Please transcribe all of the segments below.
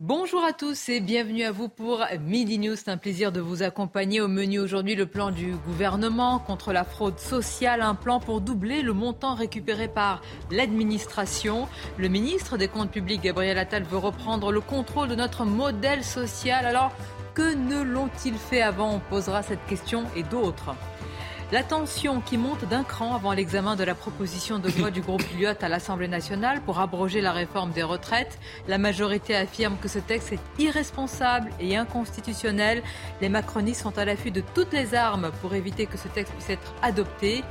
Bonjour à tous et bienvenue à vous pour Midi News. C'est un plaisir de vous accompagner au menu aujourd'hui. Le plan du gouvernement contre la fraude sociale, un plan pour doubler le montant récupéré par l'administration. Le ministre des Comptes publics, Gabriel Attal, veut reprendre le contrôle de notre modèle social. Alors, que ne l'ont-ils fait avant? On posera cette question et d'autres. La tension qui monte d'un cran avant l'examen de la proposition de loi du groupe Lyot à l'Assemblée nationale pour abroger la réforme des retraites. La majorité affirme que ce texte est irresponsable et inconstitutionnel. Les macronistes sont à l'affût de toutes les armes pour éviter que ce texte puisse être adopté.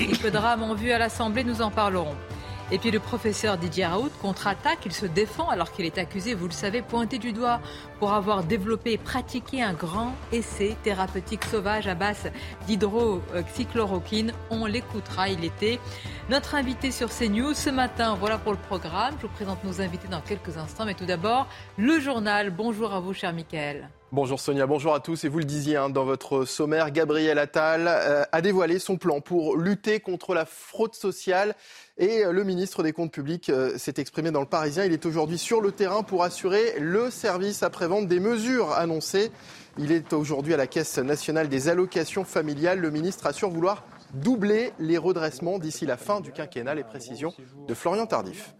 Et peu en vue à l'Assemblée, nous en parlerons. Et puis le professeur Didier Raoult contre-attaque, il se défend alors qu'il est accusé, vous le savez, pointé du doigt pour avoir développé et pratiqué un grand essai thérapeutique sauvage à base d'hydroxychloroquine. On l'écoutera, il était notre invité sur CNews ce matin. Voilà pour le programme. Je vous présente nos invités dans quelques instants, mais tout d'abord, le journal. Bonjour à vous, cher Michael. Bonjour Sonia, bonjour à tous. Et vous le disiez hein, dans votre sommaire, Gabriel Attal euh, a dévoilé son plan pour lutter contre la fraude sociale. Et euh, le ministre des Comptes publics euh, s'est exprimé dans le Parisien. Il est aujourd'hui sur le terrain pour assurer le service après-vente des mesures annoncées. Il est aujourd'hui à la Caisse nationale des allocations familiales. Le ministre assure vouloir doubler les redressements d'ici la fin du quinquennat. Les précisions de Florian Tardif.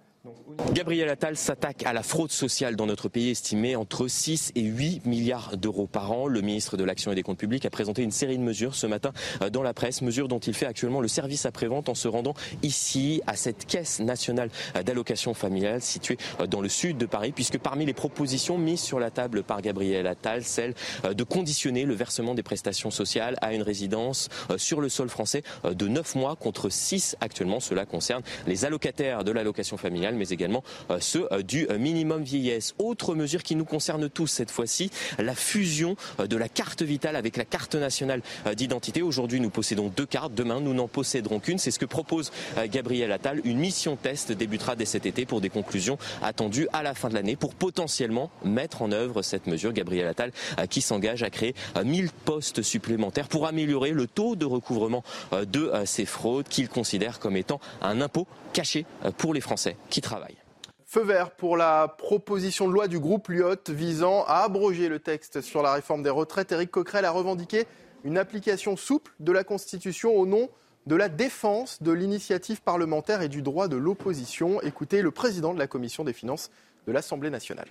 Gabriel Attal s'attaque à la fraude sociale dans notre pays estimée entre 6 et 8 milliards d'euros par an. Le ministre de l'Action et des Comptes publics a présenté une série de mesures ce matin euh, dans la presse, mesures dont il fait actuellement le service après-vente en se rendant ici à cette caisse nationale d'allocation familiale située euh, dans le sud de Paris, puisque parmi les propositions mises sur la table par Gabriel Attal, celle euh, de conditionner le versement des prestations sociales à une résidence sur le sol français de 9 mois contre 6 actuellement. Cela concerne les allocataires de l'allocation familiale mais également euh, ceux euh, du euh, minimum vieillesse. Autre mesure qui nous concerne tous cette fois-ci, la fusion de la carte vitale avec la carte nationale d'identité. Aujourd'hui, nous possédons deux cartes. Demain, nous n'en posséderons qu'une. C'est ce que propose Gabriel Attal. Une mission test débutera dès cet été pour des conclusions attendues à la fin de l'année pour potentiellement mettre en œuvre cette mesure. Gabriel Attal qui s'engage à créer 1000 postes supplémentaires pour améliorer le taux de recouvrement de ces fraudes qu'il considère comme étant un impôt caché pour les Français qui travaillent. Feu vert pour la proposition de loi du groupe Lyot visant à abroger le texte sur la réforme des retraites. Éric Coquerel a revendiqué une application souple de la Constitution au nom de la défense de l'initiative parlementaire et du droit de l'opposition. Écoutez le président de la Commission des finances de l'Assemblée nationale.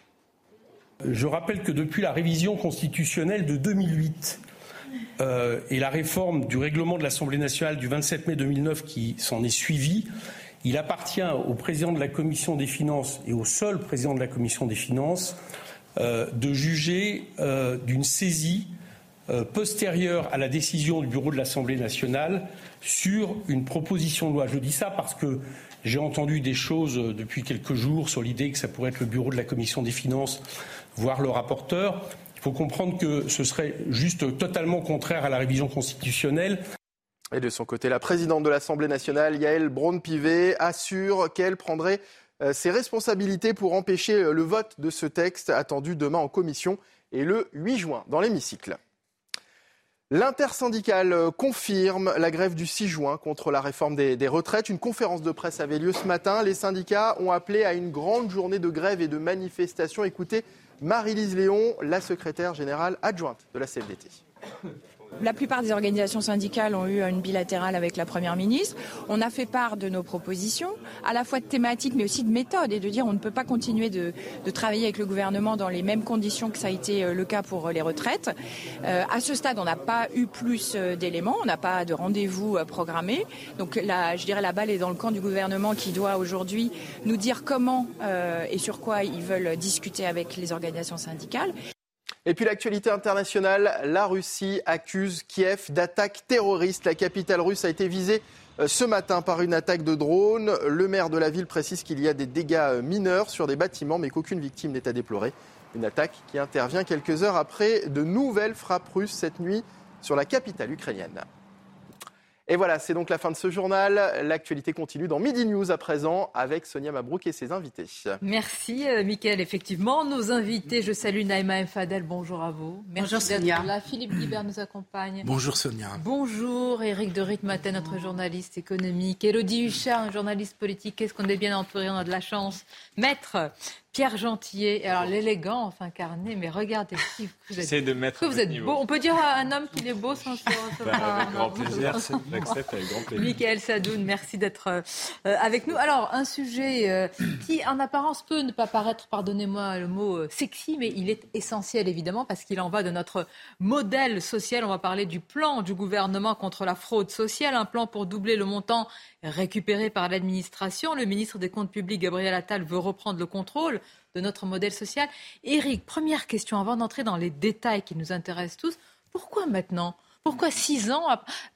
Je rappelle que depuis la révision constitutionnelle de 2008 euh, et la réforme du règlement de l'Assemblée nationale du 27 mai 2009 qui s'en est suivie, il appartient au président de la commission des finances et au seul président de la commission des finances euh, de juger euh, d'une saisie euh, postérieure à la décision du bureau de l'Assemblée nationale sur une proposition de loi. Je dis ça parce que j'ai entendu des choses depuis quelques jours sur l'idée que ça pourrait être le bureau de la commission des finances, voire le rapporteur. Il faut comprendre que ce serait juste totalement contraire à la révision constitutionnelle. Et de son côté, la présidente de l'Assemblée nationale, Yael Braun-Pivet, assure qu'elle prendrait euh, ses responsabilités pour empêcher euh, le vote de ce texte attendu demain en commission et le 8 juin dans l'hémicycle. L'intersyndicale euh, confirme la grève du 6 juin contre la réforme des, des, retraites. Une conférence de presse avait lieu ce matin. Les syndicats ont appelé à une grande journée de grève et de manifestation. Écoutez Marie-Lise Léon, la secrétaire générale adjointe de la CFDT. La plupart des organisations syndicales ont eu une bilatérale avec la Première ministre. On a fait part de nos propositions, à la fois de thématiques mais aussi de méthodes, et de dire on ne peut pas continuer de, travailler avec le gouvernement dans les mêmes conditions que ça a été euh, le cas pour euh, les retraites. Euh, à ce stade, on n'a pas eu plus d'éléments, on n'a pas de rendez-vous programmé. Donc là, je dirais la balle est dans le camp du gouvernement qui doit aujourd'hui nous dire comment et sur quoi ils veulent discuter avec les organisations syndicales. Et puis l'actualité internationale, la Russie accuse Kiev d'attaque terroriste. La capitale russe a été visée euh, ce matin par une attaque de drone. Le maire de la ville précise qu'il y a des dégâts euh, mineurs sur des bâtiments, mais qu'aucune victime n'est à déplorer. Une attaque qui intervient quelques heures après de nouvelles frappes russes cette nuit sur la capitale ukrainienne. Et voilà, c'est donc la fin de ce journal. L'actualité continue dans Midi News à présent avec Sonia Mabrouk et ses invités. Merci, euh, Mickaël. Effectivement, nos invités, je salue Naïma M. Fadel. Bonjour à vous. Merci Bonjour Sonia. Là. Philippe Guibert nous accompagne. Bonjour Sonia. Bonjour Éric de Ritmaten, notre journaliste économique. Elodie Huchard, journaliste politique. Qu'est-ce qu'on est bien entouré, on a de la chance. Maître Pierre Gentillet, alors l'élégance incarnée, mais regardez qui vous êtes. de mettre que vous êtes beau. On peut dire à un homme qu'il est beau sans se bah, Avec grand plaisir, j'accepte avec grand plaisir. Michael Sadoun, merci d'être euh, avec nous. Alors, un sujet euh, qui, en apparence, peut ne pas paraître, pardonnez-moi le mot euh, sexy, mais il est essentiel, évidemment, parce qu'il en va de notre modèle social. On va parler du plan du gouvernement contre la fraude sociale, un plan pour doubler le montant récupéré par l'administration. Le ministre des Comptes publics, Gabriel Attal, veut reprendre le contrôle de notre modèle social. Éric, première question, avant d'entrer dans les détails qui nous intéressent tous, pourquoi maintenant pourquoi six ans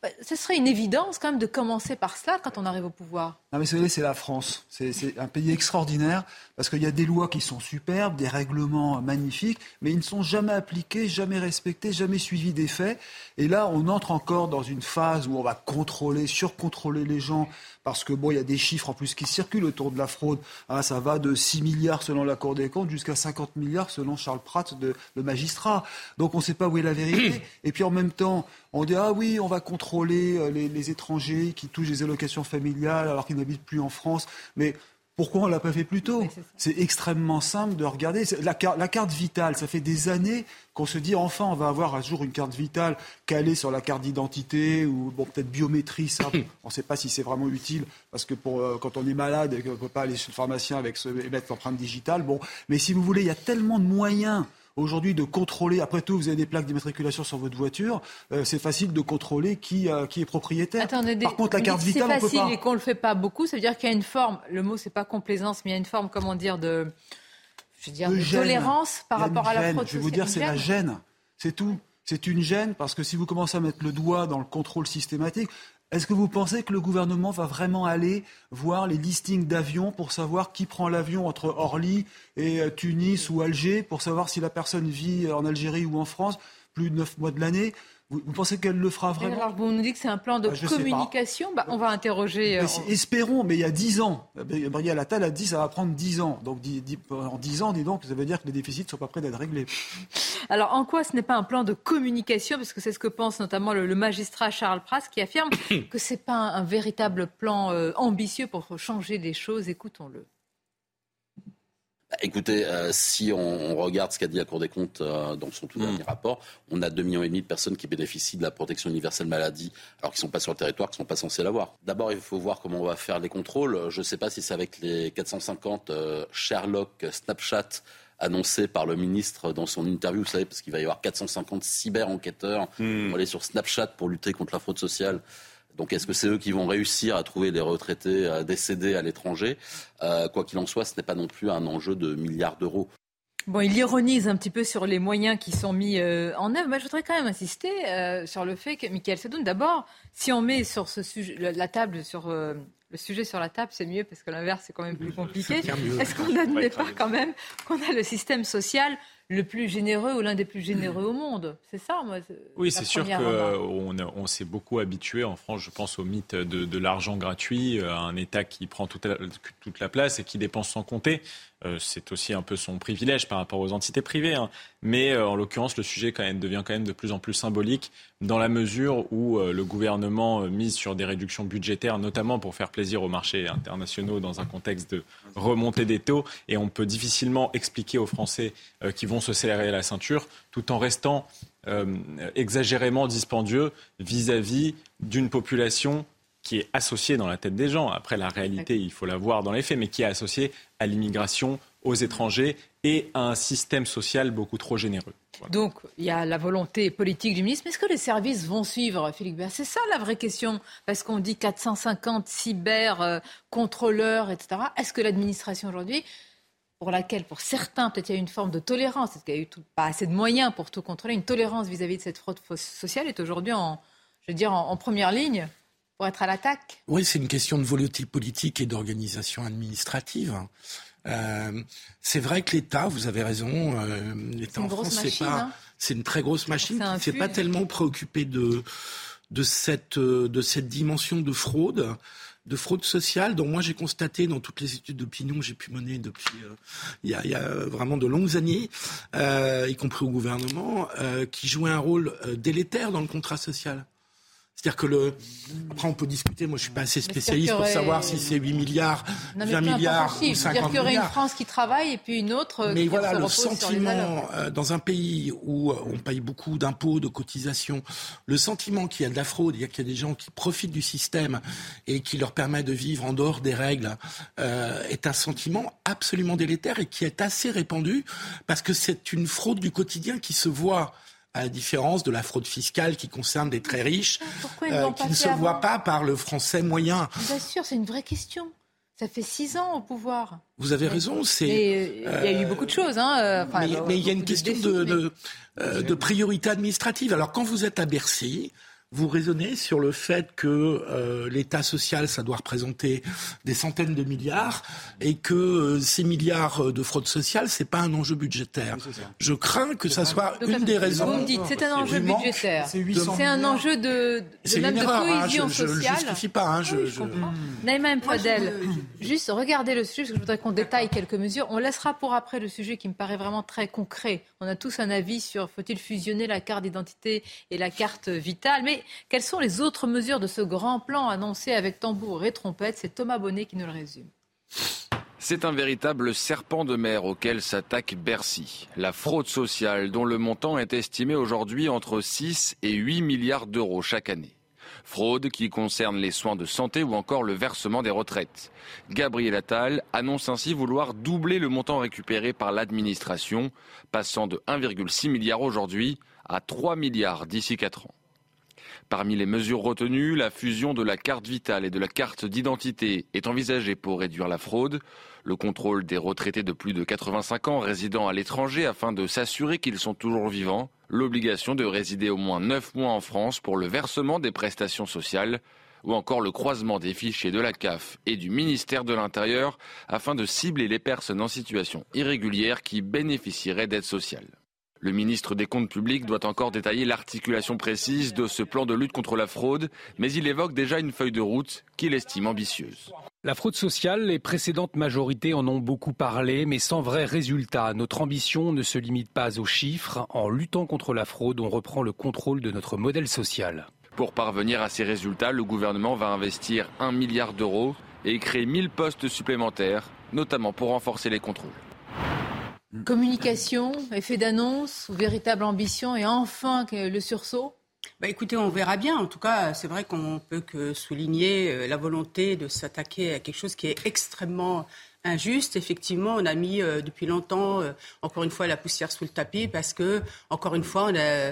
bah, Ce serait une évidence quand même de commencer par cela quand on arrive au pouvoir. Non mais c'est la France. C'est un pays extraordinaire parce qu'il y a des lois qui sont superbes, des règlements magnifiques, mais ils ne sont jamais appliqués, jamais respectés, jamais suivis des faits. Et là, on entre encore dans une phase où on va contrôler, surcontrôler les gens parce que bon, il y a des chiffres en plus qui circulent autour de la fraude. Ah, ça va de 6 milliards selon la Cour des comptes jusqu'à 50 milliards selon Charles Pratt, le magistrat. Donc on ne sait pas où est la vérité. Et puis en même temps, on dit ah oui, on va contrôler euh, les, étrangers qui touchent des allocations familiales alors qu'ils n'habitent plus en France. Mais pourquoi on ne l'a pas fait plus tôt C'est extrêmement simple de regarder. La, la, carte vitale, ça fait des années qu'on se dit enfin on va avoir un jour une carte vitale calée sur la carte d'identité ou bon peut-être biométrie. Ça, on ne sait pas si c'est vraiment utile parce que pour, euh, quand on est malade et qu'on ne peut pas aller chez le pharmacien avec ce, et mettre l'empreinte digitale. Bon, mais si vous voulez, il y a tellement de moyens aujourd'hui de contrôler. Après tout, vous avez des plaques d'immatriculation sur votre voiture. Euh, c'est facile de contrôler qui, euh, qui est propriétaire. Par contre, la carte vitale, c'est facile on peut pas. et qu'on le fait pas beaucoup. Ça veut dire qu'il y a une forme. Le mot, c'est pas complaisance, mais il y a une forme, comment dire, de, je veux dire, de, tolérance par rapport à la fraude. Je vais vous dire, c'est la gêne. C'est tout. C'est une gêne parce que si vous commencez à mettre le doigt dans le contrôle systématique, est-ce que vous pensez que le gouvernement va vraiment aller voir les listings d'avions pour savoir qui prend l'avion entre Orly et euh, Tunis ou Alger, pour savoir si la personne vit en Algérie ou en France plus de neuf mois de l'année? Vous, pensez qu'elle le fera vraiment Alors, vous nous dites que c'est un plan de bah, communication. Bah, on va interroger. Euh, espérons, mais il y a 10 ans. Gabriel Attal a dit que ça va prendre 10 ans. Donc, en 10 ans, dis donc, ça veut dire que les déficits ne sont pas prêts d'être réglés. Alors, en quoi ce n'est pas un plan de communication? Parce que c'est ce que pense notamment le, magistrat Charles Prass qui affirme que ce n'est pas un, véritable plan euh, ambitieux pour changer les choses. Écoutons-le. Bah, écoutez, euh, si on, regarde ce qu'a dit la Cour des comptes euh, dans son tout dernier hmm. rapport, on a 2,5 millions et demi de personnes qui bénéficient de la protection universelle maladie, alors qu'ils ne sont pas sur le territoire, qui ne sont pas censés l'avoir. D'abord, il faut voir comment on va faire les contrôles. Je ne sais pas si c'est avec les 450 euh, Sherlock Snapchat annoncés par le ministre dans son interview, vous savez, parce qu'il va y avoir 450 cyber-enquêteurs qui vont aller sur Snapchat pour lutter contre la fraude sociale. Donc est-ce que c'est eux qui vont réussir à trouver des retraités euh, décédés à l'étranger? Euh, Quoi qu'il en soit, ce n'est pas non plus un enjeu de milliards d'euros. Bon, il ironise un petit peu sur les moyens qui sont mis euh, en œuvre. Mais je voudrais quand même insister sur le fait que, Michael Sedoun, d'abord, si on met sur ce sujet, la table sur le sujet sur la table, c'est mieux parce que l'inverse, c'est quand même plus compliqué. Est-ce qu'on n'admet pas quand même qu'on a le système social le plus généreux ou l'un des plus généreux au monde. C'est ça, moi. Oui, c'est sûr qu'on on, s'est beaucoup habitué en France, je pense, au mythe de, l'argent gratuit, à un État qui prend toute toute la place et qui dépense sans compter. Euh, c'est aussi un peu son privilège par rapport aux entités privées. Hein. Mais euh, en l'occurrence, le sujet devient quand même de plus en plus symbolique dans la mesure où euh, le gouvernement mise sur des réductions budgétaires, notamment pour faire plaisir aux marchés internationaux dans un contexte de remontée des taux. Et on peut difficilement expliquer aux Français qui vont se serrer la ceinture tout en restant exagérément dispendieux vis-à-vis d'une population qui est associée dans la tête des gens. Après, la réalité, il faut la voir dans les faits, mais qui est associée à l'immigration, aux étrangers et à un système social beaucoup trop généreux. Donc, il y a la volonté politique du ministre. Mais est-ce que les services vont suivre, Philippe Bert? C'est ça la vraie question. Parce qu'on dit 450 cyber-contrôleurs, etc. Est-ce que l'administration aujourd'hui, pour laquelle, pour certains, peut-être il y a une forme de tolérance, parce qu'il n'y a eu pas assez de moyens pour tout contrôler, une tolérance vis-à-vis de cette fraude sociale est aujourd'hui en première ligne? Pour être à l'attaque Oui, c'est une question de volonté politique et d'organisation administrative. Euh, c'est vrai que l'État, vous avez raison, euh, l'État en France, c'est pas, hein. c'est une très grosse machine qui ne s'est pas tellement préoccupé de de cette de cette dimension de fraude de fraude sociale dont moi j'ai constaté dans toutes les études d'opinion que j'ai pu mener depuis euh, il, y a, il, y a, vraiment de longues années, euh, y compris au gouvernement, euh, qui jouait un rôle délétère dans le contrat social. C'est-à-dire que le. Après, on peut discuter. Moi, je suis pas assez spécialiste pour savoir si c'est 8 milliards, 20 milliards ou 50 milliards. qu'il y aurait une France qui travaille et puis une autre. Mais qui voilà, se le sentiment euh, dans un pays où euh, on paye beaucoup d'impôts, de cotisations, le sentiment qu'il y a de la fraude, il y a qu'il y a des gens qui profitent du système et qui leur permet de vivre en dehors des règles, euh, est un sentiment absolument délétère et qui est assez répandu parce que c'est une fraude du quotidien qui se voit à la différence de la fraude fiscale qui concerne des très riches, euh, qui ne se voit pas par le français moyen. Bien sûr, c'est une vraie question. Ça fait six ans au pouvoir. Vous avez raison. C'est. Il y a eu beaucoup de choses. Hein, euh, mais, il y a une question de, de, euh, de, priorité administrative. Alors quand vous êtes à Bercy, vous raisonnez sur le fait que euh, l'État social, ça doit représenter des centaines de milliards et que euh, ces milliards de fraude sociale, c'est pas un enjeu budgétaire. Je crains que ça soit une des raisons. Vous dites, c'est un enjeu budgétaire. C'est un enjeu de, de même de hein, cohésion sociale. Je ne justifie pas. Hein, je, je... Naïma Mfadel, juste regardez le sujet, parce que je voudrais qu'on détaille quelques mesures. On laissera pour après le sujet qui me paraît vraiment très concret. On a tous un avis sur faut-il fusionner la carte d'identité et la carte vitale. Mais quelles sont les autres mesures de ce grand plan annoncé avec tambour et trompette? C'est Thomas Bonnet qui nous le résume. C'est un véritable serpent de mer auquel s'attaque Bercy. La fraude sociale dont le montant est estimé aujourd'hui entre 6 et 8 milliards d'euros chaque année. Fraude qui concerne les soins de santé ou encore le versement des retraites. Gabriel Attal annonce ainsi vouloir doubler le montant récupéré par l'administration, passant de 1,6 milliard aujourd'hui à 3 milliards d'ici 4 ans. Parmi les mesures retenues, la fusion de la carte vitale et de la carte d'identité est envisagée pour réduire la fraude, le contrôle des retraités de plus de 85 ans résidant à l'étranger afin de s'assurer qu'ils sont toujours vivants, l'obligation de résider au moins 9 mois en France pour le versement des prestations sociales, ou encore le croisement des fichiers de la CAF et du ministère de l'Intérieur afin de cibler les personnes en situation irrégulière qui bénéficieraient d'aide sociale. Le ministre des Comptes publics doit encore détailler l'articulation précise de ce plan de lutte contre la fraude, mais il évoque déjà une feuille de route qu'il estime ambitieuse. La fraude sociale, les précédentes majorités en ont beaucoup parlé, mais sans vrai résultat. Notre ambition ne se limite pas aux chiffres. En luttant contre la fraude, on reprend le contrôle de notre modèle social. Pour parvenir à ces résultats, le gouvernement va investir 1 milliard d'euros et créer 1000 postes supplémentaires, notamment pour renforcer les contrôles. Mm. Communication, effet d'annonce ou véritable ambition et enfin le sursaut bah écoutez, on verra bien. En tout cas, c'est vrai qu'on peut que souligner euh, la volonté de s'attaquer à quelque chose qui est extrêmement injuste. Effectivement, on a mis euh, depuis longtemps, euh, encore une fois, la poussière sous le tapis parce que, encore une fois, on a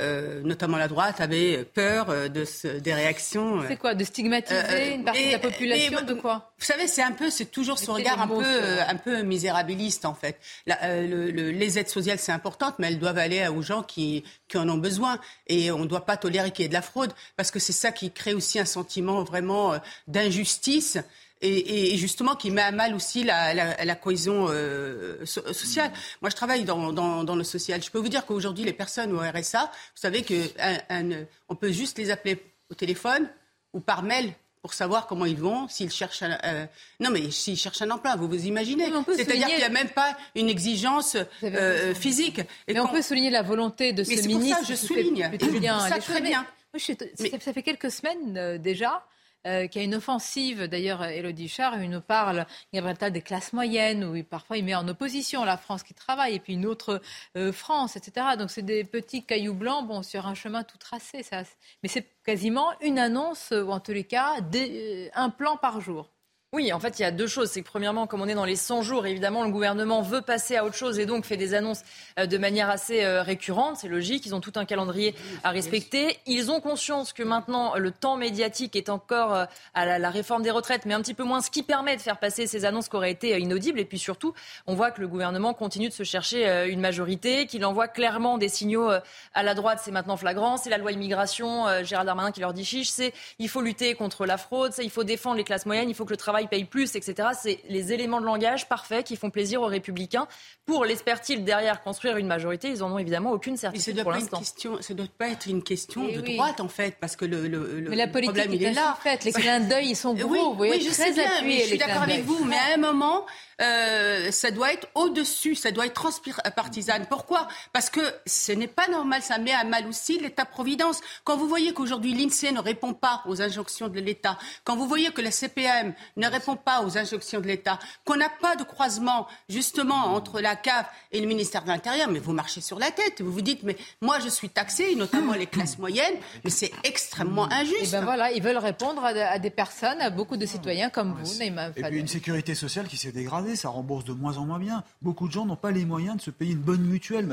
euh, notamment la droite, avait peur euh, de des réactions. Euh, c'est quoi De stigmatiser une partie de la population De quoi Vous savez, c'est un peu, c'est toujours ce regard un peu, un peu misérabiliste en fait. les aides sociales, c'est important, mais elles doivent aller aux gens qui, qui en ont besoin. Et on ne doit pas tolérer qu'il y ait de la fraude, parce que c'est ça qui crée aussi un sentiment vraiment d'injustice et, justement qui met à mal aussi la, cohésion euh, sociale. Moi, je travaille dans, le social. Je peux vous dire qu'aujourd'hui, les personnes au RSA, vous savez qu'on peut juste les appeler au téléphone ou par mail pour savoir comment ils vont, s'ils cherchent un, euh, non mais s'ils cherchent un emploi, vous vous imaginez. C'est-à-dire qu'il n'y a même pas une exigence euh, physique. Et mais on peut souligner la volonté de ce ministre. C'est pour ça que je souligne. Bien, ça très bien. ça fait quelques semaines déjà euh, qui a une offensive. D'ailleurs, Elodie Char, il nous parle, Gabriel Tal, des classes moyennes, où parfois il met en opposition la France qui travaille et puis une autre euh, France, etc. Donc c'est des petits cailloux blancs bon, sur un chemin tout tracé. Ça. Mais c'est quasiment une annonce, ou en tous les cas, des, un plan par jour. Oui, en fait, il y a deux choses. C'est que premièrement, comme on est dans les 100 jours, évidemment, le gouvernement veut passer à autre chose et donc fait des annonces euh, de manière assez euh, récurrente. C'est logique. Ils ont tout un calendrier à respecter. Ils ont conscience que maintenant, le temps médiatique est encore euh, à la réforme des retraites, mais un petit peu moins, ce qui permet de faire passer ces annonces qui auraient été inaudibles. Et puis surtout, on voit que le gouvernement continue de se chercher une majorité, qu'il envoie clairement des signaux à la droite. C'est maintenant flagrant. C'est la loi immigration. Gérald Darmanin qui leur dit chiche. C'est il faut lutter contre la fraude. Il faut défendre les classes moyennes. Il faut que le travail paye plus, etc. C'est les éléments de langage parfaits qui font plaisir aux républicains. Pour, l'espère-t-il, derrière construire une majorité, ils n'en ont évidemment aucune certitude pour l'instant. Ça ne doit pas être une question eh de droite, en fait, parce que le, le, mais la politique problème, il est, là. Fait. Les clins d'œil, ils sont gros. Oui, vous voyez, oui je sais bien, je suis d'accord avec vous, mais à un moment, euh, ça doit être au-dessus, ça doit être transpartisane. Pourquoi? Parce que ce n'est pas normal, ça met à mal aussi l'État-providence. Quand vous voyez qu'aujourd'hui l'INSEE ne répond pas aux injonctions de l'État, quand vous voyez que la CPM ne répond pas aux injonctions de l'État, qu'on n'a pas de croisement justement entre la CAF et le ministère de l'Intérieur, mais vous marchez sur la tête. Vous vous dites, mais moi je suis taxé, notamment les classes moyennes, mais c'est extrêmement injuste. Et ben voilà, ils veulent répondre à des personnes, à beaucoup de citoyens comme vous, Et puis une sécurité sociale qui s'est dégradée ça rembourse de moins en moins bien. Beaucoup de gens n'ont pas les moyens de se payer une bonne mutuelle.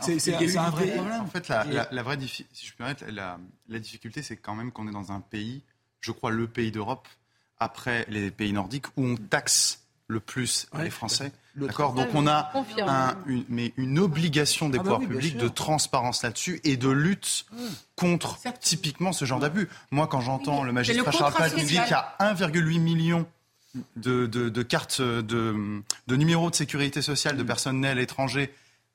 c'est un vrai problème. En fait, la, vraie si je peux permettre, la, difficulté, c'est quand même qu'on est dans un pays, je crois le pays d'Europe, après les pays nordiques, où on taxe le plus les Français. D'accord Donc on a une, mais une obligation des ah bah pouvoirs publics de transparence là-dessus et de lutte mmh. contre typiquement ce genre d'abus. Moi, quand j'entends le magistrat Charles Pratt qui dit qu'il y a 1,8 million de, de, cartes de, de numéros de sécurité sociale de mm. personnes nées à l'étranger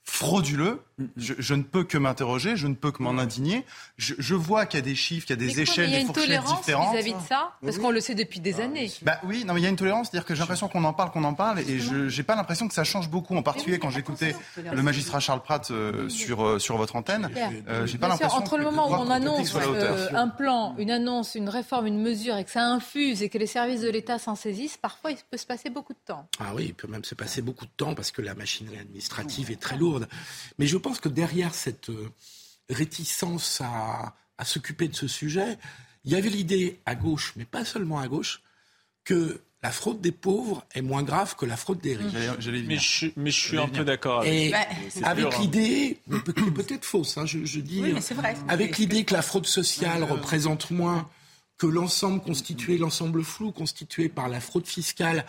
frauduleux, je, ne peux que m'interroger, je ne peux que m'en indigner. Je, vois qu'il y a des chiffres, qu'il y a des échelles, des fourchettes différentes. vis-à-vis de ça Parce qu'on le sait depuis des ah, années. Bah oui, non, mais il y a une tolérance, c'est-à-dire que j'ai l'impression qu'on en parle, qu'on en parle, et je n'ai pas l'impression que ça change beaucoup, en particulier quand j'écoutais le magistrat Charles Pratt euh, sur, euh, sur votre antenne. Euh, j'ai pas l'impression entre le moment où on annonce un plan, une annonce, une réforme, une mesure, et que ça infuse et que les services de l'État s'en saisissent, parfois il peut se passer beaucoup de temps. Ah oui, il peut même se passer beaucoup de temps parce que la machinerie administrative est très lourde. Mais je pense que derrière cette euh, réticence à, s'occuper de ce sujet, il y avait l'idée à gauche, mais pas seulement à gauche, que la fraude des pauvres est moins grave que la fraude des riches. Mais je, suis un peu d'accord avec. avec hein. l'idée, peut-être fausse, hein, je, dis, avec l'idée que la fraude sociale représente moins que l'ensemble constitué, l'ensemble flou constitué par la fraude fiscale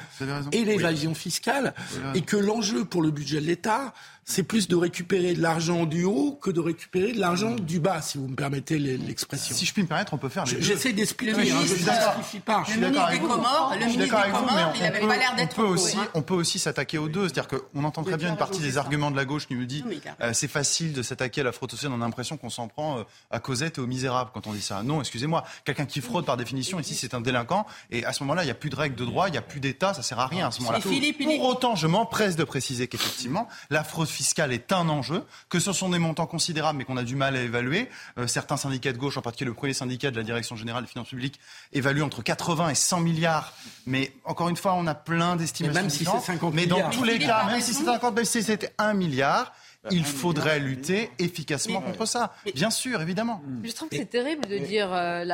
et l'évasion fiscale, et que l'enjeu pour le budget de l'État, c'est plus de récupérer de l'argent du haut que de récupérer de l'argent du bas, si vous me permettez l'expression. Si je puis me permettre, on peut faire J'essaie d'expliquer, hein, je ne pas. Je suis d'accord avec vous. Le ministre des Comores, il n'avait pas l'air d'être on peut aussi, hein. On peut aussi s'attaquer aux deux. C'est-à-dire qu'on entend très bien une partie des arguments de la gauche qui nous dit euh, c'est facile de s'attaquer à la fraude sociale. On a l'impression qu'on s'en prend euh, à Cosette et aux misérables quand on dit ça. Non, excusez-moi. Quelqu'un qui fraude par définition, ici, c'est un délinquant. Et à ce moment-là, il n'y a plus de règles de droit, il n'y a plus d'État, ça sert à rien à ce moment-là. Pour autant, je m'empresse de préciser qu'effectivement, la fraude fiscale est un enjeu, que ce sont des montants considérables mais qu'on a du mal à évaluer. Euh, certains syndicats de gauche, en particulier le premier syndicat de la Direction générale des finances publiques, évaluent entre 80 et 100 milliards. Mais encore une fois, on a plein d'estimations. Même si c'est 50 Mais dans tous les cas, même si c'est 50, même si c'était 1 milliard, bah, il faudrait lutter efficacement contre ça. Bien sûr, évidemment. Je trouve que c'est terrible de dire. Euh,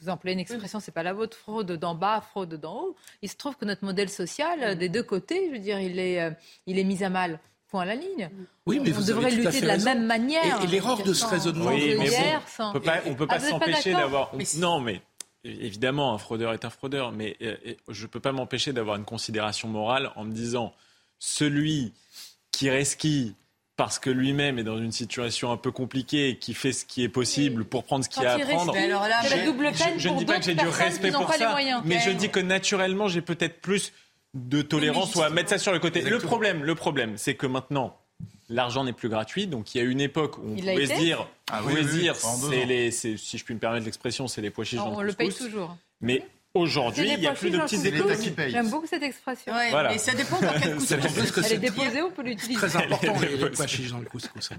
vous, employez une expression, c'est pas la vôtre, fraude d'en bas, fraude d'en haut. Il se trouve que notre modèle social, des deux côtés, je veux dire, il est, euh, il est mis à mal à la ligne. Oui, mais on devrait lutter de la même manière. Et, l'erreur de ce raisonnement, oui, mais on peut pas, on peut pas ah, s'empêcher d'avoir. Non, mais évidemment, un fraudeur est un fraudeur, mais euh, je ne peux pas m'empêcher d'avoir une considération morale en me disant celui qui resquille parce que lui-même est dans une situation un peu compliquée et qui fait ce qui est possible pour prendre ce qu'il y a à prendre. je, ne dis pas que j'ai du respect pour ça, mais je dis que naturellement, j'ai peut-être plus de tolérance ou à mettre ça sur le côté. Le problème, le problème, c'est que maintenant, l'argent n'est plus gratuit. Donc il y a une époque où on pouvait se dire, ah, dire, c'est les, si je puis me permettre l'expression, c'est les pois chiches On le paye toujours. Mais Aujourd'hui, il n'y a plus de petits États qui payent. J'aime beaucoup cette expression. voilà. Mais ça dépend dans quel couscous. Elle est déposée, on peut l'utiliser. Très important, les pois chiches dans le couscous.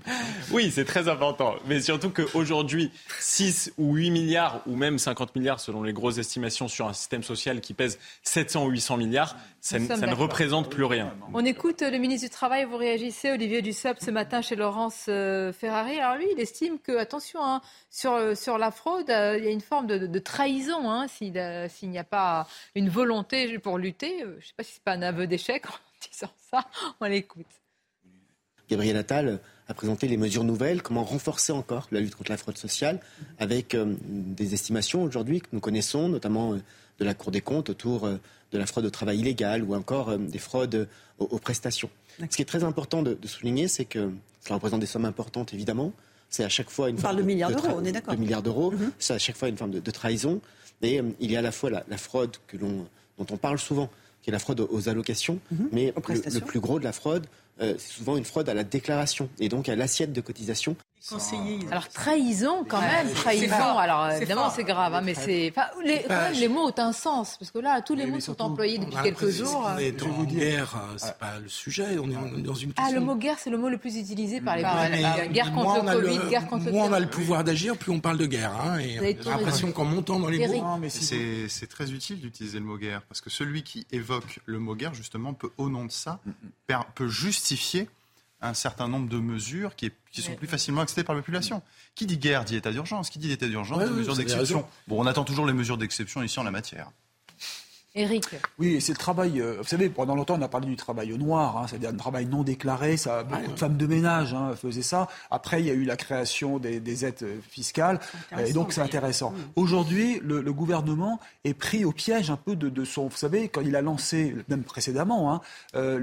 Oui, c'est très important. Mais surtout qu'aujourd'hui, 6 ou 8 milliards, ou même 50 milliards selon les grosses estimations sur un système social qui pèse 700 ou 800 milliards, ça, ne représente plus rien. On écoute le ministre du Travail, vous réagissez, Olivier Dussopt, ce matin chez Laurence euh, Ferrari. Alors lui, il estime que, attention, hein, sur, sur la fraude, euh, il y a une forme de, trahison hein, euh, s'il n'y a pas une volonté pour lutter. Je ne sais pas si ce n'est pas un aveu d'échec en disant ça. On l'écoute. Gabriel Attal a présenté les mesures nouvelles, comment renforcer encore la lutte contre la fraude sociale, avec des estimations aujourd'hui que nous connaissons, notamment de la Cour des comptes autour de la fraude au travail illégal ou encore euh, des fraudes aux, prestations. Ce qui est très important de, souligner, c'est que cela représente des sommes importantes, évidemment. C'est à chaque fois une on forme de, milliards d'euros, on est d'accord. De milliards d'euros. C'est à chaque fois une forme de, trahison. Et euh, il y a à la fois la, fraude que l'on, dont on parle souvent, qui est la fraude aux allocations, mhm. mais le, plus gros de la fraude, euh, c'est souvent une fraude à la déclaration et donc à l'assiette de cotisation alors trahison quand même, trahison. Alors évidemment c'est grave, hein, mais c'est les, les mots ont un sens parce que là tous les mots sont employés depuis quelques jours. On est en guerre, euh, c'est pas le sujet. On est dans une. Ah le mot guerre c'est le mot le plus utilisé par les politiques. Guerre contre le Covid, guerre contre le. Moins on a le pouvoir d'agir, plus on parle de guerre. Hein, et on a l'impression qu'en montant dans les mots. C'est très utile d'utiliser le mot guerre parce que celui qui évoque le mot guerre justement peut au nom de ça peut justifier un certain nombre de mesures qui, sont plus facilement acceptées par la population. Qui dit guerre dit état d'urgence. Qui dit état d'urgence dit mesures d'exception. Bon, on attend toujours les mesures d'exception ici en la matière. Eric. Oui, c'est le travail. Euh, vous savez, pendant longtemps, on a parlé du travail au noir, hein, c'est-à-dire un travail non déclaré. Ça, beaucoup de femmes de ménage hein, faisaient ça. Après, il y a eu la création des, aides fiscales, et donc c'est intéressant. Aujourd'hui, le, gouvernement est pris au piège un peu de, son. Vous savez, quand il a lancé, même précédemment, hein, euh,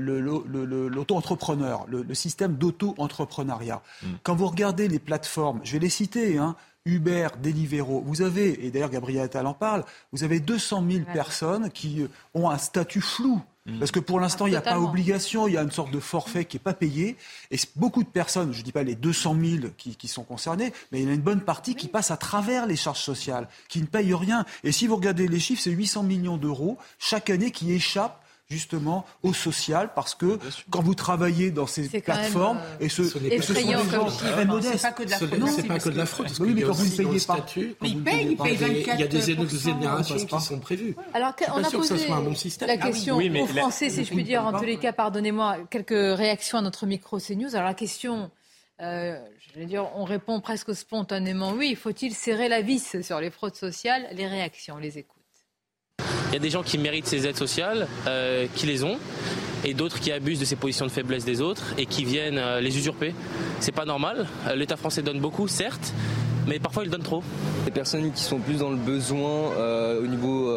l'auto-entrepreneur, le, système d'auto-entrepreneuriat. Mm. Quand vous regardez les plateformes, je vais les citer. Hein, Uber, Deliveroo, vous avez, et d'ailleurs Gabriel Attal en parle, vous avez 200 000 personnes qui euh, ont un statut flou. Mm. Parce que pour l'instant, il n'y a pas obligation, il y a une sorte de forfait qui n'est pas payé. Et beaucoup de personnes, je ne dis pas les 200 000 qui, sont concernées, mais il y en a une bonne partie qui passe à travers les charges sociales, qui ne payent rien. Et si vous regardez les chiffres, c'est 800 millions d'euros chaque année qui échappent justement au social parce que quand vous travaillez dans ces plateformes euh, et ce, ce, ce sont des gens très modestes. C'est pas que de la fraude. C'est pas que de la fraude. Oui, mais quand vous ne payez pas, mais ils payent, ils payent 24 Il y a des exonérations qui sont prévues. Alors on a posé la question aux Français, si je puis dire, en tous les cas, pardonnez-moi, quelques réactions à notre micro CNews. Alors la question. Euh, je veux dire, on répond presque spontanément oui. Faut-il serrer la vis sur les fraudes sociales? Les réactions, on les écoute. Il y a des gens qui méritent ces aides sociales, euh, qui les ont, et d'autres qui abusent de ces positions de faiblesse des autres et qui viennent euh, les usurper. C'est pas normal. Euh, L'État français donne beaucoup, certes, mais parfois il donne trop. Les personnes qui sont plus dans le besoin au niveau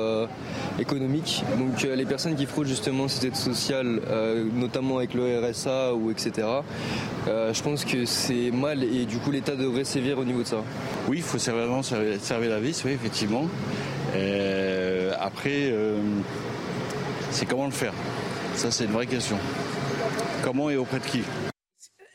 économique, donc les personnes qui fraudent justement ces aides sociales, notamment avec le RSA ou etc. je pense que c'est mal et du coup l'État devrait sévir au niveau de ça. Oui, il faut vraiment servir la vis, oui, effectivement. Euh, après, euh, c'est comment le faire? Ça, c'est une vraie question. Comment et auprès de qui?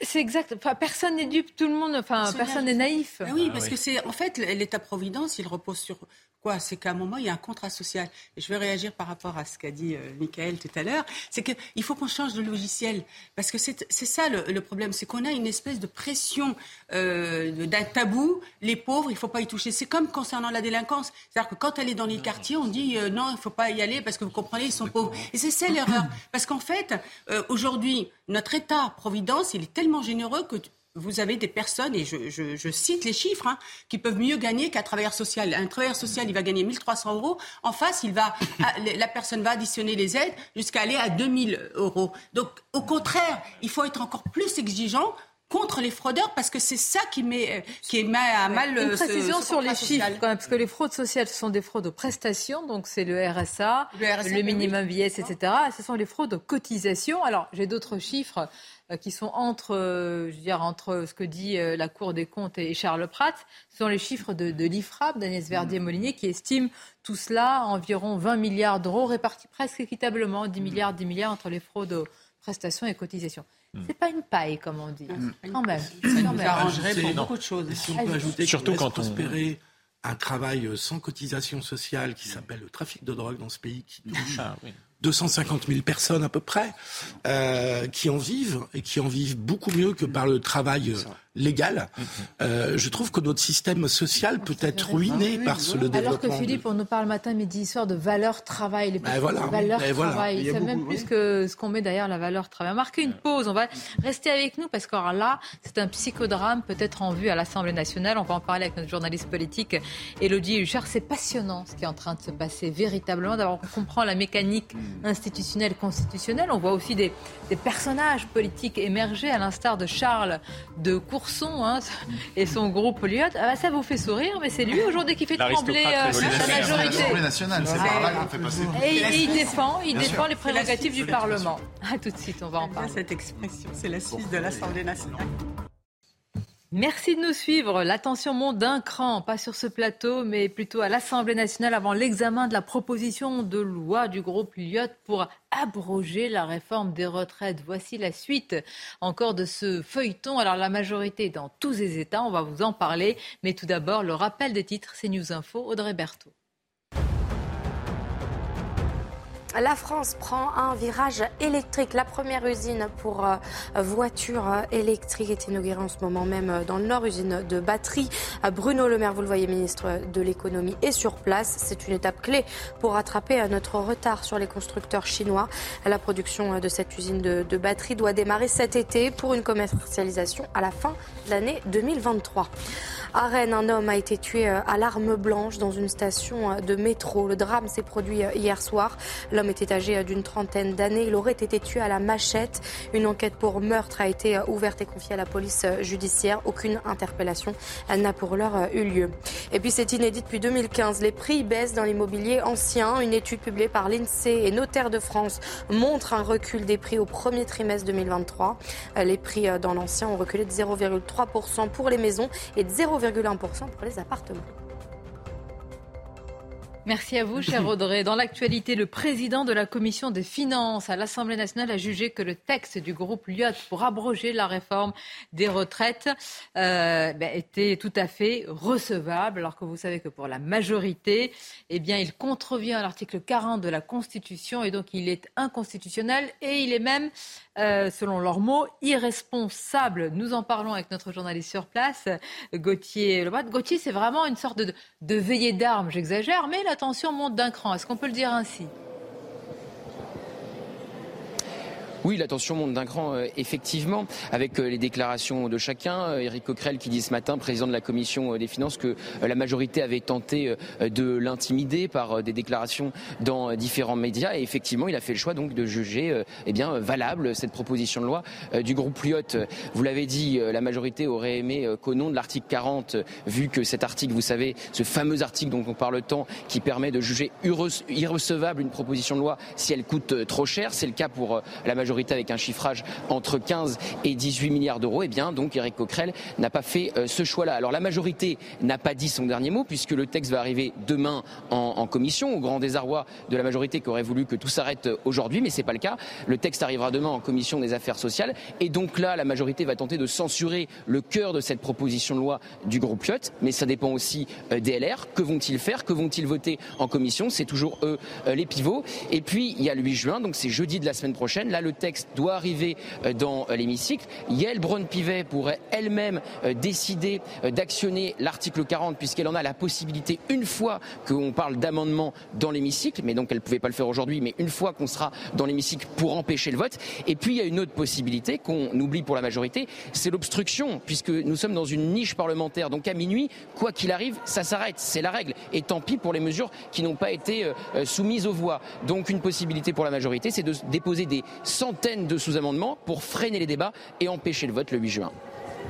C'est exact. Enfin, personne n'est dupe, tout le monde. Enfin, personne n'est naïf. oui, ah parce que c'est en fait l'État-providence, il repose sur quoi? C'est qu'à un moment, il y a un contrat social. Et je vais réagir par rapport à ce qu'a dit euh, Michael tout à l'heure. C'est qu'il faut qu'on change de logiciel. Parce que c'est ça le, problème. C'est qu'on a une espèce de pression euh, d'un tabou. Les pauvres, il ne faut pas y toucher. C'est comme concernant la délinquance. C'est-à-dire que quand elle est dans les quartiers, on dit euh, non, il ne faut pas y aller parce que vous comprenez, ils sont pauvres. Et c'est ça l'erreur. Parce qu'en fait, euh, aujourd'hui, notre État-providence, il est tellement généreux que vous avez des personnes, et je, cite les chiffres, hein, qui peuvent mieux gagner qu'un travailleur social. Un travailleur social, il va gagner 1300 euros. En face, il va, ah, la personne va additionner les aides jusqu'à aller à 2000 euros. Donc, au contraire, il faut être encore plus exigeant contre les fraudeurs parce que c'est ça qui met, qui met à mal Une précision sur les chiffres, quand même, parce que les fraudes sociales, ce sont des fraudes aux prestations, donc c'est le RSA, le, minimum vieillesse, etc. ce sont les fraudes aux cotisations. Alors, j'ai d'autres chiffres euh, qui sont entre, euh, je veux dire, entre ce que dit euh, la Cour des comptes et Charles Pratt, ce sont les chiffres de, de l'IFRAP, d'Agnès Verdier-Molinier, qui estime tout cela à environ 20 milliards d'euros répartis presque équitablement, 10 milliards, 10 milliards entre les fraudes aux prestations et cotisations. Hmm. C'est pas une paille, comme on dit. Quand même. Ça arrangerait pour beaucoup de choses. si on peut ajouter Surtout quand on prospérer un travail sans cotisation sociale qui s'appelle le trafic de drogue dans ce pays qui touche ah, 250 000 personnes à peu près euh, qui en vivent et qui en vivent beaucoup mieux que par le travail légale. Euh, je trouve que notre système social peut être ruiné par ce le développement. Alors que Philippe, on nous parle matin, midi, soir de valeur travail. Les ben voilà, valeur ben travail. C'est même plus que ce qu'on met derrière la valeur travail. On va marquer une pause. On va rester avec nous parce que là, c'est un psychodrame peut-être en vue à l'Assemblée nationale. On va en parler avec notre journaliste politique, Elodie Huchard. C'est passionnant ce qui est en train de se passer véritablement. D'abord, on comprend la mécanique institutionnelle, constitutionnelle. On voit aussi des, des personnages politiques émerger, à l'instar de Charles de Hein, et son groupe Lyot. Ah bah, ça vous fait sourire, mais c'est lui aujourd'hui qui fait trembler euh, la majorité. nationale, c'est par là qu'on fait passer. Et, il défend, il défend les prérogatives du Parlement. À tout de suite, on va en parler. Cette expression, c'est la Suisse de l'Assemblée nationale. Merci de nous suivre. L'attention monte d'un cran, pas sur ce plateau, mais plutôt à l'Assemblée nationale avant l'examen de la proposition de loi du groupe Lyot pour abroger la réforme des retraites. Voici la suite encore de ce feuilleton. Alors la majorité dans tous les États, on va vous en parler, mais tout d'abord le rappel des titres, c'est News Info, Audrey Berthaud. La France prend un virage électrique. La première usine pour euh, voitures électriques est inaugurée en ce moment même dans le Nord, usine de batterie. Bruno Le Maire, vous le voyez, ministre de l'économie, est sur place. C'est une étape clé pour rattraper notre retard sur les constructeurs chinois. La production de cette usine de, de batterie doit démarrer cet été pour une commercialisation à la fin de l'année 2023. À Rennes, un homme a été tué à l'arme blanche dans une station de métro. Le drame s'est produit hier soir. L'homme était âgé d'une trentaine d'années. Il aurait été tué à la machette. Une enquête pour meurtre a été ouverte et confiée à la police judiciaire. Aucune interpellation n'a pour l'heure eu lieu. Et puis c'est inédit depuis 2015. Les prix baissent dans l'immobilier ancien. Une étude publiée par l'INSEE et Notaire de France montre un recul des prix au premier trimestre 2023. Les prix dans l'ancien ont reculé de 0,3% pour les maisons et de 0,1% pour les appartements. Merci à vous, cher Audrey. Dans l'actualité, le président de la commission des finances à l'Assemblée nationale a jugé que le texte du groupe Lyot pour abroger la réforme des retraites euh, ben, était tout à fait recevable, alors que vous savez que pour la majorité, eh bien, il contrevient à l'article 40 de la Constitution et donc il est inconstitutionnel et il est même euh, selon leurs mots, irresponsable. Nous en parlons avec notre journaliste sur place, Gauthier Lebrat. Gauthier, c'est vraiment une sorte de, de veillée d'armes, j'exagère, mais la tension monte d'un cran. Est-ce qu'on peut le dire ainsi? Oui, la tension monte d'un cran, euh, effectivement, avec euh, les déclarations de chacun. Éric Coquerel qui dit ce matin, président de la commission des finances, que la majorité avait tenté de l'intimider par des déclarations dans différents médias. Et effectivement, il a fait le choix donc de juger eh bien, valable cette proposition de loi du groupe Lyotte. Vous l'avez dit, la majorité aurait aimé qu'au nom de l'article 40, vu que cet article, vous savez, ce fameux article dont on parle tant, qui permet de juger irrecevable une proposition de loi si elle coûte trop cher, c'est le cas pour la majorité avec un chiffrage entre 15 et 18 milliards d'euros, eh bien donc Eric Coquerel n'a pas fait euh, ce choix-là. Alors la majorité n'a pas dit son dernier mot puisque le texte va arriver demain en, commission, au grand désarroi de la majorité qui aurait voulu que tout s'arrête euh, aujourd'hui, mais c'est pas le cas. Le texte arrivera demain en commission des affaires sociales, et donc là la majorité va tenter de censurer le cœur de cette proposition de loi du groupe Piot, mais ça dépend aussi euh, des LR. Que vont-ils faire? Que vont-ils voter en commission? C'est toujours eux les pivots. Et puis il y a le 8 juin, donc c'est jeudi de la semaine prochaine. Là le texte doit arriver euh, dans euh, l'hémicycle. Yael Braun-Pivet pourrait elle-même euh, décider d'actionner l'article 40 puisqu'elle en a la possibilité une fois qu'on parle d'amendement dans l'hémicycle, mais donc elle ne pouvait pas le faire aujourd'hui, mais une fois qu'on sera dans l'hémicycle pour empêcher le vote. Et puis il y a une autre possibilité qu'on oublie pour la majorité, c'est l'obstruction, puisque nous sommes dans une niche parlementaire. Donc à minuit, quoi qu'il arrive, ça s'arrête. C'est la règle. Et tant pis pour les mesures qui n'ont pas été soumises aux voix. Donc une possibilité pour la majorité, c'est de déposer des centaines de sous-amendements pour freiner les débats et empêcher le vote le 8 juin.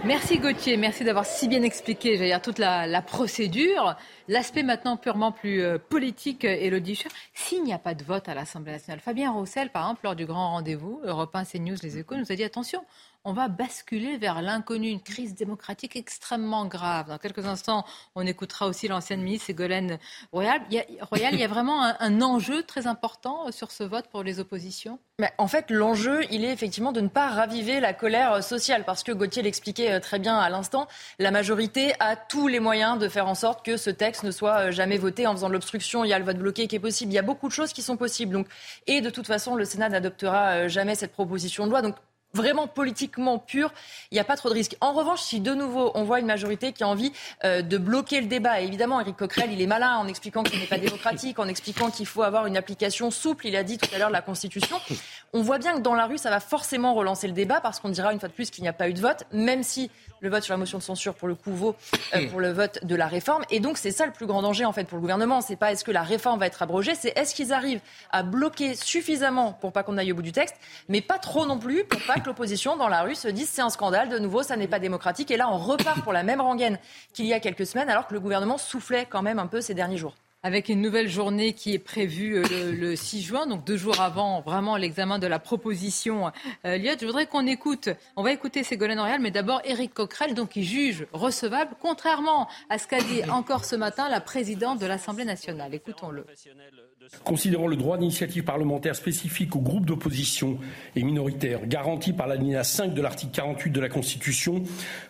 Merci Gauthier, merci d'avoir si bien expliqué dire, toute la, procédure. L'aspect maintenant purement plus euh, politique, Elodie Scher. S'il n'y a pas de vote à l'Assemblée nationale, Fabien Roussel, par exemple, lors du grand rendez-vous, Europe 1, CNews, Les Échos, nous a dit attention, on va basculer vers l'inconnu, une crise démocratique extrêmement grave. Dans quelques instants, on écoutera aussi l'ancienne ministre Ségolène Royal. Il y a, Royal, il y a vraiment un, enjeu très important euh, sur ce vote pour les oppositions? En fait, l'enjeu, il est effectivement de ne pas raviver la colère sociale, parce que Gauthier l'expliquait euh, très bien à l'instant, la majorité a tous les moyens de faire en sorte que ce texte ne soit euh, jamais voté en faisant de l'obstruction. Il y a le vote bloqué qui est possible. Il y a beaucoup de choses qui sont possibles. Et de toute façon, le Sénat n'adoptera jamais cette proposition de loi. Donc, vraiment politiquement pur, il n'y a pas trop de risques. En revanche, si de nouveau on voit une majorité qui a envie euh, de bloquer le débat, évidemment, Éric Coquerel, il est malin en expliquant ce n'est pas démocratique, en expliquant qu'il faut avoir une application souple, il a dit tout à l'heure la Constitution. On voit bien que dans la rue, ça va forcément relancer le débat parce qu'on dira une fois de plus qu'il n'y a pas eu de vote, même si le vote sur la motion de censure, pour le coup, vaut euh, pour le vote de la réforme. Et donc, c'est ça le plus grand danger, en fait, pour le gouvernement. C'est pas est-ce que la réforme va être abrogée, c'est est-ce qu'ils arrivent à bloquer suffisamment pour pas qu'on aille au bout du texte, mais pas trop non plus pour pas que l'opposition dans la rue se dise c'est un scandale, de nouveau, ça n'est pas démocratique. Et là, on repart pour la même rengaine qu'il y a quelques semaines, alors que le gouvernement soufflait quand même un peu ces derniers jours avec une nouvelle journée qui est prévue euh, le, 6 juin, donc deux jours avant vraiment l'examen de la proposition euh, Je voudrais qu'on écoute, on va écouter Ségolène Royal, mais d'abord Éric Coquerel, donc qui juge recevable, contrairement à ce qu'a dit encore ce matin la présidente de l'Assemblée nationale. Écoutons-le. Considérant le droit d'initiative parlementaire spécifique aux groupes d'opposition et minoritaires, garanti par l'alinéa 5 de l'article 48 de la Constitution,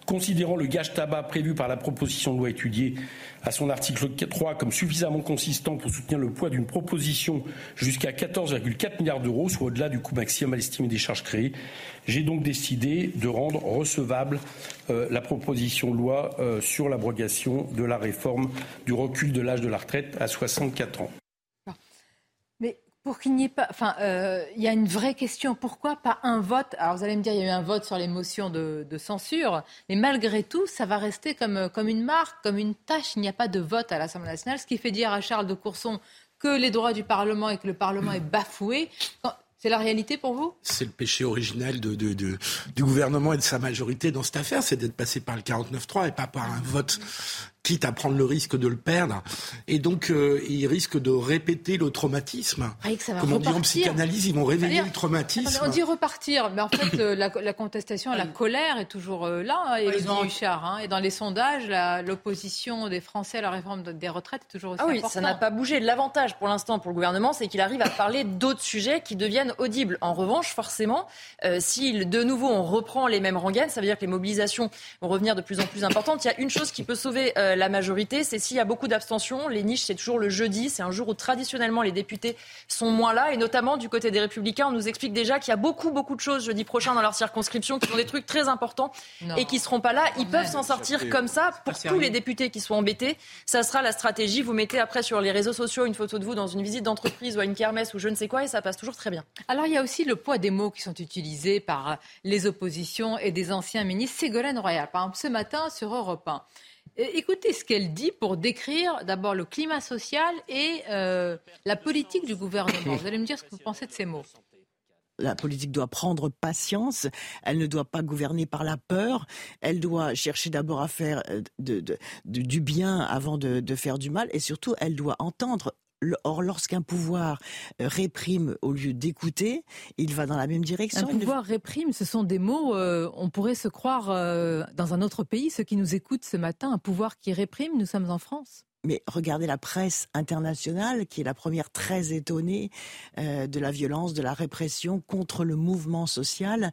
considérant le gage tabac prévu par la proposition de loi étudiée à son article 3 comme suffisamment consistant pour soutenir le poids d'une proposition jusqu'à 14,4 milliards d'euros, soit au-delà du coût maximal estimé des charges créées. J'ai donc décidé de rendre recevable euh, la proposition de loi euh, sur l'abrogation de la réforme du recul de l'âge de la retraite à 64 ans. Pour qu'il n'y ait pas. Enfin, euh, il y a une vraie question. Pourquoi pas un vote? Alors, vous allez me dire, il y a eu un vote sur les motions de, censure, mais malgré tout, ça va rester comme, comme une marque, comme une tâche. Il n'y a pas de vote à l'Assemblée nationale, ce qui fait dire à Charles de Courson que les droits du Parlement et que le Parlement est bafoué. C'est la réalité pour vous? C'est le péché originel du gouvernement et de sa majorité dans cette affaire, c'est d'être passé par le 49-3 et pas par un vote quitte à prendre le risque de le perdre. Et donc, euh, ils risquent de répéter le traumatisme. Comme on dit en psychanalyse, ils vont réveiller le traumatisme. On dit repartir, mais en fait, la, contestation, la colère est toujours euh, là, hein, et Richard. Hein, et dans les sondages, l'opposition des Français à la réforme des retraites est toujours aussi ah oui, ça n'a pas bougé. L'avantage pour l'instant pour le gouvernement, c'est qu'il arrive à parler d'autres sujets qui deviennent audibles. En revanche, forcément, euh, si de nouveau on reprend les mêmes rengaines, ça veut dire que les mobilisations vont revenir de plus en plus importantes. Il y a une chose qui peut sauver euh, la majorité, c'est s'il y a beaucoup d'abstention. Les niches, c'est toujours le jeudi. C'est un jour où traditionnellement les députés sont moins là. Et notamment du côté des Républicains, on nous explique déjà qu'il y a beaucoup, beaucoup de choses jeudi prochain dans leur circonscription qui ont des trucs très importants et qui seront pas là. Ils peuvent s'en sortir comme ça pour tous les députés qui sont embêtés. Ça sera la stratégie. Vous mettez après sur les réseaux sociaux une photo de vous dans une visite d'entreprise ou à une kermesse ou je ne sais quoi et ça passe toujours très bien. Alors il y a aussi le poids des mots qui sont utilisés par les oppositions et des anciens ministres. Ségolène Royal, par exemple, ce matin sur Europe 1. Écoutez ce qu'elle dit pour décrire d'abord le climat social et euh, la politique du gouvernement. Vous allez me dire ce que vous pensez de ces mots. La politique doit prendre patience, elle ne doit pas gouverner par la peur, elle doit chercher d'abord à faire euh, du bien avant de, faire du mal, et surtout elle doit entendre Or, lorsqu'un pouvoir euh, réprime au lieu d'écouter, il va dans la même direction. Un pouvoir réprime, ce sont des mots, euh, on pourrait se croire euh, dans un autre pays. Ceux qui nous écoutent ce matin, un pouvoir qui réprime, nous sommes en France. Mais regardez la presse internationale, qui est la première très étonnée de la violence, de la répression contre le mouvement social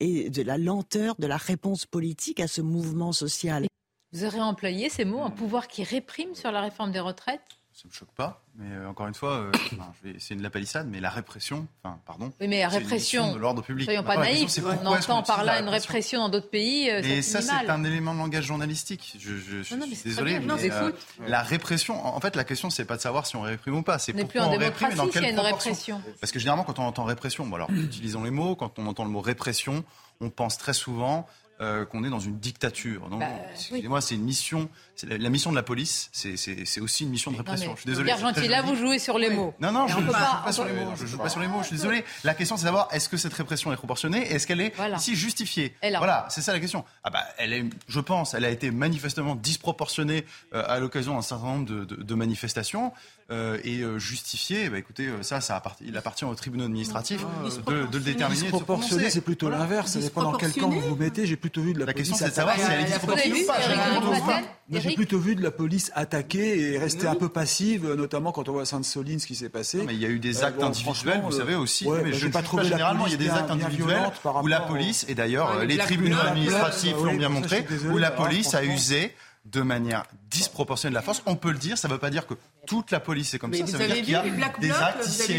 et de la lenteur de la réponse politique à ce mouvement social. Vous aurez employé ces mots, un pouvoir qui réprime sur la réforme des retraites? Ça me choque pas. Mais euh, encore une fois, euh, c'est une la palissade, mais la répression, enfin, pardon. Oui, mais la répression. de l'ordre public. Soyons pas naïfs. On entend par là une répression dans d'autres pays. Euh, et ça, c'est un élément de langage journalistique. Je, je, suis désolé, mais la répression. En fait, la question, c'est pas de savoir si on réprime ou pas. C'est pourquoi on réprime et dans quelle proportion. Parce que généralement, quand on entend répression, bon alors, utilisons les mots. Quand on entend le mot répression, on pense très souvent euh, qu'on est dans une dictature. Donc, bah, excusez-moi, c'est une mission. La, mission de la police, c'est aussi une mission de répression. je suis désolé. gentil. Là, vous jouez sur les mots. Non, non, je ne joue pas, sur les mots. Je joue pas sur les mots. Je suis désolé. La question, c'est savoir est-ce que cette répression est proportionnée et est-ce qu'elle est ici justifiée? Voilà, c'est ça la question. Ah bah, elle est, je pense, elle a été manifestement disproportionnée euh, à l'occasion d'un certain nombre de, de, de manifestations. Euh, et euh, justifié, bah, écoutez, euh, ça, ça appartient, il appartient au tribunal administratif de, de, le déterminer. Disproportionné, c'est plutôt l'inverse. Ça dépend dans quel camp vous vous mettez. J'ai plutôt vu de la, la question, c'est de savoir si elle est disproportionnée ou pas. J'ai plutôt vu de la police attaquer et rester un peu passive, notamment quand on voit à Sainte-Soline ce qui s'est passé. Mais il y a eu des actes individuels, vous savez aussi. mais je ne pas trouvé généralement, il y a des actes individuels où la police, et d'ailleurs les tribunaux administratifs l'ont bien montré, où la police a usé de manière disproportionnée de la force. On peut le dire, ça ne veut pas dire que toute la police est comme mais ça. Vous ça veut avez vu les black blocs,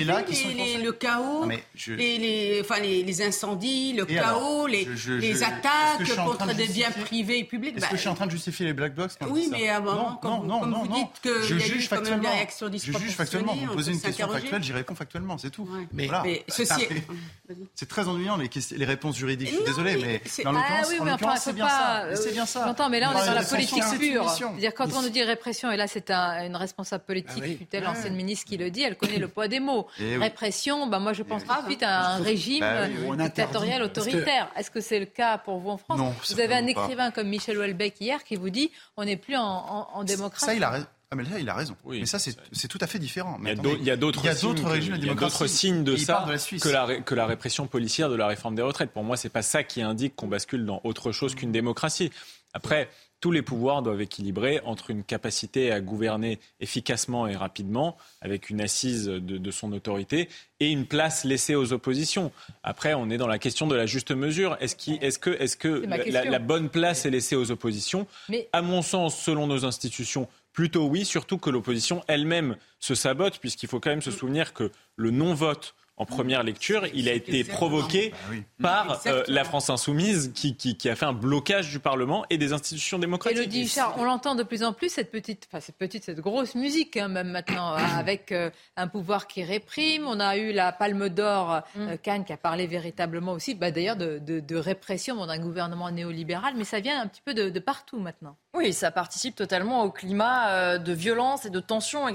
là qui sont les, le chaos, je... les, les, enfin, les, les, incendies, le et chaos, alors, les, je, je, les attaques contre des biens privés et publics? Est-ce bah, que je suis en train de justifier les black blocs? Oui, mais à un moment, quand, non, non, vous dites qu'il y a eu quand même des réactions disproportionnées, je juge factuellement. Vous me posez une question factuelle, j'y réponds factuellement, c'est tout. Mais ceci c'est très ennuyant les réponses juridiques. Je suis désolé, mais dans l'occurrence, c'est bien ça. C'est bien ça. J'entends, mais là, on est dans la politique pure. C'est-à-dire quand on nous dit répression, et là, c'est une responsable politique, ah fut-elle ancienne ministre qui le dit, elle connaît le poids des mots. Eh répression, bah moi, je pense tout de suite à un régime bah dictatorial autoritaire. Est-ce que c'est le cas pour vous en France Non. Vous avez un écrivain comme Michel Houellebecq hier qui vous dit on n'est plus en démocratie. Ça, il a ah mais là, il a raison. Oui. Mais ça, c'est tout à fait différent. Mais il y a d'autres signes, il y a d'autres signes de ça de que, la, que la répression policière de la réforme des retraites. Pour moi, c'est pas ça qui indique qu'on bascule dans autre chose qu'une démocratie. Après, tous les pouvoirs doivent équilibrer entre une capacité à gouverner efficacement et rapidement, avec une assise de, de, son autorité, et une place laissée aux oppositions. Après, on est dans la question de la juste mesure. Est-ce est que, est la, la, bonne place est laissée aux oppositions Mais... À mon sens, selon nos institutions, Plutôt oui, surtout que l'opposition elle-même se sabote, puisqu'il faut quand même se souvenir que le non-vote en première lecture, il a été provoqué par euh, la France insoumise qui, qui, a fait un blocage du Parlement et des institutions démocratiques. Elodie Huchard, on l'entend de plus en plus, cette petite, enfin cette petite, cette grosse musique hein, même maintenant, avec euh, un pouvoir qui réprime. On a eu la Palme d'Or, euh, mm. Cannes, qui a parlé véritablement aussi, bah, d'ailleurs, de, de, répression d'un gouvernement néolibéral, mais ça vient un petit peu de, de partout maintenant. Oui, ça participe totalement au climat de violence et de tension.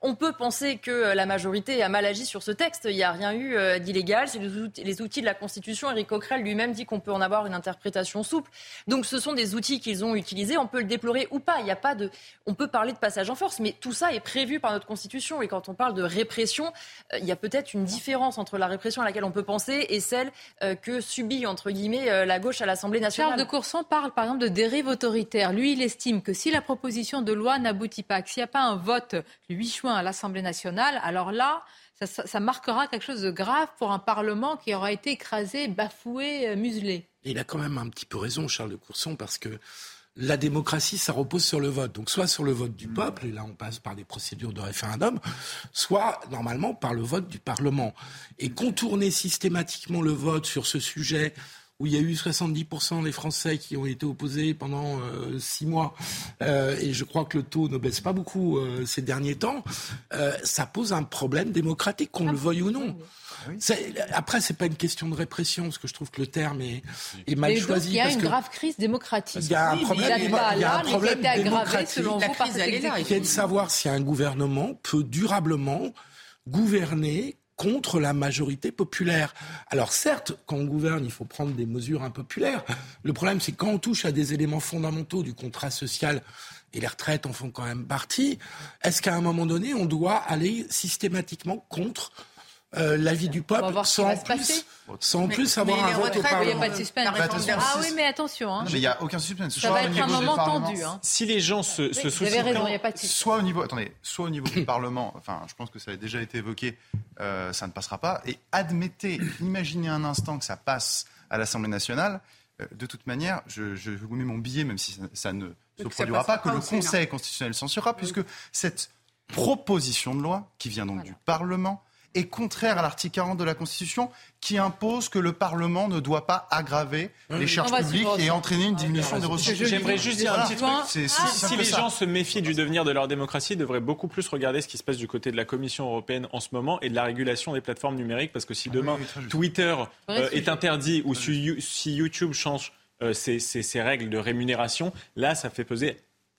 On peut penser que la majorité a mal agi sur ce texte. Il y a rien eu euh, d'illégal. C'est les outils, de la Constitution. Éric Coquerel lui-même dit qu'on peut en avoir une interprétation souple. Donc ce sont des outils qu'ils ont utilisés. On peut le déplorer ou pas. Il a pas de. On peut parler de passage en force, mais tout ça est prévu par notre Constitution. Et quand on parle de répression, euh, il y a peut-être une différence entre la répression à laquelle on peut penser et celle euh, que subit entre guillemets la gauche à l'Assemblée nationale. Charles de Courson parle par exemple de dérive autoritaire. Lui, il estime que si la proposition de loi n'aboutit pas, s'il n'y a pas un vote le 8 juin à l'Assemblée nationale, alors là, ça, marquera quelque chose de grave pour un Parlement qui aura été écrasé, bafoué, euh, muselé. il a quand même un petit peu raison, Charles de Courson, parce que la démocratie, ça repose sur le vote. Donc soit sur le vote du peuple, et là on passe par des procédures de référendum, soit normalement par le vote du Parlement. Et contourner systématiquement le vote sur ce sujet où il y a eu 70% des Français qui ont été opposés pendant euh, six mois, euh, et je crois que le taux ne baisse pas beaucoup euh, ces derniers temps, ça pose un problème démocratique, qu'on le veuille ou non. Après, c'est pas une question de répression, parce que je trouve que le terme est, est mal choisi. Il y a une grave crise démocratique. Il y a un problème, il y a un problème démocratique qui est de savoir si un gouvernement peut durablement gouverner contre la majorité populaire. Alors certes, quand on gouverne, il faut prendre des mesures impopulaires. Le problème, c'est quand on touche à des éléments fondamentaux du contrat social, et les retraites en font quand même partie, est-ce qu'à un moment donné, on doit aller systématiquement contre euh, l'avis du peuple sans plus, sans plus avoir un vote au Parlement. Il n'y a pas de suspense. Ah oui, mais attention. Hein. mais il n'y a aucun suspense. Ça va être un moment tendu. Hein. Si les gens se, se soucient... Raison, y a pas de soit au niveau, attendez, soit au niveau du Parlement, enfin, je pense que ça a déjà été évoqué, euh, ça ne passera pas. Et admettez, imaginez un instant que ça passe à l'Assemblée nationale. Euh, de toute manière, je, je, vous mets mon billet, même si ça, ça ne se produira pas, que le Conseil constitutionnel censurera, puisque cette proposition de loi, qui vient donc du Parlement, est contraire à l'article 40 de la Constitution qui impose que le Parlement ne doit pas aggraver les charges publiques et entraîner une diminution des ressources. J'aimerais juste dire un petit truc. si les gens se méfient du devenir de leur démocratie, ils devraient beaucoup plus regarder ce qui se passe du côté de la Commission européenne en ce moment et de la régulation des plateformes numériques parce que si demain Twitter euh, est interdit ou si YouTube change euh, ses règles de rémunération, là ça fait peser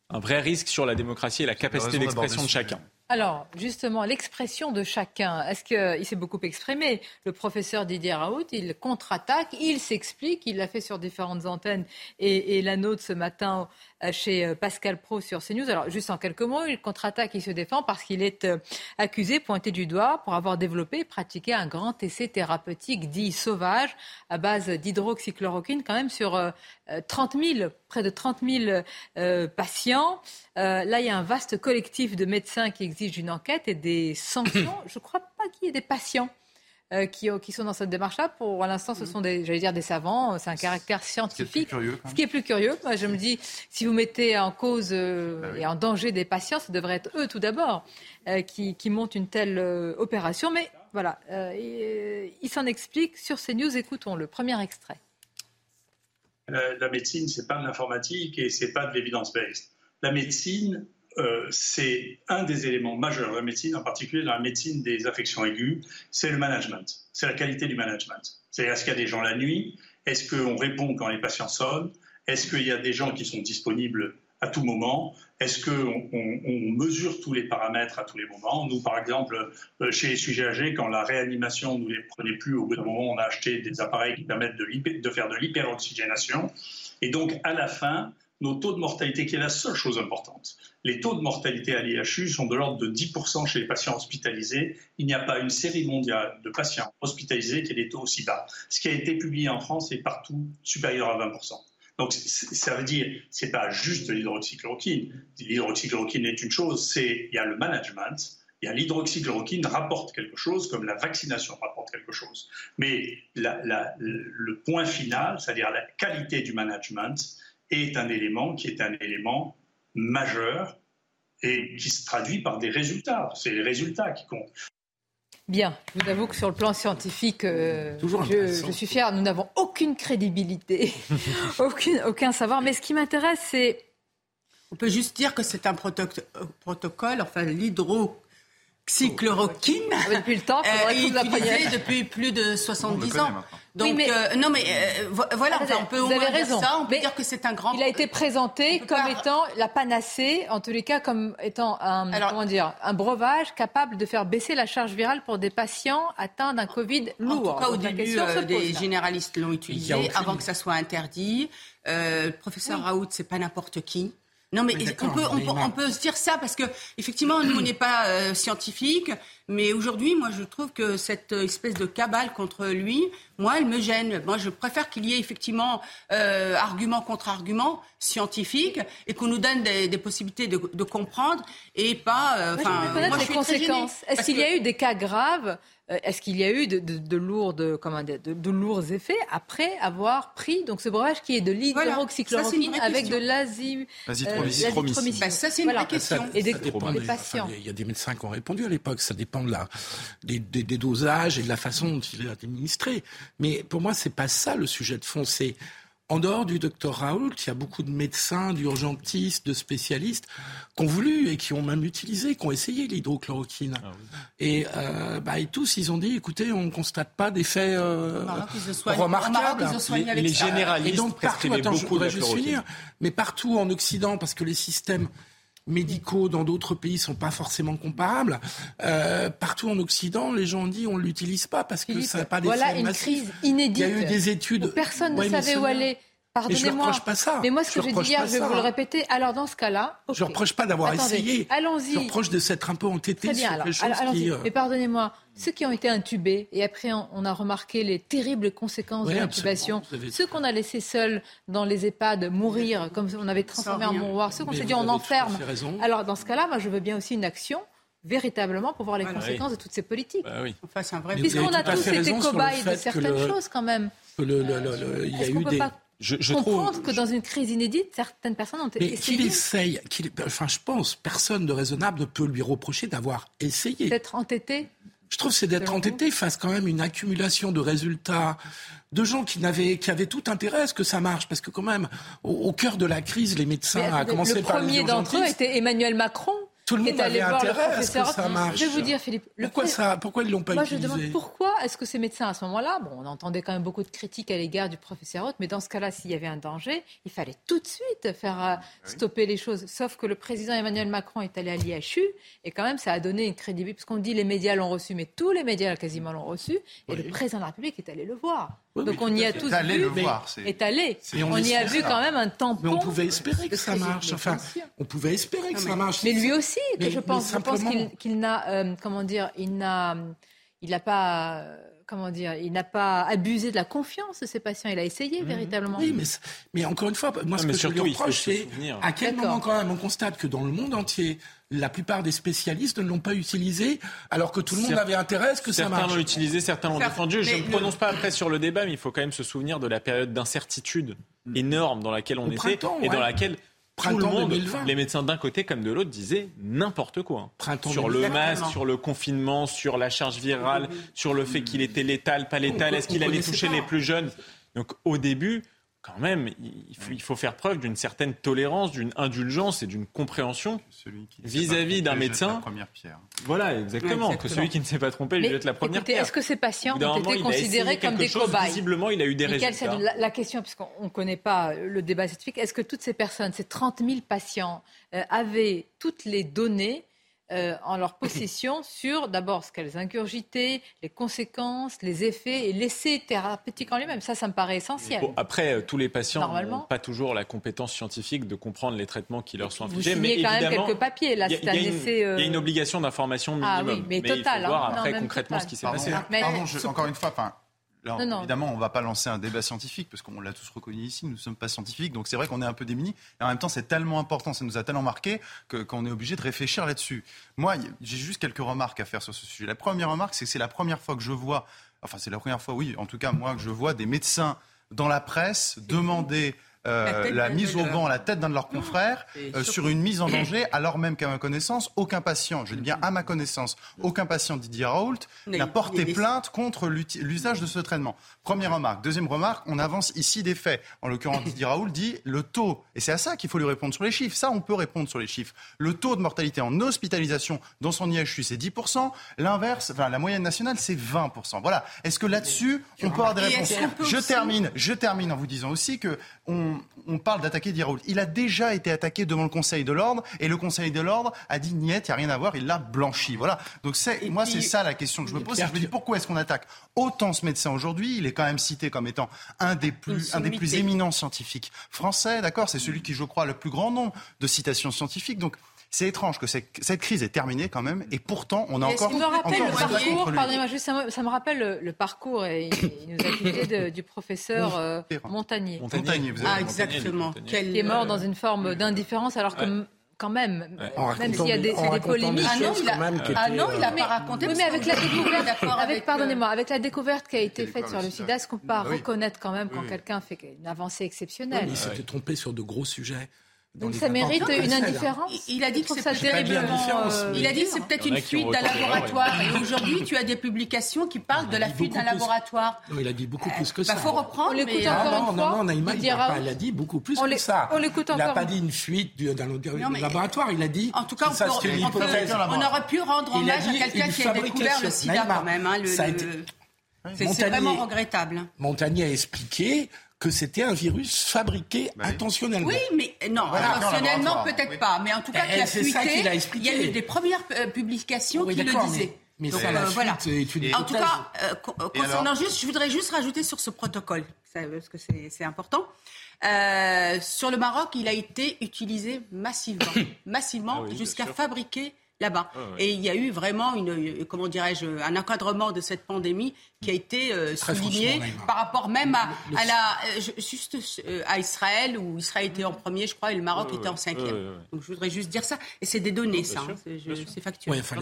un vrai risque sur la démocratie et la capacité d'expression de chacun. Alors, justement, l'expression de chacun, est-ce qu'il s'est beaucoup exprimé. Le professeur Didier Raoult, il contre-attaque, il s'explique, il l'a fait sur différentes antennes et, la nôtre ce matin chez euh, Pascal Pro sur CNews. Alors, juste en quelques mots, il contre-attaque, il se défend parce qu'il est euh, accusé, pointé du doigt, pour avoir développé et pratiqué un grand essai thérapeutique dit sauvage à base d'hydroxychloroquine, quand même sur 30 000, près de 30 000 patients. là, il y a un vaste collectif de médecins qui exige une enquête et des sanctions. Je ne crois pas qu'il y ait des patients euh, qui, qui, sont dans cette démarche-là. Pour l'instant, ce sont des, j'allais dire, des savants. C'est un caractère scientifique. Ce qui est plus curieux, moi, je me dis, si vous mettez en cause euh, bah et en danger des patients, ce devrait être eux tout d'abord qui, qui, montent une telle opération. Mais voilà, il s'en explique sur CNews. Écoutons le premier extrait. La, médecine, c'est pas de l'informatique et c'est pas de l'évidence-based. La médecine, euh, c'est un des éléments majeurs de la médecine, en particulier dans la médecine des affections aiguës, c'est le management, c'est la qualité du management. C'est est-ce qu'il y a des gens la nuit? Est-ce qu'on répond quand les patients sonnent? Est-ce qu'il y a des gens qui sont disponibles à tout moment? Est-ce qu'on on, mesure tous les paramètres à tous les moments? Nous, par exemple, euh, chez les sujets âgés, quand la réanimation ne les prenait plus, au bout d'un moment, on a acheté des appareils qui permettent de faire de l'hyperoxygénation. Et donc, à la fin, nos taux de mortalité, qui est la seule chose importante. Les taux de mortalité à l'IHU sont de l'ordre de 10% chez les patients hospitalisés. Il n'y a pas une série mondiale de patients hospitalisés qui ait des taux aussi bas. Ce qui a été publié en France est partout supérieur à 20%. Donc ça veut dire c'est pas juste l'hydroxychloroquine. L'hydroxychloroquine est une chose, c'est il y a le management, il y a l'hydroxychloroquine rapporte quelque chose, comme la vaccination rapporte quelque chose. Mais le point final, c'est-à-dire la qualité du management, est un élément qui est un élément majeur et qui se traduit par des résultats. C'est les résultats qui comptent. Bien, je vous avoue que sur le plan scientifique, euh, je, suis fière, nous n'avons aucune crédibilité, aucune, aucun savoir. Mais ce qui m'intéresse, c'est... On peut juste dire que c'est un protocole, enfin l'hydro Xychloroquine. Depuis le temps, euh, depuis plus de 70 ans. Donc, euh, non, mais euh, voilà, on peut vous avez raison. ça, on peut dire que c'est un grand. Il a été présenté comme étant la panacée, en tous les cas comme étant un, comment dire, un breuvage capable de faire baisser la charge virale pour des patients atteints d'un Covid lourd. En tout cas, au début, euh, des généralistes l'ont utilisé avant que ça soit interdit. le professeur Raoult, c'est pas n'importe qui. Non, mais on, peut, on, peut, se dire ça parce que effectivement, nous, on n'est pas euh, scientifique, mais aujourd'hui, moi, je trouve que cette espèce de cabale contre lui, moi, elle me gêne. Moi, je préfère qu'il y ait effectivement euh, argument contre argument scientifique et qu'on nous donne des, possibilités de, comprendre et pas. Euh, enfin, moi, je les conséquences. Est-ce qu'il y a eu des cas graves est-ce qu'il y a eu de, de, lourdes, comment de, de, lourds effets après avoir pris donc ce breuvage qui est de l'hydroxychloroquine avec de l'azithromycine bah, Ça, c'est une vraie question. Et des, patients. il y a des médecins qui ont répondu à l'époque. Ça dépend de la, des, des, dosages et de la façon dont il est administré. Mais pour moi, c'est pas ça le sujet de fond. C'est en dehors du docteur Raoult, il y a beaucoup de médecins, d'urgentistes, de spécialistes qui ont voulu et qui ont même utilisé, qui ont essayé l'hydrochloroquine. Ah et, euh, bah, et, tous, ils ont dit, écoutez, on ne constate pas d'effets euh, remarquables. Les, les, généralistes et donc, partout, attends, je voudrais juste finir, mais partout en Occident, parce que les systèmes médicaux dans d'autres pays sont pas forcément comparables. Euh, partout en Occident, les gens ont dit on l'utilise pas parce que ça n'a pas d'effet Voilà une crise inédite. Il y a eu des études. personne ne savait où aller. Pardonnez-moi. Mais je pas ça. Mais moi, ce que je, dis hier, je vais vous le répéter. Alors, dans ce cas-là. Okay. Je reproche pas d'avoir essayé. Allons-y. Je reproche de s'être un peu entêté sur alors, choses qui. Euh... Mais pardonnez-moi, ceux qui ont été intubés, et après, on a remarqué les terribles conséquences de l'intubation, ceux qu'on a laissés seuls dans les EHPAD mourir, comme on avait transformé en mouroir, ceux qu'on s'est dit on enferme. Alors, dans ce cas-là, moi, je veux bien aussi une action véritablement pour voir les conséquences de toutes ces politiques. Bah oui. un vrai Puisqu'on a tous été cobayes de certaines choses quand même. il y a eu des je, comprendre que dans une crise inédite, certaines personnes ont mais essayé. Qu'il essaye, enfin, je pense, personne de raisonnable ne peut lui reprocher d'avoir essayé. D'être entêté je trouve c'est d'être entêté face quand même une accumulation de résultats de gens qui n'avaient qui avaient tout intérêt à ce que ça marche parce que quand même au, cœur de la crise les médecins à commencer par le premier d'entre eux était Emmanuel Macron tout le monde avait intérêt à ce que ça marche. Je vais vous dire, Philippe. pourquoi, ça, pourquoi ils l'ont pas Moi, utilisé je demande pourquoi est-ce que ces médecins, à ce moment-là, bon, on entendait quand même beaucoup de critiques à l'égard du professeur Roth, mais dans ce cas-là, s'il y avait un danger, il fallait tout de suite faire euh, stopper les choses. Sauf que le président Emmanuel Macron est allé à l'IHU, et quand même, ça a donné une crédibilité, parce qu'on dit les médias l'ont reçu, mais tous les médias quasiment l'ont reçu, et le président de la République est allé le voir. Donc on y a tous allé vu, le voir, est allé. on, y a vu quand même un tampon. Mais on pouvait espérer que ça marche. Enfin, on pouvait espérer que ça marche. Mais lui aussi, que je pense, je pense qu'il n'a, euh, comment dire, il n'a, il n'a pas comment dire, il n'a pas abusé de la confiance de ses patients. Il a essayé mmh. véritablement. Oui, mais, mais encore une fois, moi, ce que je lui reproche, c'est à quel moment quand même on constate que dans le monde entier, la plupart des spécialistes ne l'ont pas utilisé, alors que tout le monde avait intérêt à ce que ça marche. Certains l'ont utilisé, certains l'ont défendu. Je ne me prononce pas après sur le débat, mais il faut quand même se souvenir de la période d'incertitude mmh. énorme dans laquelle on était et dans laquelle tout le monde, les médecins d'un côté comme de l'autre, disaient n'importe quoi. sur le masque, sur le confinement, sur la charge virale, sur le fait qu'il était létal, pas létal, est-ce qu'il allait toucher les plus jeunes. Donc au début, quand même, il faut, faire preuve d'une certaine tolérance, d'une indulgence et d'une compréhension vis-à-vis d'un médecin. première pierre. Voilà, exactement, Que celui qui ne s'est pas trompé lui jette la première pierre. Est-ce que ces patients ont été considérés comme des cobayes Visiblement, il a eu des résultats. La, la, question, puisqu'on ne connaît pas le débat scientifique, est-ce que toutes ces personnes, ces 30 000 patients, euh, avaient toutes les données euh, en leur possession sur d'abord ce qu'elles ingurgitaient, les conséquences, les effets et l'essai thérapeutique en lui-même. Ça, ça me paraît essentiel. après, euh, tous les patients n'ont pas toujours la compétence scientifique de comprendre les traitements qui leur sont infligés. Vous mais quand même quelques papiers. Là, c'est un essai. Il y a une obligation d'information minimum. Ah oui, mais, total, il faut voir hein. après concrètement ce qui s'est passé. Pardon, encore une fois, évidemment, on ne va pas lancer un débat scientifique parce qu'on l'a tous reconnu ici, nous ne sommes pas scientifiques, donc c'est vrai qu'on est un peu démunis. Et en même temps, c'est tellement important, ça nous a tellement marqué qu'on est obligé de réfléchir là-dessus. Moi, j'ai juste quelques remarques à faire sur ce sujet. La première remarque, c'est que c'est la première fois que je vois, enfin c'est la première fois, oui, en tout cas moi, que je vois des médecins dans la presse demander euh, la, mise au banc à la tête d'un de leurs confrères euh, sur une mise en danger, alors même qu'à ma connaissance, aucun patient, je dis bien à ma connaissance, aucun patient Didier Raoult n'a porté plainte contre l'usage de ce traitement. Première remarque. Deuxième remarque, on avance ici des faits. En l'occurrence, Didier Raoult dit le taux, et c'est à ça qu'il faut lui répondre sur les chiffres. Ça, on peut répondre sur les chiffres. Le taux de mortalité en hospitalisation dans son IHU, c'est 10%. L'inverse, enfin, la moyenne nationale, c'est 20%. Voilà. Est-ce que là-dessus, on peut avoir des réponses Je termine, je termine en vous disant aussi que on, parle d'attaquer Raoult. Il a déjà été attaqué devant le Conseil de l'ordre, et le Conseil de l'ordre a dit niet, il n'y a rien à voir, il l'a blanchi. Voilà. Donc c'est, moi, c'est ça la question que je me pose. Je me dis pourquoi est-ce qu'on attaque autant ce médecin aujourd'hui? Il est quand même cité comme étant un des plus, un des plus éminents scientifiques français, d'accord? C'est celui qui, je crois, a le plus grand nombre de citations scientifiques. Donc, c'est étrange que cette, crise est terminée quand même, et pourtant on a encore. Ça me rappelle le parcours, pardonnez-moi juste, ça me, rappelle le, parcours, et il, nous a quitté du professeur euh, Montagnier. Montagnier, vous avez ah, exactement. Qui est mort dans une forme d'indifférence, alors que quand même, même s'il y a des, des polémiques. Ah non, il a, ah non, il a pas raconté. Oui, mais avec la découverte, avec, pardonnez-moi, avec la découverte qui a été faite sur le SIDA, est-ce qu'on peut pas reconnaître quand même quand quelqu'un fait une avancée exceptionnelle Il s'était trompé sur de gros sujets. Donc ça mérite une indifférence. Il a dit que c'est terriblement. Euh, il a dit que c'est peut-être une fuite d'un laboratoire. Et aujourd'hui, tu as des publications qui parlent de la fuite d'un laboratoire. Non, il a dit beaucoup plus que bah, ça. Il faut reprendre. On l'écoute encore non, une fois. Non, non, Naïma, il a dit beaucoup plus que ça. On l'écoute encore. Il n'a pas dit une fuite d'un laboratoire. Il a dit. En tout cas, on aurait pu rendre hommage à quelqu'un qui a découvert le sida quand même. Hein, c'est vraiment regrettable. Montagnier a expliqué que c'était un virus fabriqué bah intentionnellement. Oui, mais non, intentionnellement peut-être pas, mais en tout cas qui a fuité. Il, y a eu des premières euh, publications qui le disaient. Mais, Donc, euh, voilà. en tout cas, euh, concernant juste, je voudrais juste rajouter sur ce protocole, parce que c'est important. sur le Maroc, il a été utilisé massivement, massivement ah jusqu'à fabriquer là-bas. Ah Et il y a eu vraiment une, comment dirais-je, un encadrement de cette pandémie qui a été euh, souligné par rapport même à, à la, euh, juste euh, à Israël où Israël était en premier, je crois, et le Maroc était en cinquième. Donc je voudrais juste dire ça. Et c'est des données, ça. Hein, c'est factuel. enfin,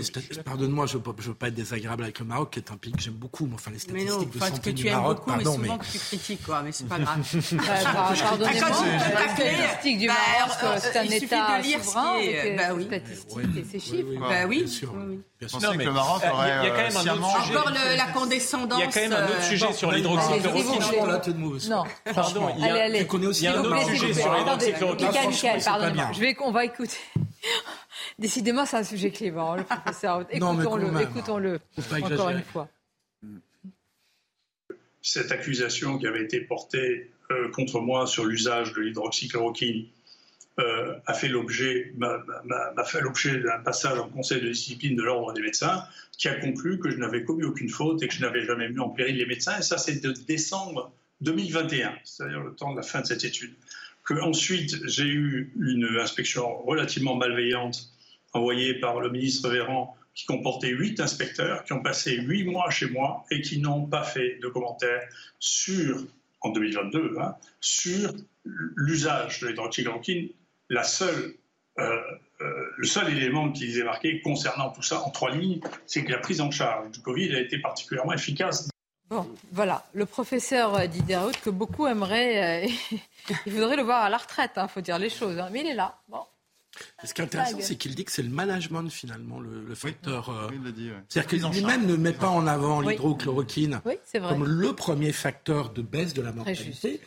pardonne-moi, je ne veux pas être désagréable avec le Maroc, qui est un pays que j'aime beaucoup. Mais enfin, les statistiques mais non, de santé que tu du Maroc, beaucoup, pardon, mais souvent que tu critiques, quoi. Mais c'est pas grave. Pardonnez-moi. Les statistiques du Maroc, c'est un État souverain avec des statistiques et ses chiffres. Bah oui. Bien sûr. Non, mais le Maroc aurait. Il y a quand même un autre sujet. Encore la condescendance. Il y a quand même un autre sujet sur l'hydroxychloroquine. Non, pardon. Allez, allez. Il y a un autre sujet sur l'hydroxychloroquine. Michael, pardonnez-moi. On va écouter. Décidément, c'est un sujet clément, le professeur. Écoutons-le, écoutons-le. Encore une fois. Cette accusation qui avait été portée contre moi sur l'usage de l'hydroxychloroquine euh, a fait l'objet, d'un passage en conseil de discipline de l'ordre des médecins, qui a conclu que je n'avais commis aucune faute et que je n'avais jamais mis en péril les médecins. Et ça, c'est de décembre 2021, c'est-à-dire le temps de la fin de cette étude. Que ensuite, j'ai eu une inspection relativement malveillante envoyée par le ministre Véran qui comportait huit inspecteurs qui ont passé huit mois chez moi et qui n'ont pas fait de commentaires sur, en 2022, hein, sur l'usage de l'hydroxychloroquine. La seule, euh, euh, le seul élément qu'ils aient marqué concernant tout ça en trois lignes, c'est que la prise en charge du Covid a été particulièrement efficace. Bon, voilà, le professeur Didier Raoult que beaucoup aimeraient, euh, il faudrait le voir à la retraite, il hein, faut dire les choses, hein, mais il est là. Bon. Ce qui est intéressant, c'est qu'il dit que c'est le management finalement le, facteur. Euh, c'est-à-dire qu'il lui-même ne met pas en avant l'hydrochloroquine comme le premier facteur de baisse de la mortalité.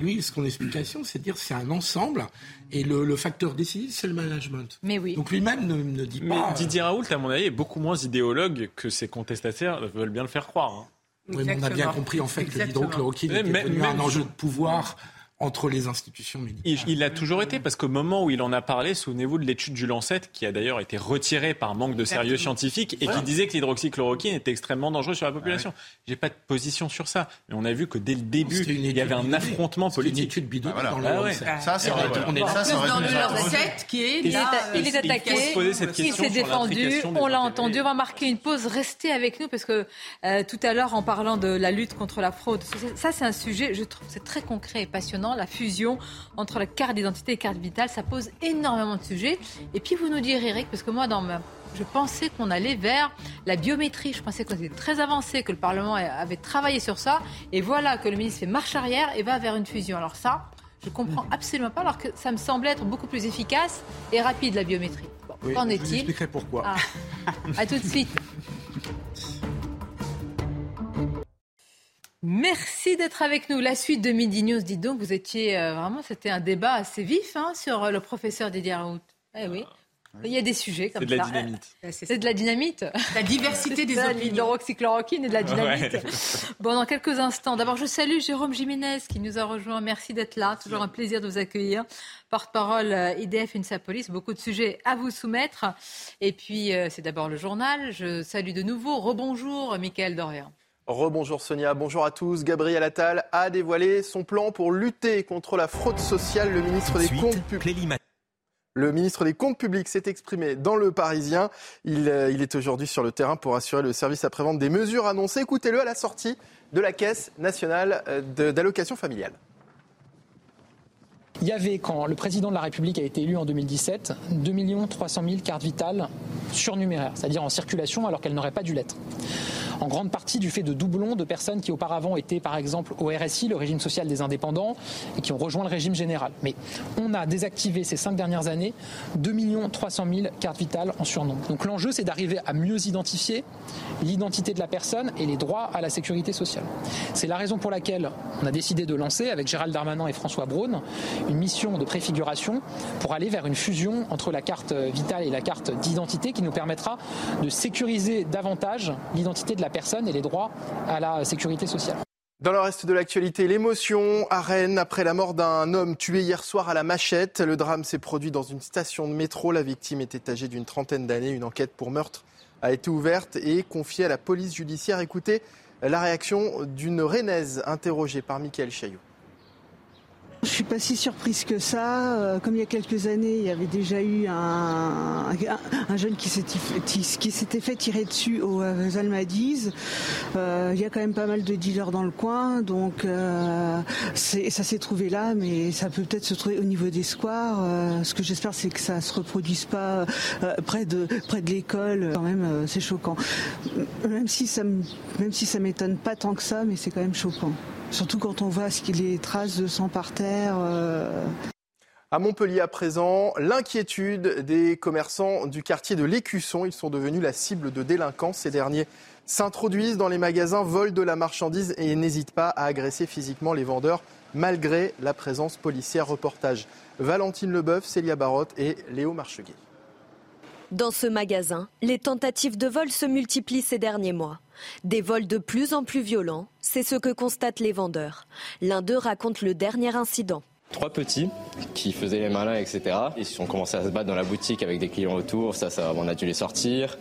lui, son explication, c'est de dire que c'est un ensemble et le, facteur décisif, c'est le management. Mais oui. Donc lui-même ne, dit pas. Mais Didier Raoult, à mon avis, est beaucoup moins idéologue que ses contestataires veulent bien le faire croire. Hein. Oui, on a bien compris en fait que l'hydrochloroquine était devenu un enjeu de pouvoir entre les institutions médicales. Il l'a toujours été, parce qu'au moment où il en a parlé, souvenez-vous de l'étude du Lancet, qui a d'ailleurs été retirée par manque de sérieux scientifique, et qui disait que l'hydroxychloroquine était extrêmement dangereux sur la population. J'ai pas de position sur ça, mais on a vu que dès le début, il y avait un affrontement politique. une étude bidon bah, dans le ah Ça, c'est vrai. On est dans le Lancet, qui est il, est, il est attaqué, il s'est défendu, on l'a entendu. On va marquer une pause. Restez avec nous, parce que euh, tout à l'heure, en parlant de la lutte contre la fraude, ça, c'est un sujet, je trouve, c'est très concret et passionnant la fusion entre la carte d'identité et la carte vitale. Ça pose énormément de sujets. Et puis vous nous direz, Eric, parce que moi, dans je pensais qu'on allait vers la biométrie. Je pensais qu'on était très avancé, que le Parlement avait travaillé sur ça. Et voilà que le ministre fait marche arrière et va vers une fusion. Alors ça, je comprends absolument pas, alors que ça me semblait être beaucoup plus efficace et rapide, la biométrie. qu'en est-il Je vous expliquerai pourquoi. Ah. À tout de suite. Merci d'être avec nous. La suite de Midi News, dites donc, vous étiez euh, vraiment, c'était un débat assez vif hein, sur euh, le professeur Didier Raoult. Eh oui. Il y a des sujets comme ça. C'est de la dynamite. C'est de la dynamite. La diversité des opinions. L'hydroxychloroquine et de la dynamite. Bon, dans quelques instants. D'abord, je salue Jérôme Jiménez qui nous a rejoint. Merci d'être là. Toujours un plaisir de vous accueillir. Porte-parole euh, IDF Police. Beaucoup de sujets à vous soumettre. Et puis, c'est d'abord le journal. Je salue de nouveau. Rebonjour, Michael Dorian. Rebonjour Sonia, bonjour à tous. Gabriel Attal a dévoilé son plan pour lutter contre la fraude sociale. Le ministre des Comptes publics. Le ministre des Comptes publics s'est exprimé dans le Parisien. Il, euh, il est aujourd'hui sur le terrain pour assurer le service après-vente des mesures annoncées. Écoutez-le à la sortie de la Caisse nationale euh, d'allocation familiale. Il y avait, quand le président de la République a été élu en 2017, 2 300 000 cartes vitales surnuméraires, c'est-à-dire en circulation alors qu'elles n'auraient pas dû l'être en grande partie du fait de doublons de personnes qui auparavant étaient par exemple au RSI, le régime social des indépendants, et qui ont rejoint le régime général. Mais on a désactivé ces cinq dernières années 2 300 000 cartes vitales en surnombre. Donc l'enjeu, c'est d'arriver à mieux identifier l'identité de la personne et les droits à la sécurité sociale. C'est la raison pour laquelle on a décidé de lancer, avec Gérald Darmanin et François Braun, mission de préfiguration pour aller vers une fusion entre la carte vitale et la carte d'identité qui nous permettra de sécuriser davantage l'identité de la personne et les droits à la sécurité sociale. Dans le reste de l'actualité, l'émotion à Rennes après la mort d'un homme tué hier soir à la machette. Le drame s'est produit dans une station de métro. La victime était âgée d'une trentaine d'années. Une enquête pour meurtre a été ouverte et confiée à la police judiciaire. Écoutez la réaction d'une Rennaise interrogée par Michael Chaillot. Je suis pas si surprise que ça. Euh, comme il y a quelques années, il y avait déjà eu un, un, jeune qui s'était fait tirer dessus aux Almadies. Euh, il y a quand même pas mal de dealers dans le coin, donc euh, ça s'est trouvé là, mais ça peut peut-être se trouver au niveau des squares. Euh, ce que j'espère, c'est que ça se reproduise pas près de près de l'école. Quand même, c'est choquant. Même si ça même si ça m'étonne pas tant que ça, mais c'est quand même choquant. Surtout quand on voit ce qu'il a traces de sang par terre. Euh. À Montpellier à présent, l'inquiétude des commerçants du quartier de l'Écusson. Ils sont devenus la cible de délinquants. Ces derniers s'introduisent dans les magasins, volent de la marchandise et n'hésitent pas à agresser physiquement les vendeurs malgré la présence policière. Reportage Valentine Leboeuf, Célia Barotte et Léo Marcheguet. Dans ce magasin, les tentatives de vol se multiplient ces derniers mois. Des vols de plus en plus violents, c'est ce que constatent les vendeurs. L'un d'eux raconte le dernier incident. Trois petits qui faisaient les malins, etc. Ils ont commencé à se battre dans la boutique avec des clients autour. Ça, on a dû les sortir.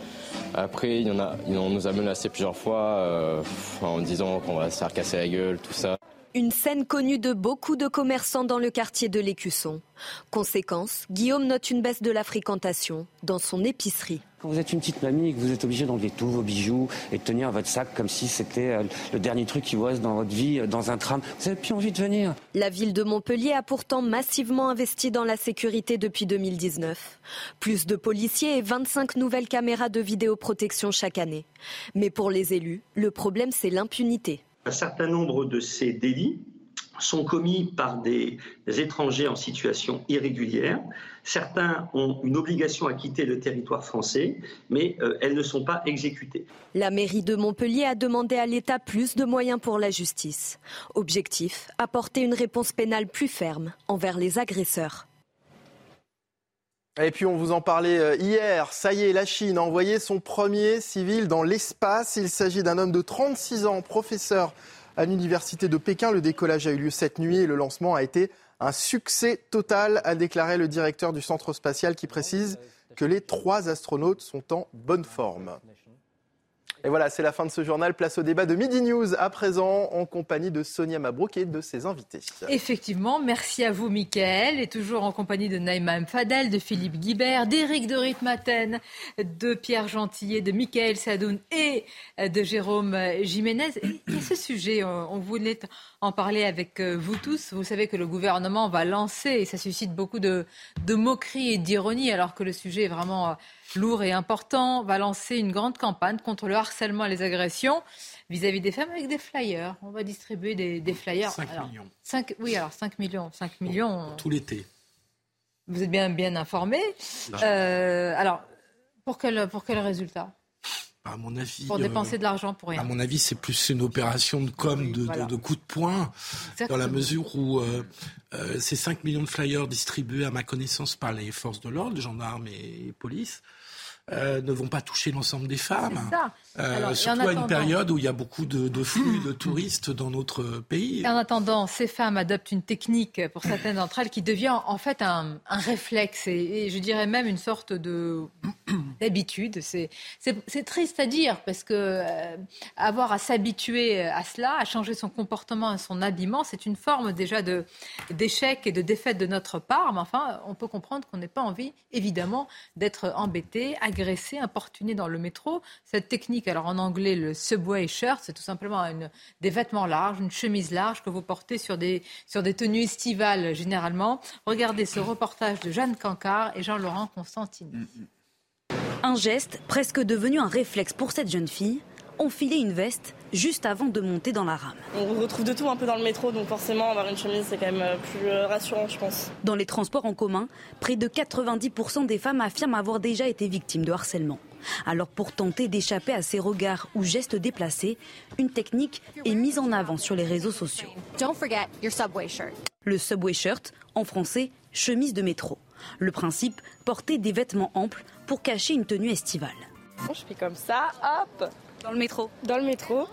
Après, on nous a menacé plusieurs fois euh, en disant qu'on va se faire casser la gueule, tout ça. Une scène connue de beaucoup de commerçants dans le quartier de l'Écusson. Conséquence, Guillaume note une baisse de la fréquentation dans son épicerie. Quand vous êtes une petite mamie et que vous êtes obligé d'enlever tous vos bijoux et de tenir votre sac comme si c'était euh, le dernier truc qui vous reste dans votre vie, euh, dans un tram, vous n'avez plus envie de venir. La ville de Montpellier a pourtant massivement investi dans la sécurité depuis 2019. Plus de policiers et 25 nouvelles caméras de vidéoprotection chaque année. Mais pour les élus, le problème c'est l'impunité. Un certain nombre de ces délits sont commis par des, étrangers en situation irrégulière. Certains ont une obligation à quitter le territoire français, mais euh, elles ne sont pas exécutées. La mairie de Montpellier a demandé à l'État plus de moyens pour la justice. Objectif, apporter une réponse pénale plus ferme envers les agresseurs. Et puis on vous en parlait euh, hier, ça y est, la Chine a envoyé son premier civil dans l'espace. Il s'agit d'un homme de 36 ans, professeur à l'université de Pékin. Le décollage a eu lieu cette nuit et le lancement a été un succès total, a déclaré le directeur du centre spatial qui précise que les trois astronautes sont en bonne forme. Et voilà, c'est la fin de ce journal. Place au débat de Midi News à présent en compagnie de Sonia Mabrouk et de ses invités. Effectivement, merci à vous, Mickaël, et toujours en compagnie de Naïma Fadel, de Philippe Guibert, d'Éric de Ritmaten, de Pierre Gentillet, de Mickaël Sadoun et de Jérôme Jiménez. Et ce sujet, on voulait en parler avec euh, vous tous. Vous savez que le gouvernement va lancer, et ça suscite beaucoup de, de moqueries et d'ironie, alors que le sujet est vraiment euh, lourd et important, va lancer une grande campagne contre le harcèlement et les agressions vis-à-vis des femmes avec des flyers. On va distribuer des, flyers. 5 millions. 5, oui, alors 5 millions. 5 millions. tout l'été. Vous êtes bien, bien informé. Euh, alors, pour quel, pour quel résultat? À mon avis, pour dépenser de l'argent pour rien. À mon avis, c'est plus une opération de com, de, de, coup de poing, dans la mesure où euh, euh, ces 5 millions de flyers distribués, à ma connaissance, par les forces de l'ordre, gendarmes et police, euh, ne vont pas toucher l'ensemble des femmes. Euh, surtout à une période où il y a beaucoup de, flux de touristes dans notre pays. En attendant, ces femmes adoptent une technique pour certaines d'entre elles qui devient en fait un, réflexe et, je dirais même une sorte de d'habitude. C'est triste à dire parce que euh, avoir à s'habituer à cela, à changer son comportement et son habillement, c'est une forme déjà d'échec et de défaite de notre part. Mais enfin, on peut comprendre qu'on n'ait pas envie, évidemment, d'être embêté, agressé, importuné dans le métro. Cette technique, alors en anglais, le subway shirt, c'est tout simplement des vêtements larges, une chemise large que vous portez sur des, sur des tenues estivales généralement. Regardez ce reportage de Jeanne Cancard et Jean-Laurent Constantine. Un geste presque devenu un réflexe pour cette jeune fille enfiler une veste juste avant de monter dans la rame. On retrouve de tout un peu dans le métro, donc forcément avoir une chemise c'est quand même euh, plus euh, rassurant je pense. Dans les transports en commun, près de 90% des femmes affirment avoir déjà été victimes de harcèlement. Alors pour tenter d'échapper à ces regards ou gestes déplacés, une technique est mise en avant sur les réseaux sociaux. Le subway shirt, en français, chemise de métro. Le principe, porter des vêtements amples pour cacher une tenue estivale. Je fais comme ça, hop, dans le métro Dans le métro.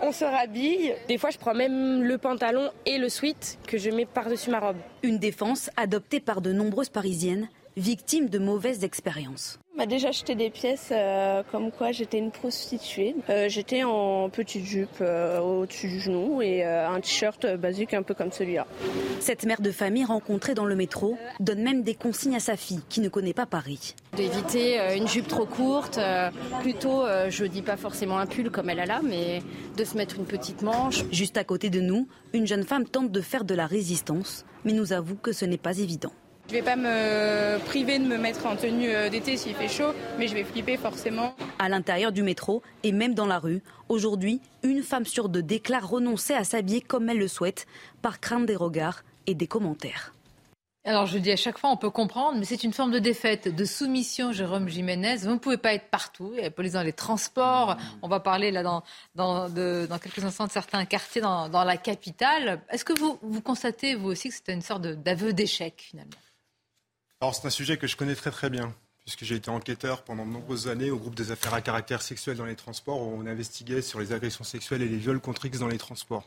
On se rhabille. Des fois, je prends même le pantalon et le sweat que je mets par-dessus ma robe. Une défense adoptée par de nombreuses Parisiennes victimes de mauvaises expériences m'a déjà acheté des pièces euh, comme quoi j'étais une prostituée. Euh, j'étais en petite jupe euh, au-dessus du genou et un t-shirt basique un peu comme celui-là. Cette mère de famille rencontrée dans le métro donne même des consignes à sa fille qui ne connaît pas Paris. D'éviter une jupe trop courte, plutôt, je dis pas forcément un pull comme elle a là, mais de se mettre une petite manche. Juste à côté de nous, une jeune femme tente de faire de la résistance, mais nous avoue que ce n'est pas évident. Je vais pas me priver de me mettre en tenue euh, d'été s'il fait chaud, mais je vais flipper forcément. À l'intérieur du métro et même dans la rue, aujourd'hui, une femme sur deux déclare renoncer à s'habiller comme elle le souhaite, par crainte des regards et des commentaires. Alors je dis à chaque fois, on peut comprendre, mais c'est une forme de défaite, de soumission, Jérôme Jiménez. Vous ne pouvez pas être partout. Il y a la police dans les transports. On va parler là dans, dans, dans quelques instants de certains quartiers dans, dans la capitale. Est-ce que vous, vous constatez, vous aussi, que c'était une sorte d'aveu d'échec finalement? Alors c'est un sujet que je connais très très bien, puisque j'ai été enquêteur pendant de nombreuses années au groupe des affaires à caractère sexuel dans les transports, où on investiguait sur les agressions sexuelles et les viols contre X dans les transports.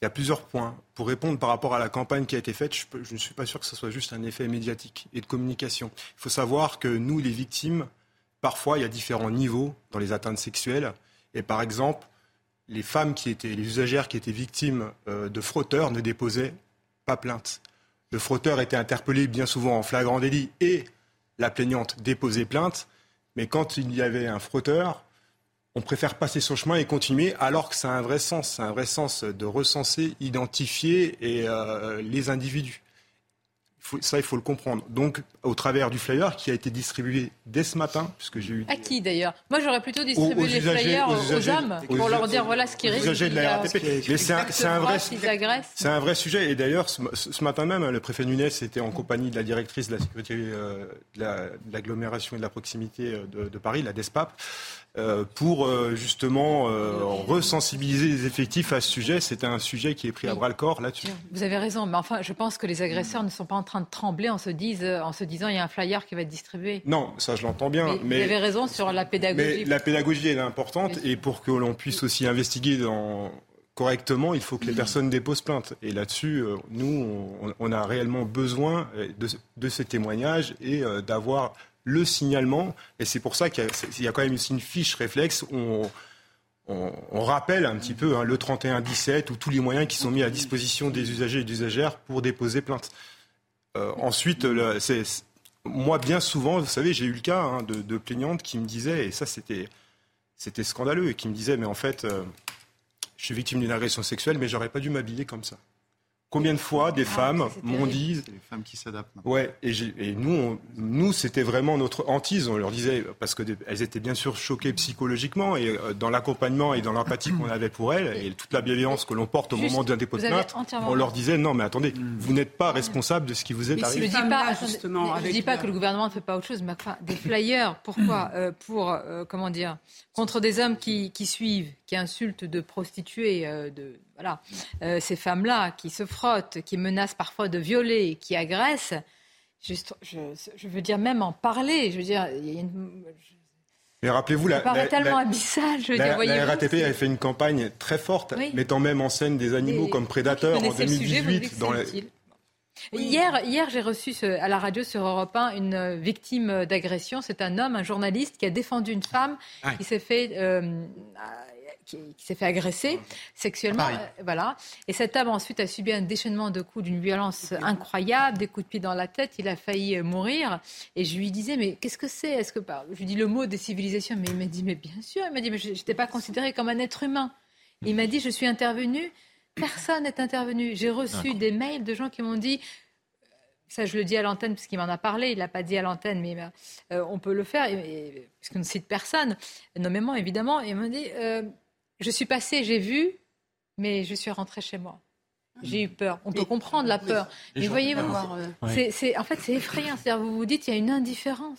Il y a plusieurs points. Pour répondre par rapport à la campagne qui a été faite, je, ne suis pas sûr que ce soit juste un effet médiatique et de communication. Il faut savoir que nous, les victimes, parfois, il y a différents niveaux dans les atteintes sexuelles. Et par exemple, les femmes qui étaient, les usagères qui étaient victimes euh, de frotteurs ne déposaient pas plainte. Le frotteur était interpellé bien souvent en flagrant délit et la plaignante déposait plainte. Mais quand il y avait un frotteur, on préfère passer son chemin et continuer, alors que ça a un vrai sens. C'est un vrai sens de recenser, identifier euh, les individus ça, il faut le comprendre. Donc, au travers du flyer qui a été distribué dès ce matin, puisque j'ai eu. À qui d'ailleurs? Moi, j'aurais plutôt distribué les flyers aux, hommes pour leur dire voilà ce qui risque. de la RATP. Mais c'est un, vrai, c'est un vrai sujet. Et d'ailleurs, ce, matin même, le préfet Nunes était en compagnie de la directrice de la sécurité euh, de l'agglomération et de la proximité euh, de, de Paris, la DESPAP. Euh, pour euh, justement euh, resensibiliser les effectifs à ce sujet. C'est un sujet qui est pris à bras le corps là-dessus. Vous avez raison, mais enfin, je pense que les agresseurs ne sont pas en train de trembler en se, en se disant il y a un flyer qui va être distribué. Non, ça je l'entends bien. Mais, vous avez raison sur la pédagogie. Mais la pédagogie, elle est importante et pour que l'on puisse aussi investiguer correctement, il faut que les personnes déposent plainte. Et là-dessus, nous, on, a réellement besoin de ces témoignages et d'avoir le signalement. Et c'est pour ça qu'il y, a quand même une fiche réflexe où on, rappelle un petit peu hein, le 31-17 ou tous les moyens qui sont mis à disposition des usagers et des usagères pour déposer plainte. Euh, ensuite, moi, bien souvent, vous savez, j'ai eu le cas hein, de, plaignantes qui me disaient, et ça c'était, c'était scandaleux, et qui me disaient, mais en fait, euh, je suis victime d'une agression sexuelle, mais j'aurais pas dû m'habiller comme ça. Combien de fois des ah, femmes m'ont dit. les femmes qui s'adaptent. Ouais, et, et nous, nous c'était vraiment notre hantise. On leur disait, parce qu'elles étaient bien sûr choquées psychologiquement, et euh, dans l'accompagnement et dans l'empathie qu'on avait pour elles, et toute la bienveillance que l'on porte au moment d'un dépôt de plainte, on leur disait, non, mais attendez, vous n'êtes pas responsable de ce qui vous est arrivé. Je ne dis pas, justement, je dis pas que le gouvernement ne fait pas autre chose, mais enfin, des flyers, pourquoi euh, Pour, euh, comment dire, contre des hommes qui, qui suivent, qui insultent de prostituées, de voilà, euh, ces femmes-là qui se frottent, qui menacent parfois de violer, qui agressent, juste, je, veux dire même en parler. Je veux dire, il y a une, mais rappelez-vous, la, la, tellement abyssal, je veux la, dire, la RATP avait fait une campagne très forte, mettant même en scène des animaux comme prédateurs en 2018. dans Hier, hier j'ai reçu à la radio sur Europe 1 une victime d'agression. C'est un homme, un journaliste, qui a défendu une femme ah qui s'est fait euh, qui, s'est fait agresser sexuellement. Euh, voilà. Et cet homme ensuite a subi un déchaînement de coups d'une violence incroyable, des coups de pied dans la tête. Il a failli euh, mourir. Et je lui disais, mais qu'est-ce que c'est? Est-ce que je lui dis le mot des civilisations Mais il m'a dit, mais bien sûr. Il m'a dit, mais je n'étais pas considéré comme un être humain. Il m'a dit, je suis intervenu. Personne n'est intervenu. J'ai reçu des mails de gens qui m'ont dit ça je le dis à l'antenne puisqu'il m'en a parlé, il l'a pas dit à l'antenne, mais euh, on peut le faire, puisqu'on ne cite personne, nommément évidemment, et il m'a dit, je suis passée, j'ai vu, mais je suis rentrée chez moi. J'ai eu peur. On peut comprendre la peur. mais voyez-vous, euh, c'est, en fait, c'est effrayant. C'est-à-dire, vous vous dites, il y a une indifférence.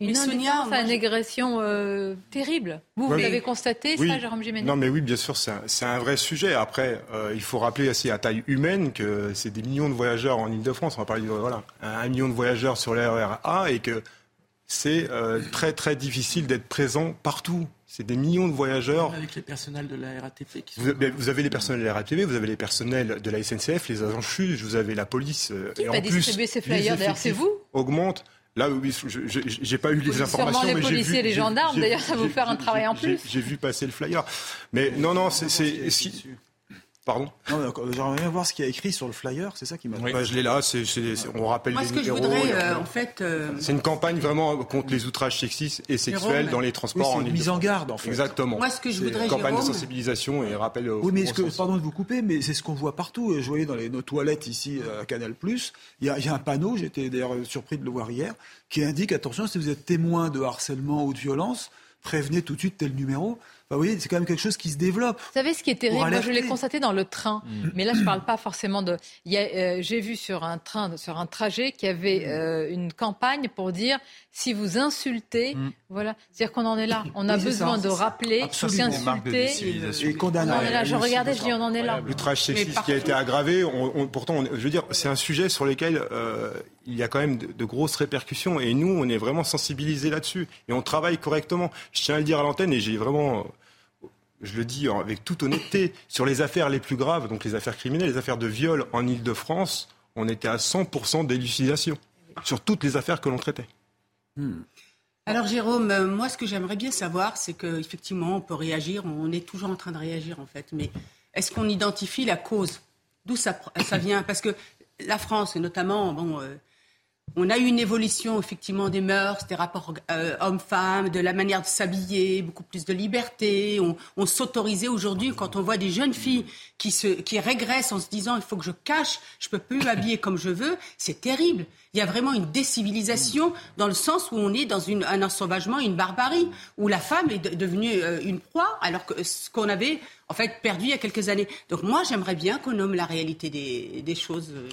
Une indifférence à une agression euh, terrible. Vous, vous l'avez constaté, ça, Jérôme Jiménez Non, mais oui, bien sûr, c'est un, vrai sujet. Après, euh, il faut rappeler aussi à taille humaine que c'est des millions de voyageurs en Ile-de-France. On va parler de voilà, un million de voyageurs sur l'RER et que c'est très, très difficile d'être présent partout. C'est des millions de voyageurs. Avec les personnels de la RATP qui sont... vous, avez les personnels de la RATP, vous avez les personnels de la SNCF, les agents CHUS, vous avez la police. Euh, qui et va en distribuer ces flyers D'ailleurs, c'est vous Augmente. Là, oui, j'ai pas eu les informations. Sûrement les policiers et les gendarmes, d'ailleurs, ça va vous faire un travail en plus. J'ai vu passer le flyer. Mais non, non, c'est. Pardon J'aimerais bien voir ce qu'il y a écrit sur le flyer, c'est ça qui m'a. Oui. Bah, je l'ai là, on rappelle Moi, les ce que je voudrais, euh, en fait. Euh, c'est une campagne vraiment contre les outrages sexistes et sexuels dans les transports. Oui, une mise en garde, en fait. Exactement. Moi, ce que je voudrais, une campagne de sensibilisation et rappel. Oui, mais ce que, pardon de vous couper, mais c'est ce qu'on voit partout. Je voyais dans les, nos toilettes ici à Canal+, il y a, il y a un panneau, j'étais d'ailleurs surpris de le voir hier, qui indique attention, si vous êtes témoin de harcèlement ou de violence, prévenez tout de suite tel numéro. Bah, vous voyez, c'est quand même quelque chose qui se développe. Vous savez ce qui est terrible Moi, je l'ai constaté dans le train. Mm. Mais là, je ne parle pas forcément de. Euh, j'ai vu sur un train, sur un trajet, qu'il y avait mm. euh, une campagne pour dire si vous insultez, mm. voilà. C'est-à-dire qu'on en est là. On a besoin de rappeler, si insulter, et condamner. Je regardais, je dis on en est là. Le trash sexiste qui a été aggravé, pourtant, je veux dire, c'est un sujet sur lequel euh, il y a quand même de, de, grosses répercussions. Et nous, on est vraiment sensibilisés là-dessus. Et on travaille correctement. Je tiens à le dire à l'antenne et j'ai vraiment je le dis avec toute honnêteté, sur les affaires les plus graves, donc les affaires criminelles, les affaires de viol en Ile-de-France, on était à 100% d'élucidation sur toutes les affaires que l'on traitait. Hmm. Alors Jérôme, euh, moi ce que j'aimerais bien savoir, c'est qu'effectivement on peut réagir, on est toujours en train de réagir en fait, mais est-ce qu'on identifie la cause? D'où ça, vient? Parce que la France, et notamment, bon, euh, on a eu une évolution effectivement des mœurs, des rapports euh, hommes-femmes, de la manière de s'habiller, beaucoup plus de liberté. On, s'autorisait aujourd'hui quand on voit des jeunes filles qui, se, qui régressent en se disant il faut que je cache, je peux plus m'habiller comme je veux. C'est terrible. Il y a vraiment une décivilisation dans le sens où on est dans une, un ensauvagement, une barbarie, où la femme est devenue euh, une proie alors que ce qu'on avait en fait perdu il y a quelques années. Donc moi j'aimerais bien qu'on nomme la réalité des, des choses. Euh,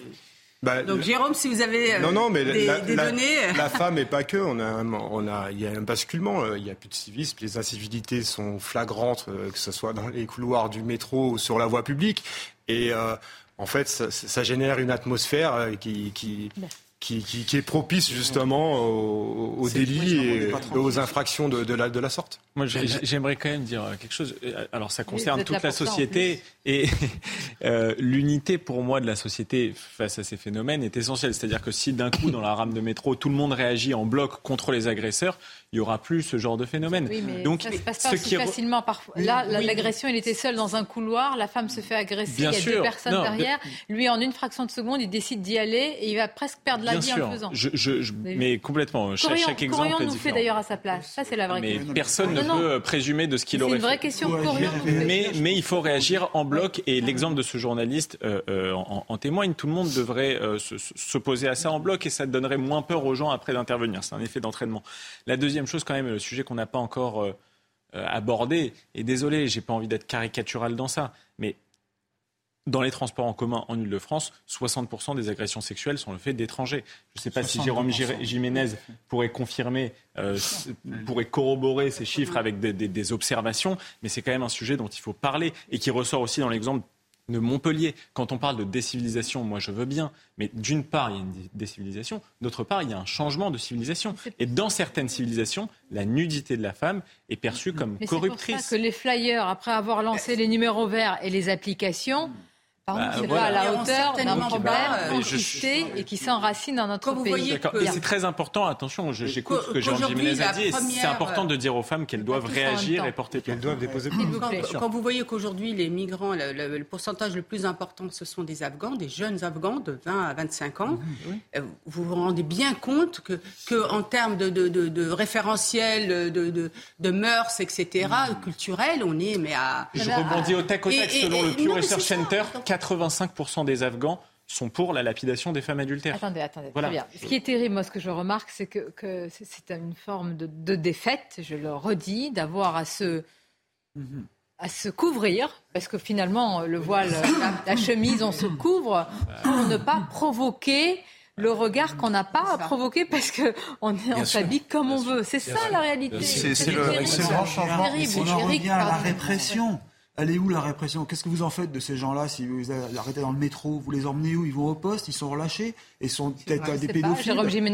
bah, Donc Jérôme, si vous avez euh, non, non, mais des, la, données... Euh. La, femme et pas que, on a, on a, il y a un basculement, euh, il n'y a plus de civisme, les incivilités sont flagrantes, que ce soit dans les couloirs du métro ou sur la voie publique. Et en fait, ça, ça, génère une atmosphère qui, qui, qui, qui, est propice justement aux, aux délits et aux infractions de, de, la, de la sorte. Moi, j'aimerais quand même dire quelque chose. Alors, ça concerne toute la société et euh, l'unité pour moi de la société face à ces phénomènes est essentielle. C'est-à-dire que si d'un coup, dans la rame de métro, tout le monde réagit en bloc contre les agresseurs, il n'y aura plus ce genre de phénomène. Oui, mais Donc, ça se passe pas aussi facilement parfois. Là, l'agression, il était seul dans un couloir, la femme se fait agresser, il y a deux personnes derrière. Lui, en une fraction de seconde, il décide d'y aller et il va presque perdre la vie en le faisant. Je, mais complètement. Chaque, chaque exemple Corian nous fait d'ailleurs à sa place. Ça, c'est la vraie mais personne ne peut présumer de ce qu'il aurait fait. C'est une vraie question. mais, mais il faut réagir en bloc et l'exemple de ce journaliste euh, euh, en, témoigne. Tout le monde devrait euh, s'opposer à ça en bloc et ça donnerait moins peur aux gens après d'intervenir. C'est un effet d'entraînement. La deuxième deuxième chose, quand même, le sujet qu'on n'a pas encore euh, euh, abordé, et désolé, j'ai pas envie d'être caricatural dans ça, mais dans les transports en commun en Ile-de-France, 60% des agressions sexuelles sont le fait d'étrangers. Je ne sais pas si Jérôme Jiménez pourrait confirmer, euh, pourrait corroborer ces chiffres avec des observations, mais c'est quand même un sujet dont il faut parler et qui ressort aussi dans l'exemple de Montpellier. Quand on parle de décivilisation, moi je veux bien, mais d'une part il y a une décivilisation, d'autre part il y a un changement de civilisation. Et dans certaines civilisations, la nudité de la femme est perçue comme corruptrice. C'est pour ça que les flyers, après avoir lancé les numéros verts et les applications, bah, c'est pas à la hauteur d'un problème euh, et qui s'enracine dans notre pays. Et c'est très important, attention, j'écoute ce que Jean Jiménez a dit, c'est important de dire aux femmes qu'elles doivent réagir et porter plainte. Qu'elles doivent déposer plainte. Quand, vous voyez qu'aujourd'hui, les migrants, le, pourcentage le plus important, ce sont des Afghans, des jeunes Afghans de 20 à 25 ans, euh, vous vous rendez bien compte que, que en termes de, de, de, référentiel, de, de, mœurs, etc., culturels, on est mais à... Je rebondis au tac au tac selon le Pew Research Center, 85% des Afghans sont pour la lapidation des femmes adultères. Attendez, attendez. Très bien. Ce qui est terrible, moi, ce que je remarque, c'est que, c'est une forme de, défaite, je le redis, d'avoir à se, à se couvrir, parce que finalement, le voile, la, chemise, on se couvre pour ne pas provoquer le regard qu'on n'a pas à provoquer parce qu'on on s'habille comme on veut. C'est ça la réalité. C'est le, grand changement. On en revient à la répression. Elle est où la répression? Qu'est-ce que vous en faites de ces gens-là? Si vous les arrêtez dans le métro, vous les emmenez où? Ils vont au poste, ils sont relâchés? Et sont peut-être des pédophiles?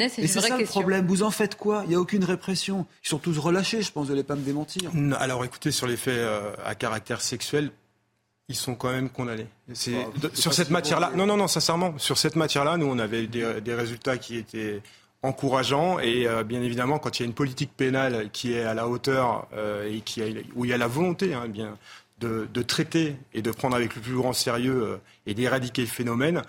c'est et c'est ça le problème. Vous en faites quoi? Il n'y a aucune répression. Ils sont tous relâchés, je pense, vous n'allez pas me démentir. alors écoutez, sur les faits euh, à caractère sexuel, ils sont quand même condamnés. C'est, ah, sur cette matière-là, non, non, non, sincèrement, sur cette matière-là, nous, on avait des, des résultats qui étaient encourageants et euh, bien évidemment quand il y a une politique pénale qui est à la hauteur euh, et qui a, où il y a la volonté hein, bien de, traiter et de prendre avec le plus grand sérieux euh, et d'éradiquer le phénomène,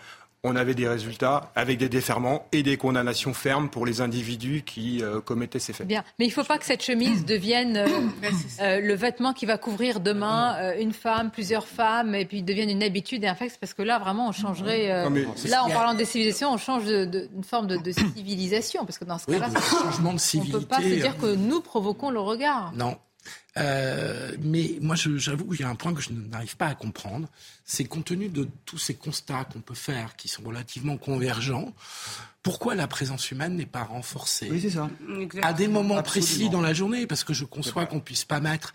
on avait des résultats avec des déferments et des condamnations fermes pour les individus qui euh, commettaient ces faits. Bien, mais il ne faut pas que cette chemise devienne euh, le vêtement qui va couvrir demain une femme, plusieurs femmes, et puis devienne une habitude et un fait, parce que là, vraiment, on changerait. là, en parlant de civilisation, on change d'une forme de, civilisation, parce que dans ce cas-là, changement de civilité. On ne peut pas se dire que nous provoquons le regard. Non, euh, mais moi, j'avoue qu'il y a un point que je n'arrive pas à comprendre. C'est compte tenu de tous ces constats qu'on peut faire, qui sont relativement convergents, pourquoi la présence humaine n'est pas renforcée oui, ça. à des moments précis dans la journée Parce que je conçois qu'on puisse pas mettre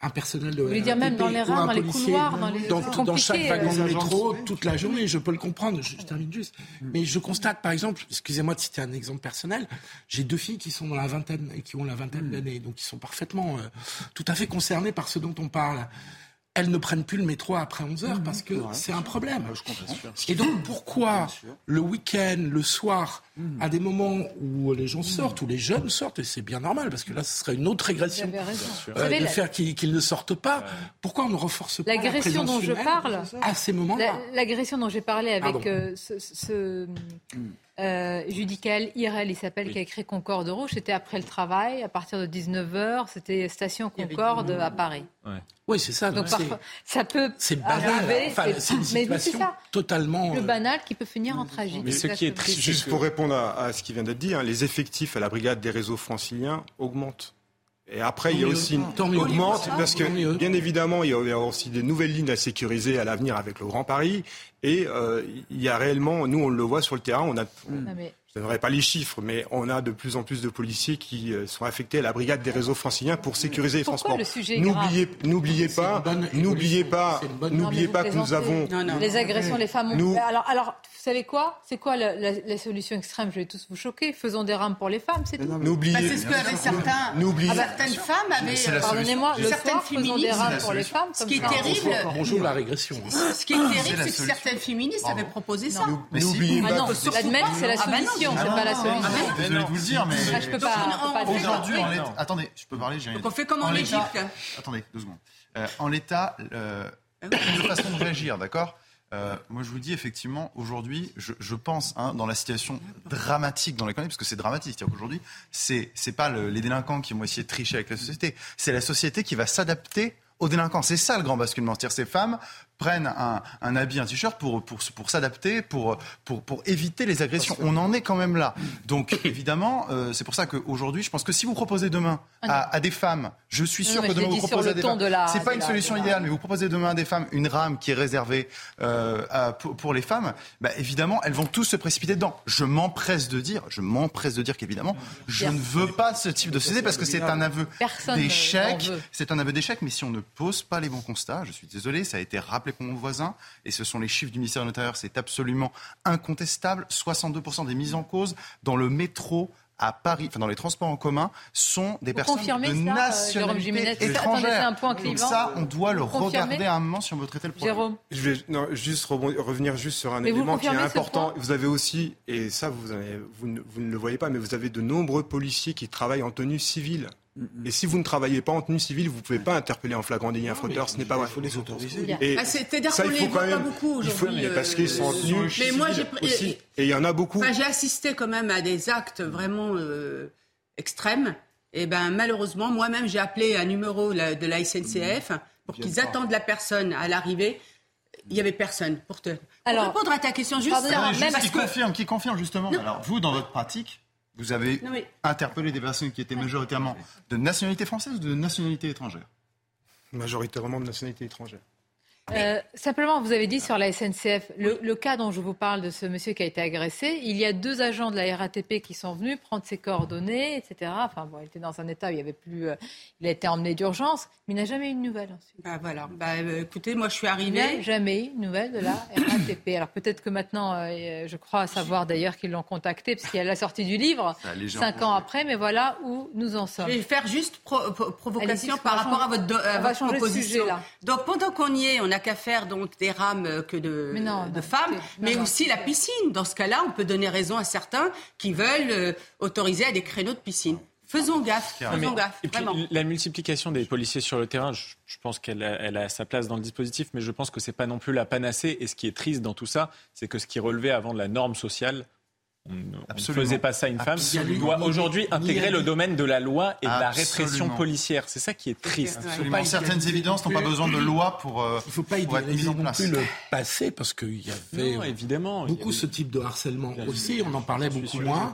un personnel de Vous voulez dire même dans les rames, dans les couloirs, dans les dans, chaque wagon de métro toute la journée. Je peux le comprendre. Je, termine juste. Mm. Mais je constate, par exemple, excusez-moi de citer un exemple personnel, j'ai deux filles qui sont dans la vingtaine et qui ont la vingtaine mm. d'années, donc qui sont parfaitement, euh, tout à fait concernées par ce dont on parle elles ne prennent plus le métro après 11 heures parce que c'est un problème. Et donc pourquoi le week-end, le soir, mhm. à des moments où les gens sortent, où les jeunes sortent, et c'est bien normal parce que là ce serait une autre régression euh, de faire qu'ils ne sortent pas, pourquoi on ne renforce pas l'agression dont je parle à ces moments-là L'agression dont j'ai parlé avec euh, ce, mm. Euh, Judicael Irel, il s'appelle, qui a écrit Concorde Rouge. C'était après le travail, à partir de 19h. C'était station Concorde à Paris. Oui, c'est ça. Donc, ça peut c'est banal. c'est une situation totalement le euh, banal qui peut finir en tragique. Mais ce qui est triste, juste pour répondre à, ce qui vient d'être dit, hein, les effectifs à la brigade des réseaux franciliens augmentent. Et après, il y a aussi une augmente parce que bien évidemment, il y a aussi des nouvelles lignes à sécuriser à l'avenir avec le Grand Paris. Et euh, il y a réellement, nous on le voit sur le terrain, on a, je ne pas les chiffres, mais on a de plus en plus de policiers qui euh, sont affectés à la brigade des réseaux franciliens pour sécuriser les transports. N'oubliez, n'oubliez pas, n'oubliez pas, n'oubliez pas que nous avons les agressions, les femmes. Alors, alors, vous savez quoi? C'est quoi la, solution extrême? Je vais tous vous choquer. Faisons des rames pour les femmes, c'est tout. N'oubliez. Bah, c'est ce qu'avaient certains. Certaines femmes avaient. Pardonnez-moi. Le soir, faisons des rames pour les femmes. Ce qui est terrible. Bonjour la régression. Ce qui est terrible, c'est que certaines féministes avaient proposé ça. N'oubliez pas. L'admettre, c'est la ah, bah solution c'est pas la solution. Ah, désolé de vous le dire, mais. Ah, je peux pas. Aujourd'hui, Attendez, je peux parler. Donc on fait comme en Égypte. Attendez, deux secondes. Euh, en l'état, une façon de réagir, d'accord euh, moi, je vous dis effectivement, aujourd'hui, je, je, pense, hein, dans la situation dramatique dans l'économie, parce que c'est dramatique, c'est-à-dire qu'aujourd'hui, c'est c'est pas le, les délinquants qui vont essayer de tricher avec la société, c'est la société qui va s'adapter aux délinquants. C'est ça le grand basculement. C'est-à-dire ces femmes prennent un, un habit, un t-shirt pour, pour, pour s'adapter, pour, pour, pour éviter les agressions. On en est quand même là. Donc évidemment, euh, c'est pour ça qu'aujourd'hui, je pense que si vous proposez demain à, à des femmes, je suis sûr que demain vous proposez à des femmes, c'est pas une solution idéale, mais vous proposez demain à des femmes une rame qui est réservée euh, à, pour, pour, les femmes, bah, évidemment, elles vont tous se précipiter dedans. Je m'empresse de dire, je m'empresse de dire qu'évidemment, je ne veux pas ce type de société parce que c'est un aveu d'échec. C'est un aveu d'échec, mais si on ne pose pas les bons constats, je suis désolé, ça a été rappelé mon voisin, et ce sont les chiffres du ministère de l'Intérieur, c'est absolument incontestable. 62% des mises en cause dans le métro à Paris, enfin dans les transports en commun, sont des personnes de euh, nationalité étrangère. Donc ça, on doit le regarder à un moment si on veut traiter le problème. Jérôme. Je vais juste revenir juste sur un élément qui est important. Vous avez aussi, et ça vous, vous, ne, le voyez pas, mais vous avez de nombreux policiers qui travaillent en tenue civile. Et si vous ne travaillez pas en tenue civile, vous ne pouvez pas interpeller en flagrant délit un frauteur. Ce n'est pas vrai. Il faut les autoriser. Ah, c'est-à-dire qu'on les voit pas beaucoup aujourd'hui. Parce qu'ils sont en euh, tenue mais moi, aussi. Et il y en a beaucoup. J'ai assisté quand même à des actes vraiment euh, extrêmes. Et ben malheureusement, moi-même, j'ai appelé un numéro de la SNCF pour qu'ils attendent la personne à l'arrivée. Il n'y avait personne pour te. Alors, répondre à ta question juste, même qui, confirme, qui confirme justement. Alors vous, dans votre pratique, vous avez interpellé des personnes qui étaient majoritairement de nationalité française ou de nationalité étrangère? Majoritairement de nationalité étrangère. Euh, simplement, vous avez dit sur la SNCF, le, cas dont je vous parle de ce monsieur qui a été agressé, il y a deux agents de la RATP qui sont venus prendre ses coordonnées, etc. Enfin, bon, il était dans un état où il y avait plus, euh, il a été emmené d'urgence, mais il n'a jamais eu de nouvelles. Ensuite. Bah voilà. Bah, euh, écoutez, moi je suis arrivée. Il n'a jamais eu de nouvelles de la RATP. Alors peut-être que maintenant, je crois savoir d'ailleurs qu'ils l'ont contacté parce qu'il y a la sortie du livre cinq ans après, mais voilà où nous en sommes. Je vais faire juste provocation par rapport à votre, à votre proposition. Sujet, là. Donc pendant qu'on y est, on a qu'à faire donc des rames que de, de femmes, mais aussi la piscine. Dans ce cas-là, on peut donner raison à certains qui veulent euh, autoriser à des créneaux de piscine. Faisons gaffe, faisons gaffe. Et puis, la multiplication des policiers sur le terrain, je, pense qu'elle a, elle a, sa place dans le dispositif, mais je pense que ce n'est pas non plus la panacée. Et ce qui est triste dans tout ça, c'est que ce qui relevait avant de la norme sociale, on ne faisait pas ça à une femme. Il doit aujourd'hui intégrer le domaine de la loi et de la répression policière. C'est ça qui est triste. Absolument. Certaines évidences n'ont pas besoin de loi pour. Euh, il ne faut pas idéaliser non plus le passé parce qu'il y avait évidemment, beaucoup ce type de harcèlement aussi. On en parlait beaucoup moins.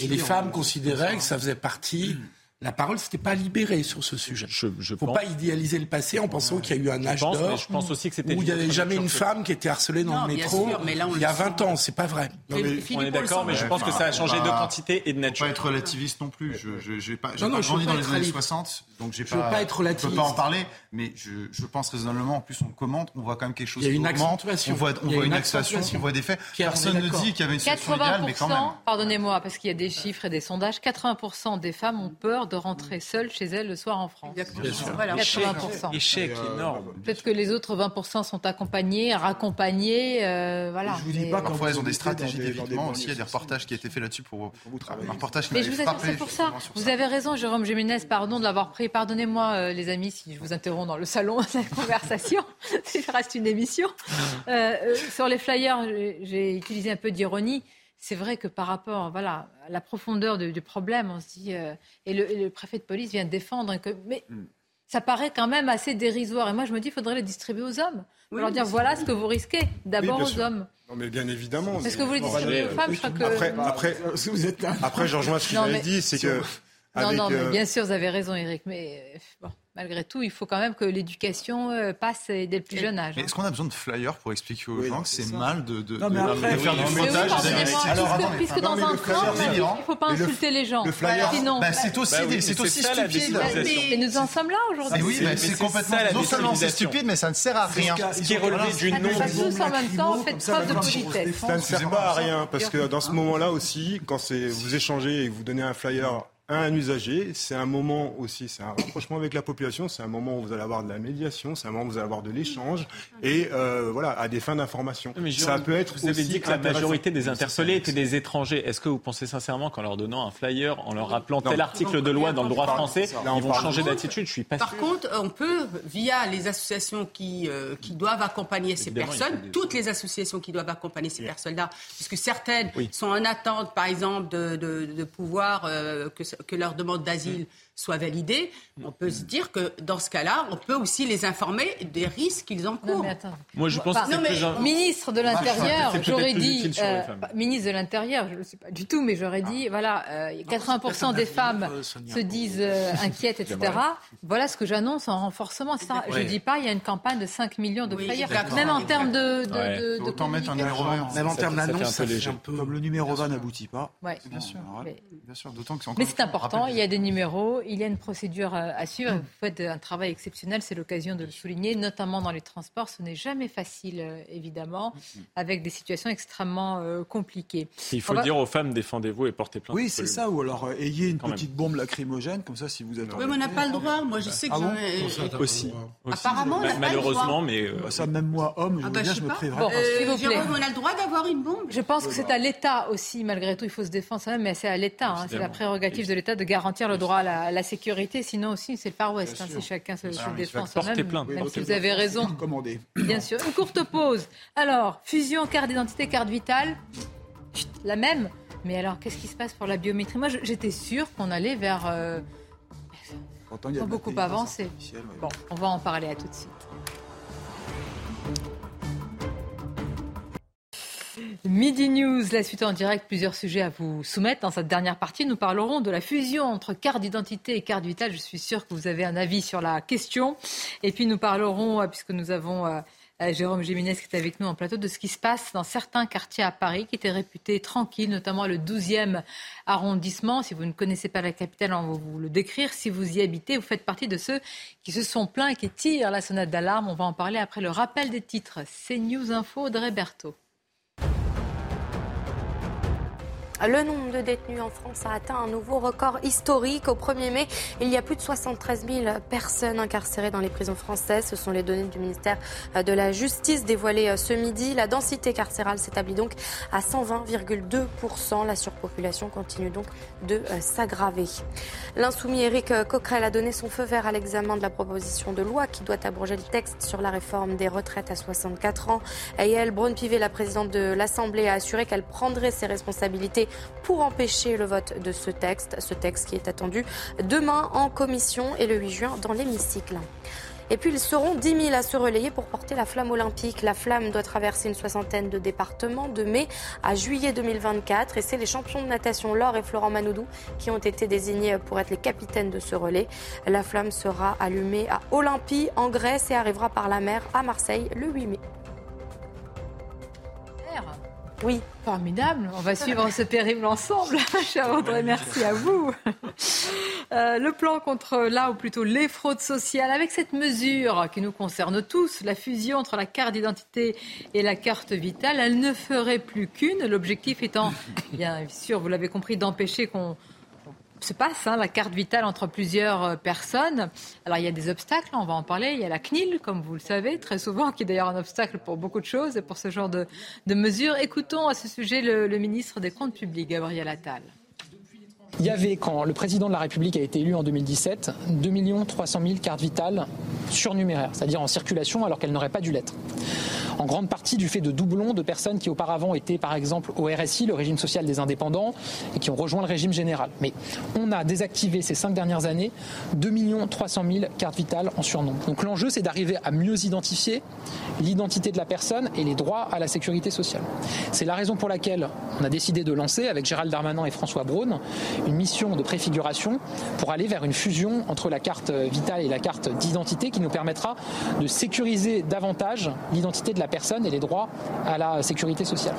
Et les femmes considéraient que ça faisait partie la parole s'était pas libérée sur ce sujet. Je, je faut pas idéaliser le passé en pensant qu'il y a eu un âge d'or. Je pense aussi que c'était où il n'y avait jamais une femme qui était harcelée dans le métro. il y a 20 ans, c'est pas vrai. Non, mais, on est d'accord, mais je pense que ça a changé de quantité et de nature. Pas être relativiste non plus. Je j'ai pas, non, pas grandi dans les années 60, donc j'ai pas. pas être relativiste. Je peux pas en parler, mais je, je pense raisonnablement. En plus, on commente, on voit quand même quelque chose. Il y a une accentuation. On voit, on voit une accentuation, on voit des faits. Personne ne dit qu'il y avait une situation idéale, mais quand même. Pardonnez-moi, parce qu'il y a des chiffres et des sondages. 80% des femmes ont peur de rentrer seule chez elle le soir en France. Exactement. Voilà. 80%. Échec énorme. Peut-être que les autres 20% sont accompagnés, raccompagnés. Euh, voilà. Je vous dis pas parfois ils ont des stratégies d'évitement aussi. Il y a des reportages qui ont été faits là-dessus pour, vous travailler. Un reportage qui Mais je vous c'est pour ça. Vous avez raison, Jérôme Jiménez. Pardon de l'avoir pris. Pardonnez-moi, euh, les amis, si je vous interromps dans le salon de la conversation. je reste une émission. Euh, sur les flyers, j'ai utilisé un peu d'ironie c'est vrai que par rapport voilà, à la profondeur du, problème, on se dit, euh, et, le, préfet de police vient défendre, que, mais mm. ça paraît quand même assez dérisoire. Et moi, je me dis, il faudrait les distribuer aux hommes. Pour leur dire, voilà ce que vous risquez, d'abord aux hommes. Non, mais bien évidemment. Est-ce que vous les distribuez aux femmes je crois que... Après, après, vous êtes... après je rejoins ce que vous dit, c'est que... Non, non, mais euh, bien sûr, vous avez raison, Eric, mais euh, bon malgré tout, il faut quand même que l'éducation euh, passe dès le plus jeune âge. Est-ce qu'on a besoin de flyers pour expliquer aux gens que c'est mal de, de, non, mais après, faire du montage Alors, puisque, dans un train, il ne faut pas insulter les gens. Le flyer, Sinon, bah, c'est aussi, bah c'est aussi stupide. Mais nous en sommes là aujourd'hui. Oui, mais c'est complètement. Non seulement c'est stupide, mais ça ne sert à rien. Ce qui est relevé d'une non. Tous en même temps, faites preuve de politesse. Ça ne sert pas à rien parce que dans ce moment-là aussi, quand vous échangez et vous donnez un flyer un usager. C'est un moment aussi, c'est un rapprochement avec la population. C'est un moment où vous allez avoir de la médiation, c'est un moment où vous allez avoir de l'échange et euh, voilà à des fins d'information. Ça peut être. Vous avez dit que la majorité des interpellés étaient des étrangers. Est-ce que vous pensez sincèrement qu'en leur donnant un flyer, en leur rappelant tel article de loi dans le droit français, ils vont changer d'attitude? Je suis pas Par contre, on peut via les associations qui euh, qui doivent accompagner ces personnes, toutes les associations qui doivent accompagner ces personnes-là, puisque certaines sont en attente, par exemple, de, de, pouvoir euh, que que leur demande d'asile soit validée, on peut se dire que dans ce cas-là, on peut aussi les informer des risques qu'ils encourent. Moi, je pense que non, mais ministre de l'Intérieur, j'aurais dit, euh, ministre de l'Intérieur, je ne le sais pas du tout, mais j'aurais dit, voilà, 80% euh, des femmes se disent euh, inquiètes, etc. Voilà ce que j'annonce en renforcement. Je ne dis pas, il y a une campagne de 5 millions de flyers, même en termes de, de, de, Autant mettre un numéro 20, même en termes d'annonce, comme le numéro 20 n'aboutit pas. Bien sûr, bien sûr, d'autant que Mais c'est important, il y a des numéros, il y a une procédure à suivre. Vous faites un travail exceptionnel, c'est l'occasion de le souligner, notamment dans les transports. Ce n'est jamais facile, euh, évidemment, avec des situations extrêmement euh, compliquées. Il faut dire aux femmes, défendez-vous et portez plainte. Oui, c'est ça, ou alors euh, ayez une petite bombe lacrymogène, comme ça, si vous êtes... Oui, mais on n'a pas le droit. Moi, je sais que ah j'en ai... Aussi. Apparemment, Malheureusement, mais... Ça, même moi, homme, je, ah bah, je, me priverai. Bon, on a le droit d'avoir une bombe? Je pense que c'est à l'État aussi, malgré tout, il faut se défendre ça mais c'est à l'État. Hein. c'est la prérogative de l'État de garantir le droit à la sécurité. Sinon, aussi, c'est le Far West. Hein, si chacun se, défend soi-même, même si vous avez raison. Bien sûr. Une courte pause. Alors, fusion carte d'identité, carte vitale, la même. Mais alors, qu'est-ce qui se passe pour la biométrie? Moi, j'étais sûre qu'on allait vers... Euh, beaucoup avancé. Bon, on va en parler à tout de suite. Midi News, la suite en direct, plusieurs sujets à vous soumettre. Dans cette dernière partie, nous parlerons de la fusion entre carte d'identité et carte vitale. Je suis sûre que vous avez un avis sur la question. Et puis nous parlerons, euh, puisque nous avons euh, euh, Jérôme Jiménez qui est avec nous en plateau, de ce qui se passe dans certains quartiers à Paris qui étaient réputés tranquilles, notamment le 12e arrondissement. Si vous ne connaissez pas la capitale, on va vous le décrire. Si vous y habitez, vous faites partie de ceux qui se sont plaints et qui tirent la sonnette d'alarme. On va en parler après le rappel des titres. C'est News Info, Audrey Berthaud. Le nombre de détenus en France a atteint un nouveau record historique. Au 1er mai, il y a plus de 73 000 personnes incarcérées dans les prisons françaises. Ce sont les données du ministère de la Justice dévoilées ce midi. La densité carcérale s'établit donc à 120,2%. La surpopulation continue donc de euh, s'aggraver. L'insoumis Éric Coquerel a donné son feu vert à l'examen de la proposition de loi qui doit abroger le texte sur la réforme des retraites à 64 ans. Elle, Braun-Pivet, la présidente de l'Assemblée, a assuré qu'elle prendrait ses responsabilités pour empêcher le vote de ce texte, ce texte qui est attendu demain en commission et le 8 juin dans l'hémicycle. Et puis ils seront 10 000 à se relayer pour porter la flamme olympique. La flamme doit traverser une soixantaine de départements de mai à juillet 2024. Et c'est les champions de natation Laure et Florent Manoudou qui ont été désignés pour être les capitaines de ce relais. La flamme sera allumée à Olympie en Grèce et arrivera par la mer à Marseille le 8 mai. Oui. Formidable. On va suivre ce périple ensemble. Cher Audrey, merci à vous. Euh, le plan contre là, ou plutôt les fraudes sociales, avec cette mesure qui nous concerne tous, la fusion entre la carte d'identité et la carte vitale, elle ne ferait plus qu'une. L'objectif étant, bien sûr, vous l'avez compris, d'empêcher qu'on se passe, hein, la carte vitale entre plusieurs euh, personnes. Alors il y a des obstacles, on va en parler. Il y a la CNIL, comme vous le savez, très souvent, qui est d'ailleurs un obstacle pour beaucoup de choses et pour ce genre de, mesures. Écoutons à ce sujet le, le ministre des Comptes publics, Gabriel Attal. Il y avait, quand le président de la République a été élu en 2017, 2 300 000 cartes vitales surnuméraires, c'est-à-dire en circulation alors qu'elles n'auraient pas dû l'être en grande partie du fait de doublons de personnes qui auparavant étaient par exemple au RSI, le régime social des indépendants, et qui ont rejoint le régime général. Mais on a désactivé ces cinq dernières années 2 300 000 cartes vitales en surnombre. Donc l'enjeu, c'est d'arriver à mieux identifier l'identité de la personne et les droits à la sécurité sociale. C'est la raison pour laquelle on a décidé de lancer, avec Gérald Darmanin et François Braun, une mission de préfiguration pour aller vers une fusion entre la carte vitale et la carte d'identité qui nous permettra de sécuriser davantage l'identité de la personne et les droits à la sécurité sociale.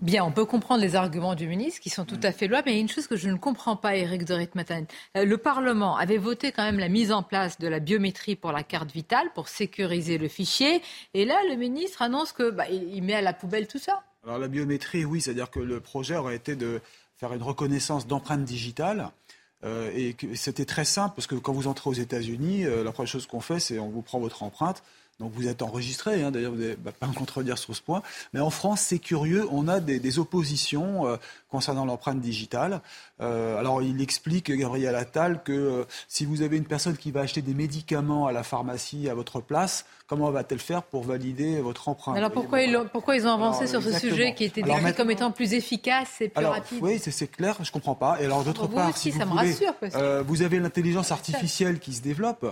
Bien, on peut comprendre les arguments du ministre qui sont tout à fait louables, mais il y a une chose que je ne comprends pas, Eric de Ritmaten. Euh, le Parlement avait voté quand même la mise en place de la biométrie pour la carte vitale, pour sécuriser le fichier, et là, le ministre annonce que bah, il met à la poubelle tout ça. Alors la biométrie, oui, c'est-à-dire que le projet aurait été de faire une reconnaissance d'empreintes digitales. Euh, et c'était très simple parce que quand vous entrez aux États-Unis, euh, la première chose qu'on fait, c'est on vous prend votre empreinte donc vous êtes enregistré, hein, d'ailleurs vous n'allez pas me contredire sur ce point. Mais en France, c'est curieux, on a des, oppositions euh, concernant l'empreinte digitale. Euh, alors il explique, Gabriel Attal, que euh, si vous avez une personne qui va acheter des médicaments à la pharmacie à votre place, comment va-t-elle faire pour valider votre empreinte? Alors pourquoi, ils, ont, pourquoi ils ont avancé sur ce sujet qui était décrit comme étant plus efficace et plus rapide? Oui, c'est clair, je ne comprends pas. Et alors d'autre part, si vous, rassure, vous avez l'intelligence artificielle qui se développe.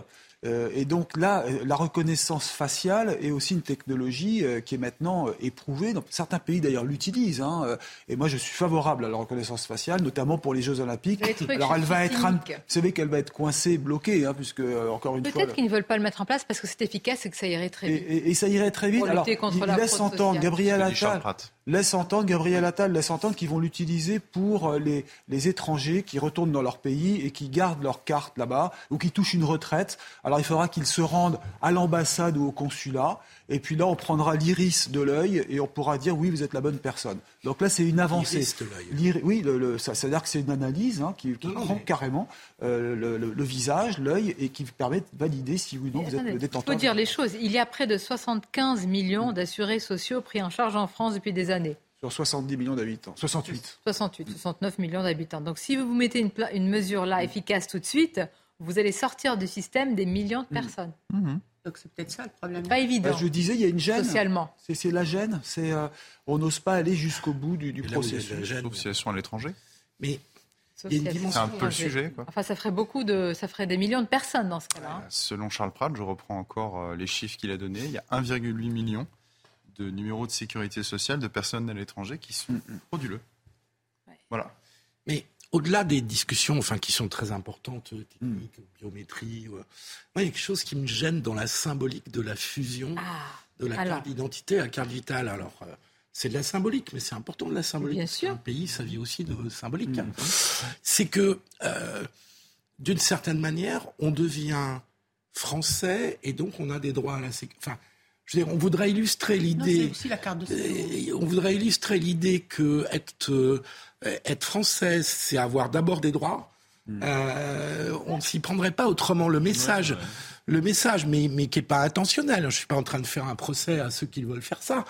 Euh, et donc là, euh, la reconnaissance faciale est aussi une technologie euh, qui est maintenant éprouvée. certains pays d'ailleurs l'utilisent. Hein, et moi, je suis favorable à la reconnaissance faciale, notamment pour les Jeux Olympiques. Alors elle va être, vous savez qu'elle va être coincée, bloquée, hein, puisque encore une fois. Peut-être qu'ils ne veulent pas le mettre en place parce que c'est efficace et que ça irait très vite. Et, ça irait très vite. Alors, il laisse entendre Gabriel Attal laisse entendre, Gabriel Attal laisse entendre qu'ils vont l'utiliser pour euh, les, les, étrangers qui retournent dans leur pays et qui gardent leur carte là-bas ou qui touchent une retraite. Alors il faudra qu'ils se rendent à l'ambassade ou au consulat et puis là, on prendra l'iris de l'œil et on pourra dire oui, vous êtes la bonne personne. Donc là, c'est une avancée. L'iris Oui, le, ça, veut dire que c'est une analyse hein, qui, prend carrément euh, le, visage, l'œil et qui permet de valider si oui ou non vous êtes le détenteur. Il faut dire les choses. Il y a près de 75 millions d'assurés sociaux pris en charge en France depuis des années. Sur 70 millions d'habitants. 68. 68, 69 millions d'habitants. Donc si vous mettez une, une mesure là efficace tout de suite, vous allez sortir du système des millions de mmh. personnes. Mmh. Donc c'est peut-être ça le problème. Pas évident. Bah, je disais, il y a une gêne. Socialement. C'est la gêne. C'est euh, on n'ose pas aller jusqu'au bout du, du processus. La gêne, à l'étranger. Mais c'est un peu le sujet. Quoi. Enfin, ça ferait beaucoup de, ça ferait des millions de personnes dans ce cas-là. Hein. selon Charles Pratt, je reprends encore euh, les chiffres qu'il a donnés. Il y a 1,8 million de numéros de sécurité sociale de personnes à l'étranger qui sont mm, mm. frauduleux. Voilà. Mais au-delà des discussions, enfin, qui sont très importantes, euh, techniques, hmm. biométrie, euh, il y a quelque chose qui me gêne dans la symbolique de la fusion ah, de la carte d'identité à la carte vitale. Alors, euh, c'est de la symbolique, mais c'est important de la symbolique. Bien sûr. Un pays, ça vit aussi de symbolique. Hmm. C'est que, d'une certaine manière, on devient français et donc on a des droits à la sécurité. Enfin, je veux dire, on voudrait illustrer l'idée. On voudrait illustrer l'idée que être euh, être française, c'est avoir d'abord des droits. Hmm. Euh, on ne s'y prendrait pas autrement. Le message, le message, mais, mais qui n'est pas intentionnel. Je ne suis pas en train de faire un procès à ceux qui veulent faire ça.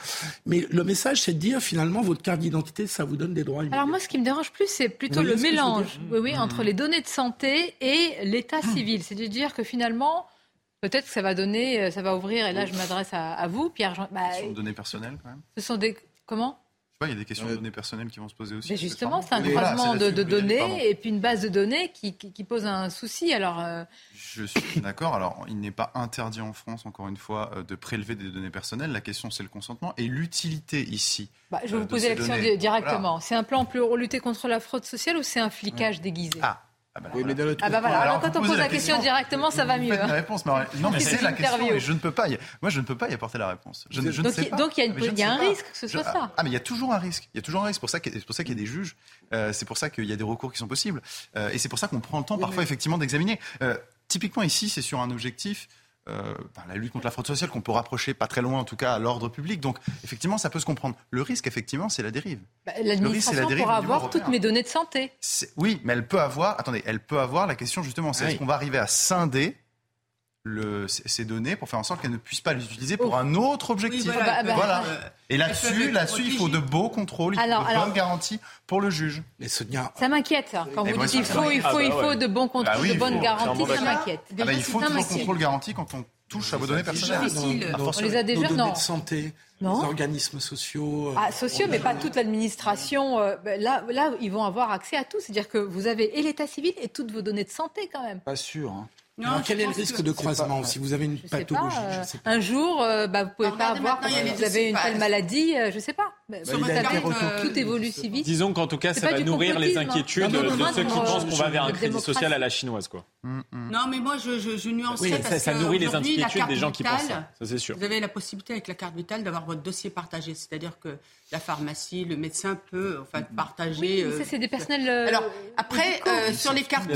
Mais le message, c'est de dire finalement, votre carte d'identité, ça vous donne des droits. Alors moi, ce qui me dérange plus, c'est plutôt le mélange oui, oui, entre hmm. les données de santé et l'état hmm. civil. C'est de dire que finalement, peut-être que ça va donner, euh, ça va ouvrir, et là, je m'adresse à, vous, Pierre. Jean... Bah, ce sont des données personnelles, quand même. Ce sont des. Comment? Il y a des questions de données personnelles qui vont se poser aussi. Mais justement, c'est un croisement de, données et puis une base de données qui, pose un souci. Alors, euh, Je suis d'accord. Alors, il n'est pas interdit en France, encore une fois, euh, de prélever des données personnelles. La question, c'est le consentement et l'utilité ici. Bah, je vais vous euh, poser la question directement. C'est un plan pour lutter contre la fraude sociale ou c'est un flicage déguisé? Ah. Ah bah, oui, mais ah bah voilà. Alors, quand on pose la question, directement, ça va mieux. Hein. réponse, non, mais c'est la question et je ne peux pas. Y... Moi, je ne peux pas y apporter la réponse. Je, je donc, donc il y a, un risque que ce soit ça. Ah, mais il y a toujours un risque. Il y a toujours un risque. C'est pour ça qu'il y, a des juges. Euh, c'est pour ça qu'il y a des recours qui sont possibles. Euh, et c'est pour ça qu'on prend le temps, parfois, effectivement, d'examiner. Euh, typiquement, ici, c'est sur un objectif euh, la lutte contre la fraude sociale qu'on peut rapprocher pas très loin en tout cas à l'ordre public. Donc effectivement, ça peut se comprendre. Le risque, effectivement, c'est la dérive. Bah, L'administration pourra avoir toutes mes données de santé. Oui, mais elle peut avoir. Attendez, elle peut avoir la question justement, c'est est-ce qu'on va arriver à scinder ces données pour faire en sorte qu'elles ne puissent pas les utiliser pour un autre objectif. voilà. Bah, bah, et là-dessus, là-dessus, il faut de beaux contrôles, il faut de bonnes garanties pour le juge. Mais Sonia... Ça m'inquiète, ça. Quand vous dites qu'il faut, il faut, il faut de bons contrôles, ah de bonnes garanties, ça m'inquiète. Ah il faut de bons contrôles garantis quand on touche à vos données personnelles. on les a déjà, non. de santé, non. les organismes sociaux. Euh, ah, sociaux, mais pas toute l'administration. Euh, ben là, là, ils vont avoir accès à tout. C'est-à-dire que vous avez et l'état civil et toutes vos données de santé, quand même. Pas sûr. Hein. Non, quel est le risque de croisement si vous avez une pathologie euh, Un jour, euh, bah, vous ne pouvez pas avoir, vous avez une telle maladie, euh, je ne sais pas. Bah, tout évolue si vite. Disons qu'en tout cas, ça va nourrir les inquiétudes de ceux qui pensent qu'on va vers un crédit social à la chinoise. Quoi. Mm, mm. Non, mais moi, je, je, je nuance oui, ça, ça nourrit les inquiétudes des gens qui pensent ça, ça c'est sûr. Vous avez la possibilité avec la carte vitale d'avoir votre dossier partagé, c'est-à-dire que la pharmacie, le médecin peut enfin, partager. Oui, ça, c'est des personnels. Alors, après, sur les cartes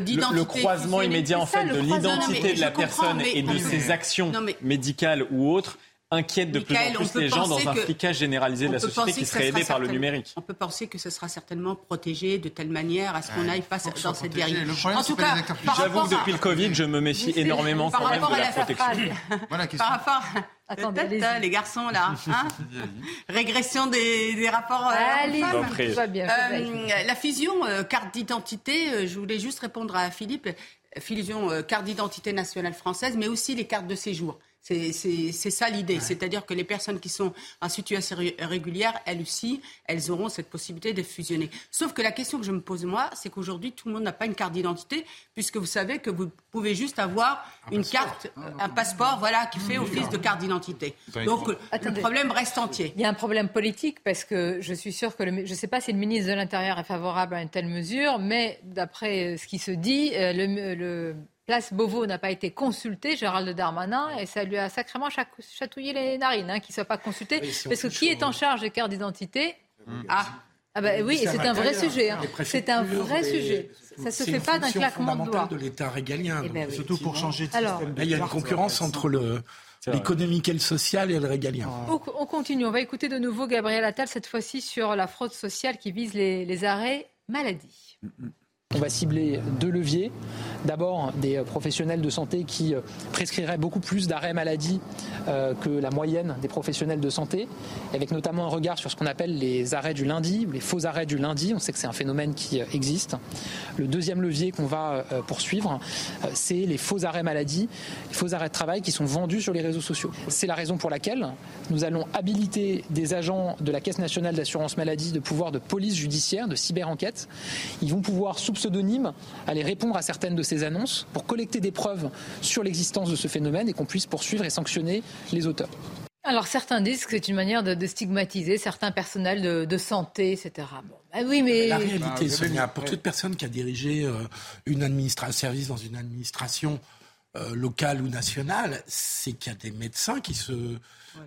d'identité. Le croisement immédiat, en fait, de l'identité de la personne et de ses actions médicales ou autres inquiète de plus en plus les gens dans un flicage généralisé de la société qui serait aidé par le numérique. On peut penser que ce sera certainement protégé de telle manière à ce qu'on n'aille pas dans cette dérive. En tout cas, j'avoue que depuis le Covid, je me méfie énormément quand même de la, protection. Par rapport Attendez, les garçons là. Hein Régression des, des rapports euh, bien, euh, la fusion euh, carte d'identité, euh, je voulais juste répondre à Philippe. Fusion carte d'identité nationale française, mais aussi les cartes de séjour. C'est ça l'idée. C'est-à-dire que les personnes qui sont en situation régulière, elles aussi, elles auront cette possibilité de fusionner. Sauf que la question que je me pose moi, c'est qu'aujourd'hui, tout le monde n'a pas une carte d'identité, puisque vous savez que vous pouvez juste avoir une carte, un passeport, voilà, qui fait office de carte d'identité. Donc le problème reste entier. Il y a un problème politique parce que je suis sûre que le, je ne sais pas si le ministre de l'Intérieur est favorable à une telle mesure, mais d'après ce qui se dit, euh, le, le Place Beauvau n'a pas été consulté, Gérald Darmanin, et ça lui a sacrément chatouillé les narines hein, qu'il ne soit pas consulté. parce que qui est en charge des cartes d'identité Ah ah bah oui, c'est un vrai sujet. Hein. C'est un vrai sujet. Ça ne se fait pas d'un claquement de doigts. de l'État régalien. Eh ben surtout pour changer de système. il y a une concurrence entre l'économique et le social et le régalien. On, continue. On va écouter de nouveau Gabriel Attal, cette fois-ci sur la fraude sociale qui vise les, les arrêts maladie. Mm. On va cibler deux leviers. D'abord, des professionnels de santé qui euh, prescriraient beaucoup plus d'arrêts maladie euh, que la moyenne des professionnels de santé, avec notamment un regard sur ce qu'on appelle les arrêts du lundi, les faux arrêts du lundi. On sait que c'est un phénomène qui euh, existe. Le deuxième levier qu'on va poursuivre, c'est les faux arrêts maladie, les faux arrêts de travail qui sont vendus sur les réseaux sociaux. C'est la raison pour laquelle nous allons habiliter des agents de la Caisse nationale d'assurance maladie de pouvoir de police judiciaire, de cyber-enquête. Ils vont pouvoir soupçonner pseudonyme aller répondre à certaines de ces annonces pour collecter des preuves sur l'existence de ce phénomène et qu'on puisse poursuivre et sanctionner les auteurs. Alors certains disent que c'est une manière de, stigmatiser certains personnels de, santé, etc. Bon, bah oui, mais la réalité, Sonia, pour toute personne qui a dirigé euh, une administration, service dans une administration euh, locale ou nationale, c'est qu'il y a des médecins qui se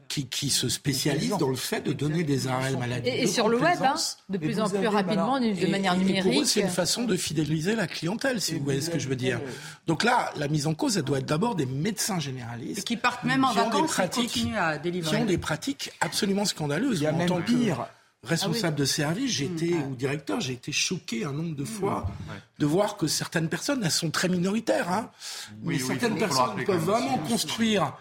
qui, qui, se spécialisent dans le fait de donner des arrêts maladie. Et, sur le web, hein, de plus en plus rapidement, de manière numérique. Et pour eux, c'est une façon de fidéliser la clientèle, si vous voyez ce que je veux dire. Donc là, la mise en cause, elle doit être d'abord des médecins généralistes. qui partent même en vacances et continuent à délivrer. Qui ont des pratiques absolument scandaleuses. Il y a même pire responsable ah de service, j'ai été, ou directeur, j'ai été choqué un nombre de fois de voir que certaines personnes, elles sont très minoritaires. Hein. mais certaines personnes peuvent vraiment construire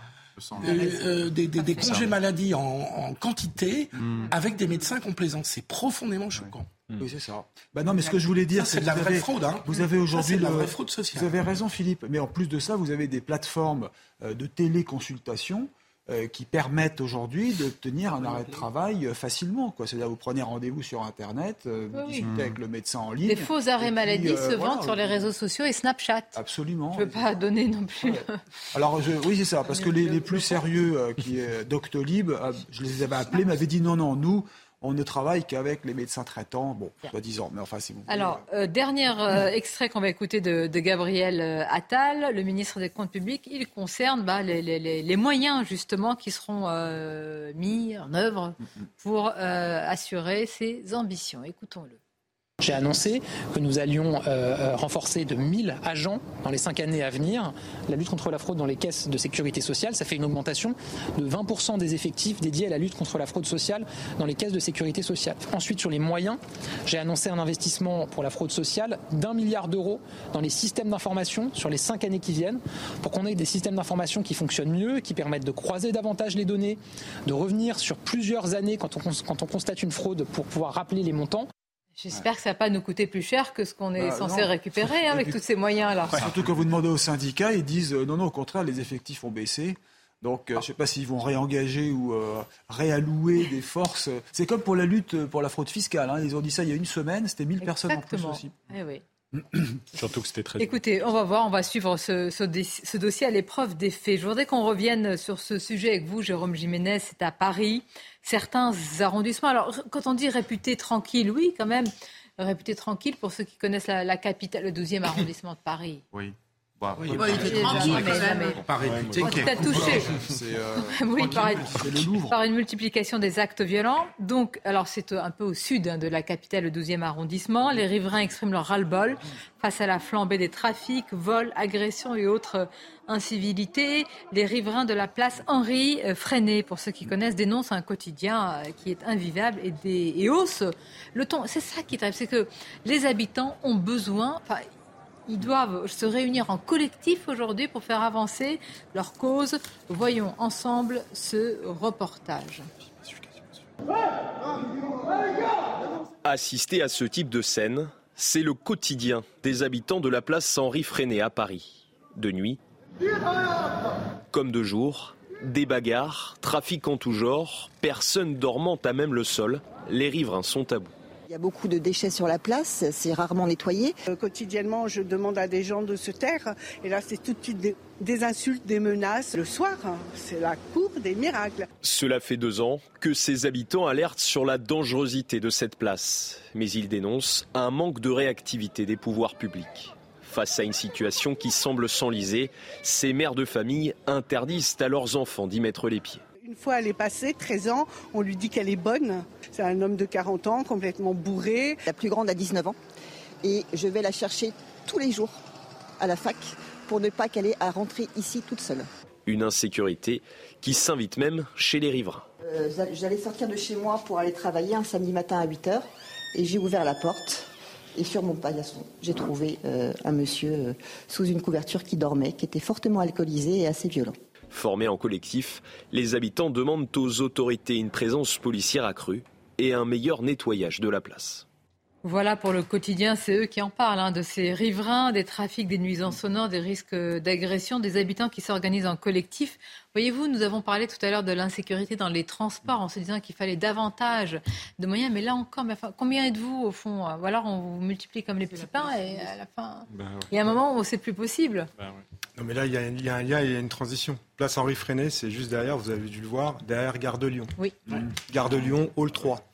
euh, euh, des, des, congés maladie en, quantité hmm. avec des médecins complaisants. C'est profondément choquant. Oui, c'est ça. Bah non, mais ce que je voulais dire, c'est de la vraie fraude. Hein. Vous avez aujourd'hui la vraie fraude sociale. Vous avez raison, Philippe. Mais en plus de ça, vous avez des plateformes euh, de téléconsultation euh, qui permettent aujourd'hui d'obtenir un arrêt de travail euh, facilement. C'est-à-dire vous prenez rendez-vous sur Internet, euh, vous discutez avec le médecin en ligne. Des faux arrêts maladie se vendent sur les réseaux sociaux et Snapchat. Absolument. Je ne veux pas donner non plus. Alors oui, c'est ça, parce que les, les plus sérieux, qui Doctolib, je les avais appelés, m'avaient dit non, non, nous, on ne travaille qu'avec les médecins traitants, bon, soi-disant, mais enfin, si vous Alors, euh, dernier euh, extrait qu'on va écouter de, Gabriel euh, Attal, le ministre des Comptes publics, il concerne bah, les, moyens, justement, qui seront mis en œuvre pour assurer ses ambitions. Écoutons-le. J'ai annoncé que nous allions euh, euh, renforcer de 1000 agents dans les cinq années à venir la lutte contre la fraude dans les caisses de sécurité sociale. Ça fait une augmentation de 20% des effectifs dédiés à la lutte contre la fraude sociale dans les caisses de sécurité sociale. Ensuite, sur les moyens, j'ai annoncé un investissement pour la fraude sociale d'un milliard d'euros dans les systèmes d'information sur les cinq années qui viennent pour qu'on ait des systèmes d'information qui fonctionnent mieux, qui permettent de croiser davantage les données, de revenir sur plusieurs années quand on, quand on constate une fraude pour pouvoir rappeler les montants. J'espère que ça ne va pas nous coûter plus cher que ce qu'on est bah, censé récupérer hein, avec tous ces moyens-là. Surtout quand vous demandez aux syndicats, ils disent euh, non, non, au contraire, les effectifs ont baissé. Donc, euh, je ne sais pas s'ils vont réengager ou euh, réallouer des forces. C'est comme pour la lutte pour la fraude fiscale. Hein. Ils ont dit ça il y a une semaine, c'était 1000 personnes en plus aussi. Eh oui. Surtout que c'était très. Écoutez, on va voir, on va suivre ce, ce dossier à l'épreuve des faits. Je voudrais qu'on revienne sur ce sujet avec vous, Jérôme Jiménez. C'est à Paris. Certains arrondissements. Alors, quand on dit réputé tranquille, oui, quand même, réputé tranquille pour ceux qui connaissent la, la capitale, le 12e arrondissement de Paris. Oui. Bah, oui, bah, il était touché. oui, par, une multiplication des actes violents. Donc, alors c'est un peu au sud hein, de la capitale, le 12e arrondissement. Les riverains expriment leur ras-le-bol face à la flambée des trafics, vols, agressions et autres incivilités. Les riverains de la place Henri euh, Freinet, pour ceux qui connaissent, dénoncent un quotidien euh, qui est invivable et, des, et hausse le ton. C'est ça qui est c'est que les habitants ont besoin, ils doivent se réunir en collectif aujourd'hui pour faire avancer leur cause. Voyons ensemble ce reportage. Assister à ce type de scène, c'est le quotidien des habitants de la place Henri Freinet à Paris. De nuit, comme de jour, des bagarres, trafic en tout genre, personne dormant à même le sol, les riverains sont à bout. Il y a beaucoup de déchets sur la place, c'est rarement nettoyé. Euh, quotidiennement, je demande à des gens de se taire. Et là, c'est tout de suite des, insultes, des menaces. Le soir, hein, c'est la cour des miracles. Cela fait deux ans que ces habitants alertent sur la dangerosité de cette place. Mais ils dénoncent un manque de réactivité des pouvoirs publics. Face à une situation qui semble s'enliser, ces mères de famille interdisent à leurs enfants d'y mettre les pieds. Une fois elle est passée, 13 ans, on lui dit qu'elle est bonne. C'est un homme de 40 ans, complètement bourré. La plus grande a 19 ans. Et je vais la chercher tous les jours à la fac pour ne pas qu'elle ait à rentrer ici toute seule. Une insécurité qui s'invite même chez les riverains. Euh, j'allais sortir de chez moi pour aller travailler un samedi matin à 8h et j'ai ouvert la porte. Et sur mon paillasson, j'ai trouvé euh, un monsieur euh, sous une couverture qui dormait, qui était fortement alcoolisé et assez violent. Formés en collectif, les habitants demandent aux autorités une présence policière accrue et un meilleur nettoyage de la place. Voilà pour le quotidien, c'est eux qui en parlent, hein, de ces riverains, des trafics, des nuisances sonores, des risques d'agression, des habitants qui s'organisent en collectif. Voyez-vous, nous avons parlé tout à l'heure de l'insécurité dans les transports en se disant qu'il fallait davantage de moyens, mais là encore, combien êtes-vous au fond Ou alors on vous multiplie comme les petits pains et à la fin, ben il y a un moment où c'est plus possible. Ben non mais là, il y, a, il y a un lien, il y a une transition. Place Henri Freinet, c'est juste derrière, vous avez dû le voir, derrière Gare de Lyon. Oui. Gare de Lyon, Hall 3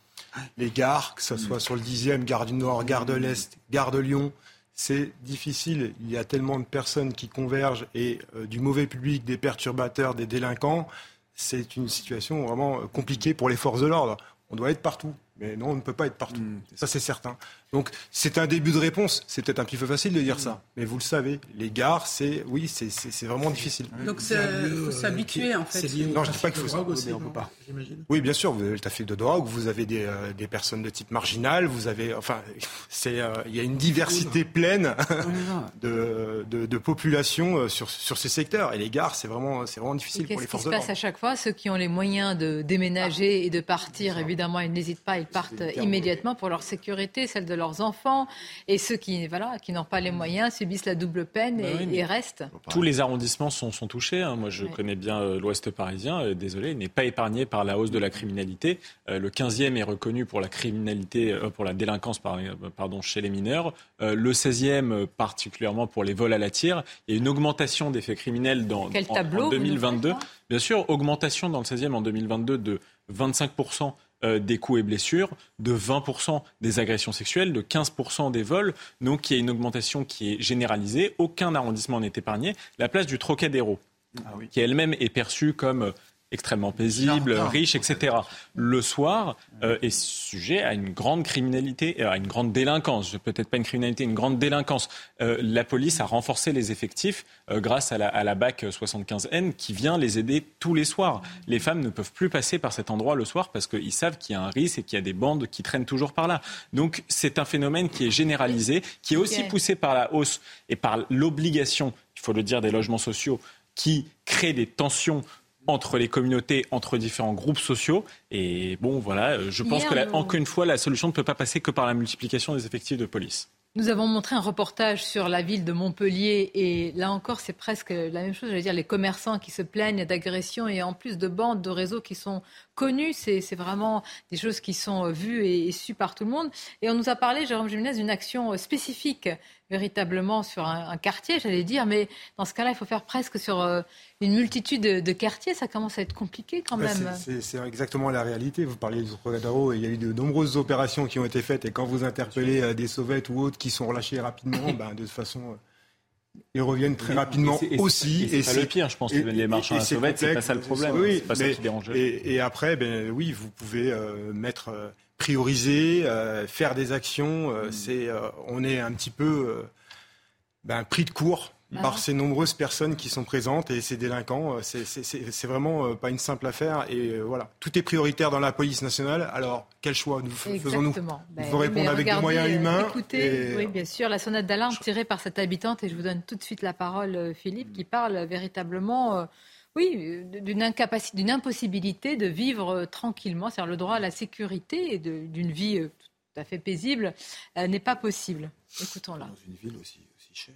les gares, que ce soit sur le 10e, gare du Nord, gare de l'Est, gare de Lyon, c'est difficile. Il y a tellement de personnes qui convergent et euh, du mauvais public, des perturbateurs, des délinquants. C'est une situation vraiment compliquée pour les forces de l'ordre. On doit être partout. Mais non, on ne peut pas être partout. Mmh, ça, c'est certain. Donc, c'est un début de réponse. C'est peut-être un petit peu facile de dire mmh. ça. Mais vous le savez, les gares, c'est, oui, c'est vraiment difficile. Donc, il faut s'habituer, en fait. Non, je ne dis pas qu'il faut s'habituer. On peut pas. Oui, bien sûr, vous avez le trafic de drogue, vous avez des, euh, des personnes de type marginal, vous avez, enfin, c'est, euh, il y a une diversité pleine de, de, de, population euh, sur, sur ces secteurs. Et les gares, c'est vraiment, c'est vraiment difficile pour les forces de l'ordre. Qu'est-ce qui se passe à chaque fois? Ceux qui ont les moyens de déménager et de partir, évidemment, ils n'hésitent pas, ils partent immédiatement pour leur sécurité, celle de leurs enfants. Et ceux qui, voilà, qui n'ont pas les moyens subissent la double peine et, bah restent. Tous les arrondissements sont, sont touchés. Hein. Moi, je connais bien l'Ouest parisien. désolé, il n'est pas épargné par la hausse de la criminalité. Euh, le 15e est reconnu pour la criminalité, euh, pour la délinquance pardon, chez les mineurs. Euh, le 16e particulièrement pour les vols à la tire. Il y a une augmentation des faits criminels dans, en, 2022. Bien sûr, augmentation dans le 16e en 2022 de 25% des coups et blessures, de 20% des agressions sexuelles, de 15% des vols. Donc il y a une augmentation qui est généralisée. Aucun arrondissement n'est épargné. La place du Trocadéro, ah qui elle-même est perçue comme extrêmement paisibles, riches, etc. Le soir euh, est sujet à une grande criminalité, à une grande délinquance. Peut-être pas une criminalité, une grande délinquance. la police a renforcé les effectifs grâce à la, à la BAC 75N qui vient les aider tous les soirs. Les femmes ne peuvent plus passer par cet endroit le soir parce qu'ils savent qu'il y a un risque et qu'il y a des bandes qui traînent toujours par là. Donc c'est un phénomène qui est généralisé, qui est aussi poussé par la hausse et par l'obligation, il faut le dire, des logements sociaux qui créent des tensions entre les communautés, entre différents groupes sociaux. Et bon, voilà, je pense que, encore une fois, la solution ne peut pas passer que par la multiplication des effectifs de police. Nous avons montré un reportage sur la ville de Montpellier et là encore c'est presque la même chose, j'allais dire les commerçants qui se plaignent d'agressions et en plus de bandes, de réseaux qui sont connus, c'est vraiment des choses qui sont vues et, et, sues par tout le monde. Et on nous a parlé, Jérôme Jiménez, d'une action spécifique véritablement sur un, quartier, j'allais dire, mais dans ce cas-là, il faut faire presque sur euh, une multitude de, quartiers. Ça commence à être compliqué quand même. c'est exactement la réalité. Vous parliez du Trocadéro, il y a eu de nombreuses opérations qui ont été faites, et quand vous interpellez euh, des sauvettes ou autres qui sont relâchés rapidement, ben, de toute façon. Euh, ils reviennent très rapidement aussi. Et c'est le pire, je pense, les marchands à sauvettes, c'est pas ça le problème. Oui, pas ça qui dérange. Et, après, ben, oui, vous pouvez mettre prioriser, euh, faire des actions. Euh, mm. C'est, euh, on est un petit peu ben, pris de court ah. par ces nombreuses personnes qui sont présentes et ces délinquants. C'est vraiment pas une simple affaire. Et voilà, tout est prioritaire dans la police nationale. Alors, quel choix nous faisons-nous? Il faut répondre avec des moyens humains. Écoutez, oui, bien sûr, la sonnette d'alarme tirée par cette habitante. Et je vous donne tout de suite la parole, Philippe, qui parle véritablement oui, d'une incapacité, d'une impossibilité de vivre euh, tranquillement, c'est-à-dire le droit à la sécurité et d'une vie euh, tout à fait paisible euh, n'est pas possible. Écoutons-la. Dans une ville aussi, aussi chère.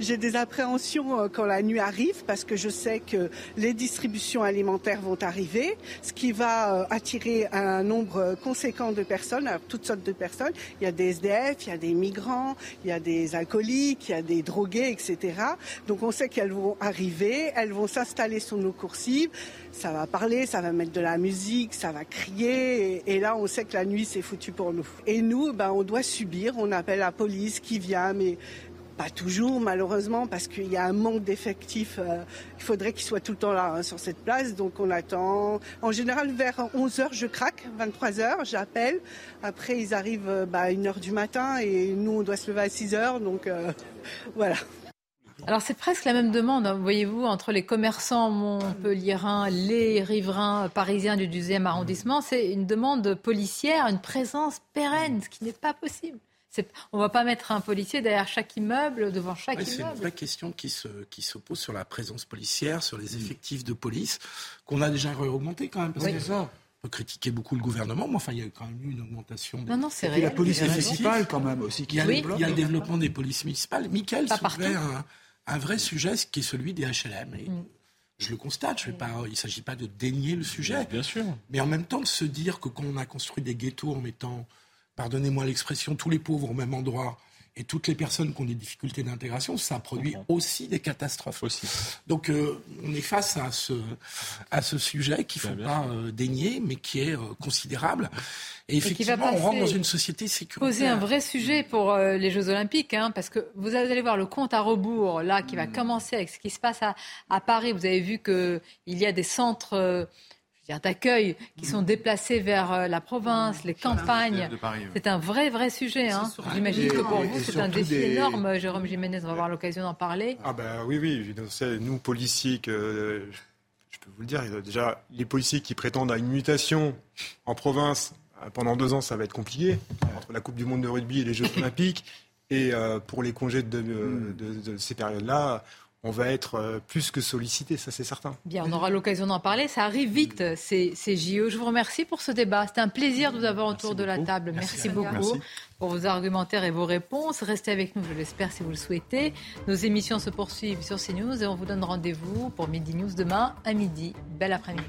J'ai des appréhensions euh, quand la nuit arrive parce que je sais que les distributions alimentaires vont arriver, ce qui va euh, attirer un nombre conséquent de personnes, toutes sortes de personnes. Il y a des SDF, il y a des migrants, il y a des alcooliques, il y a des drogués, etc. Donc on sait qu'elles vont arriver, elles vont s'installer sur nos coursives, ça va parler, ça va mettre de la musique, ça va crier, et, là on sait que la nuit c'est foutu pour nous. Et nous, ben, on doit subir, on appelle la police qui vient, mais pas toujours, malheureusement, parce qu'il y a un manque d'effectifs. Euh, il faudrait qu'ils soient tout le temps là hein, sur cette place. Donc on attend. En général, vers 11h, je craque. 23h, j'appelle. Après, ils arrivent euh, bah, à 1h du matin et nous, on doit se lever à 6h. Donc euh, voilà. Alors c'est presque la même demande, hein, voyez-vous, entre les commerçants montpelliérains, les riverains parisiens du 12e arrondissement. C'est une demande policière, une présence pérenne, ce qui n'est pas possible. On ne va pas mettre un policier derrière chaque immeuble, devant chaque immeuble. C'est une vraie question qui se, qui se pose sur la présence policière, sur les effectifs de police, qu'on a déjà augmenté quand même. Parce que ça, on peut critiquer beaucoup le gouvernement, mais enfin, il y a quand même eu une augmentation. Non, non, c'est la police municipale, quand même, aussi. Qui il, y a il y a le développement des polices municipales. Michael soulevait un, un, vrai sujet, qui est celui des HLM. Et mm. Je le constate, je vais pas, il ne s'agit pas de dénier le sujet. Bien sûr. Mais en même temps, de se dire que quand on a construit des ghettos en mettant pardonnez-moi l'expression, tous les pauvres au même endroit et toutes les personnes qui ont des difficultés d'intégration, ça produit aussi des catastrophes. Aussi. Donc euh, on est face à ce, à ce sujet qu'il ne faut pas euh, dénier, mais qui est euh, considérable. Et effectivement, on rentre dans une société sécuritaire. Poser un vrai sujet pour les Jeux Olympiques, hein, parce que vous allez voir le compte à rebours, là, qui va mm. commencer avec ce qui se passe à, à Paris. Vous avez vu qu'il y a des centres d'accueil qui sont déplacés vers euh, la province, les campagnes. C'est un vrai, vrai sujet. Hein. J'imagine que pour vous, c'est un défi énorme. Jérôme Jiménez, on va avoir l'occasion d'en parler. Ah ben oui, oui. Nous, policiers, que, je peux vous le dire, déjà, les policiers qui prétendent à une mutation en province, euh, pendant deux ans, ça va être compliqué, entre la Coupe du Monde de rugby et les Jeux Olympiques. Et euh, pour les congés de, de ces périodes-là, on va être euh, plus que sollicité, ça c'est certain. Bien, on aura l'occasion d'en parler. Ça arrive vite, ces, ces JO. Je vous remercie pour ce débat. C'était un plaisir de vous avoir autour de la table. Merci, beaucoup pour vos argumentaires et vos réponses. Restez avec nous, je l'espère, si vous le souhaitez. Nos émissions se poursuivent sur CNews et on vous donne rendez-vous pour Midi News demain à midi. Belle après-midi.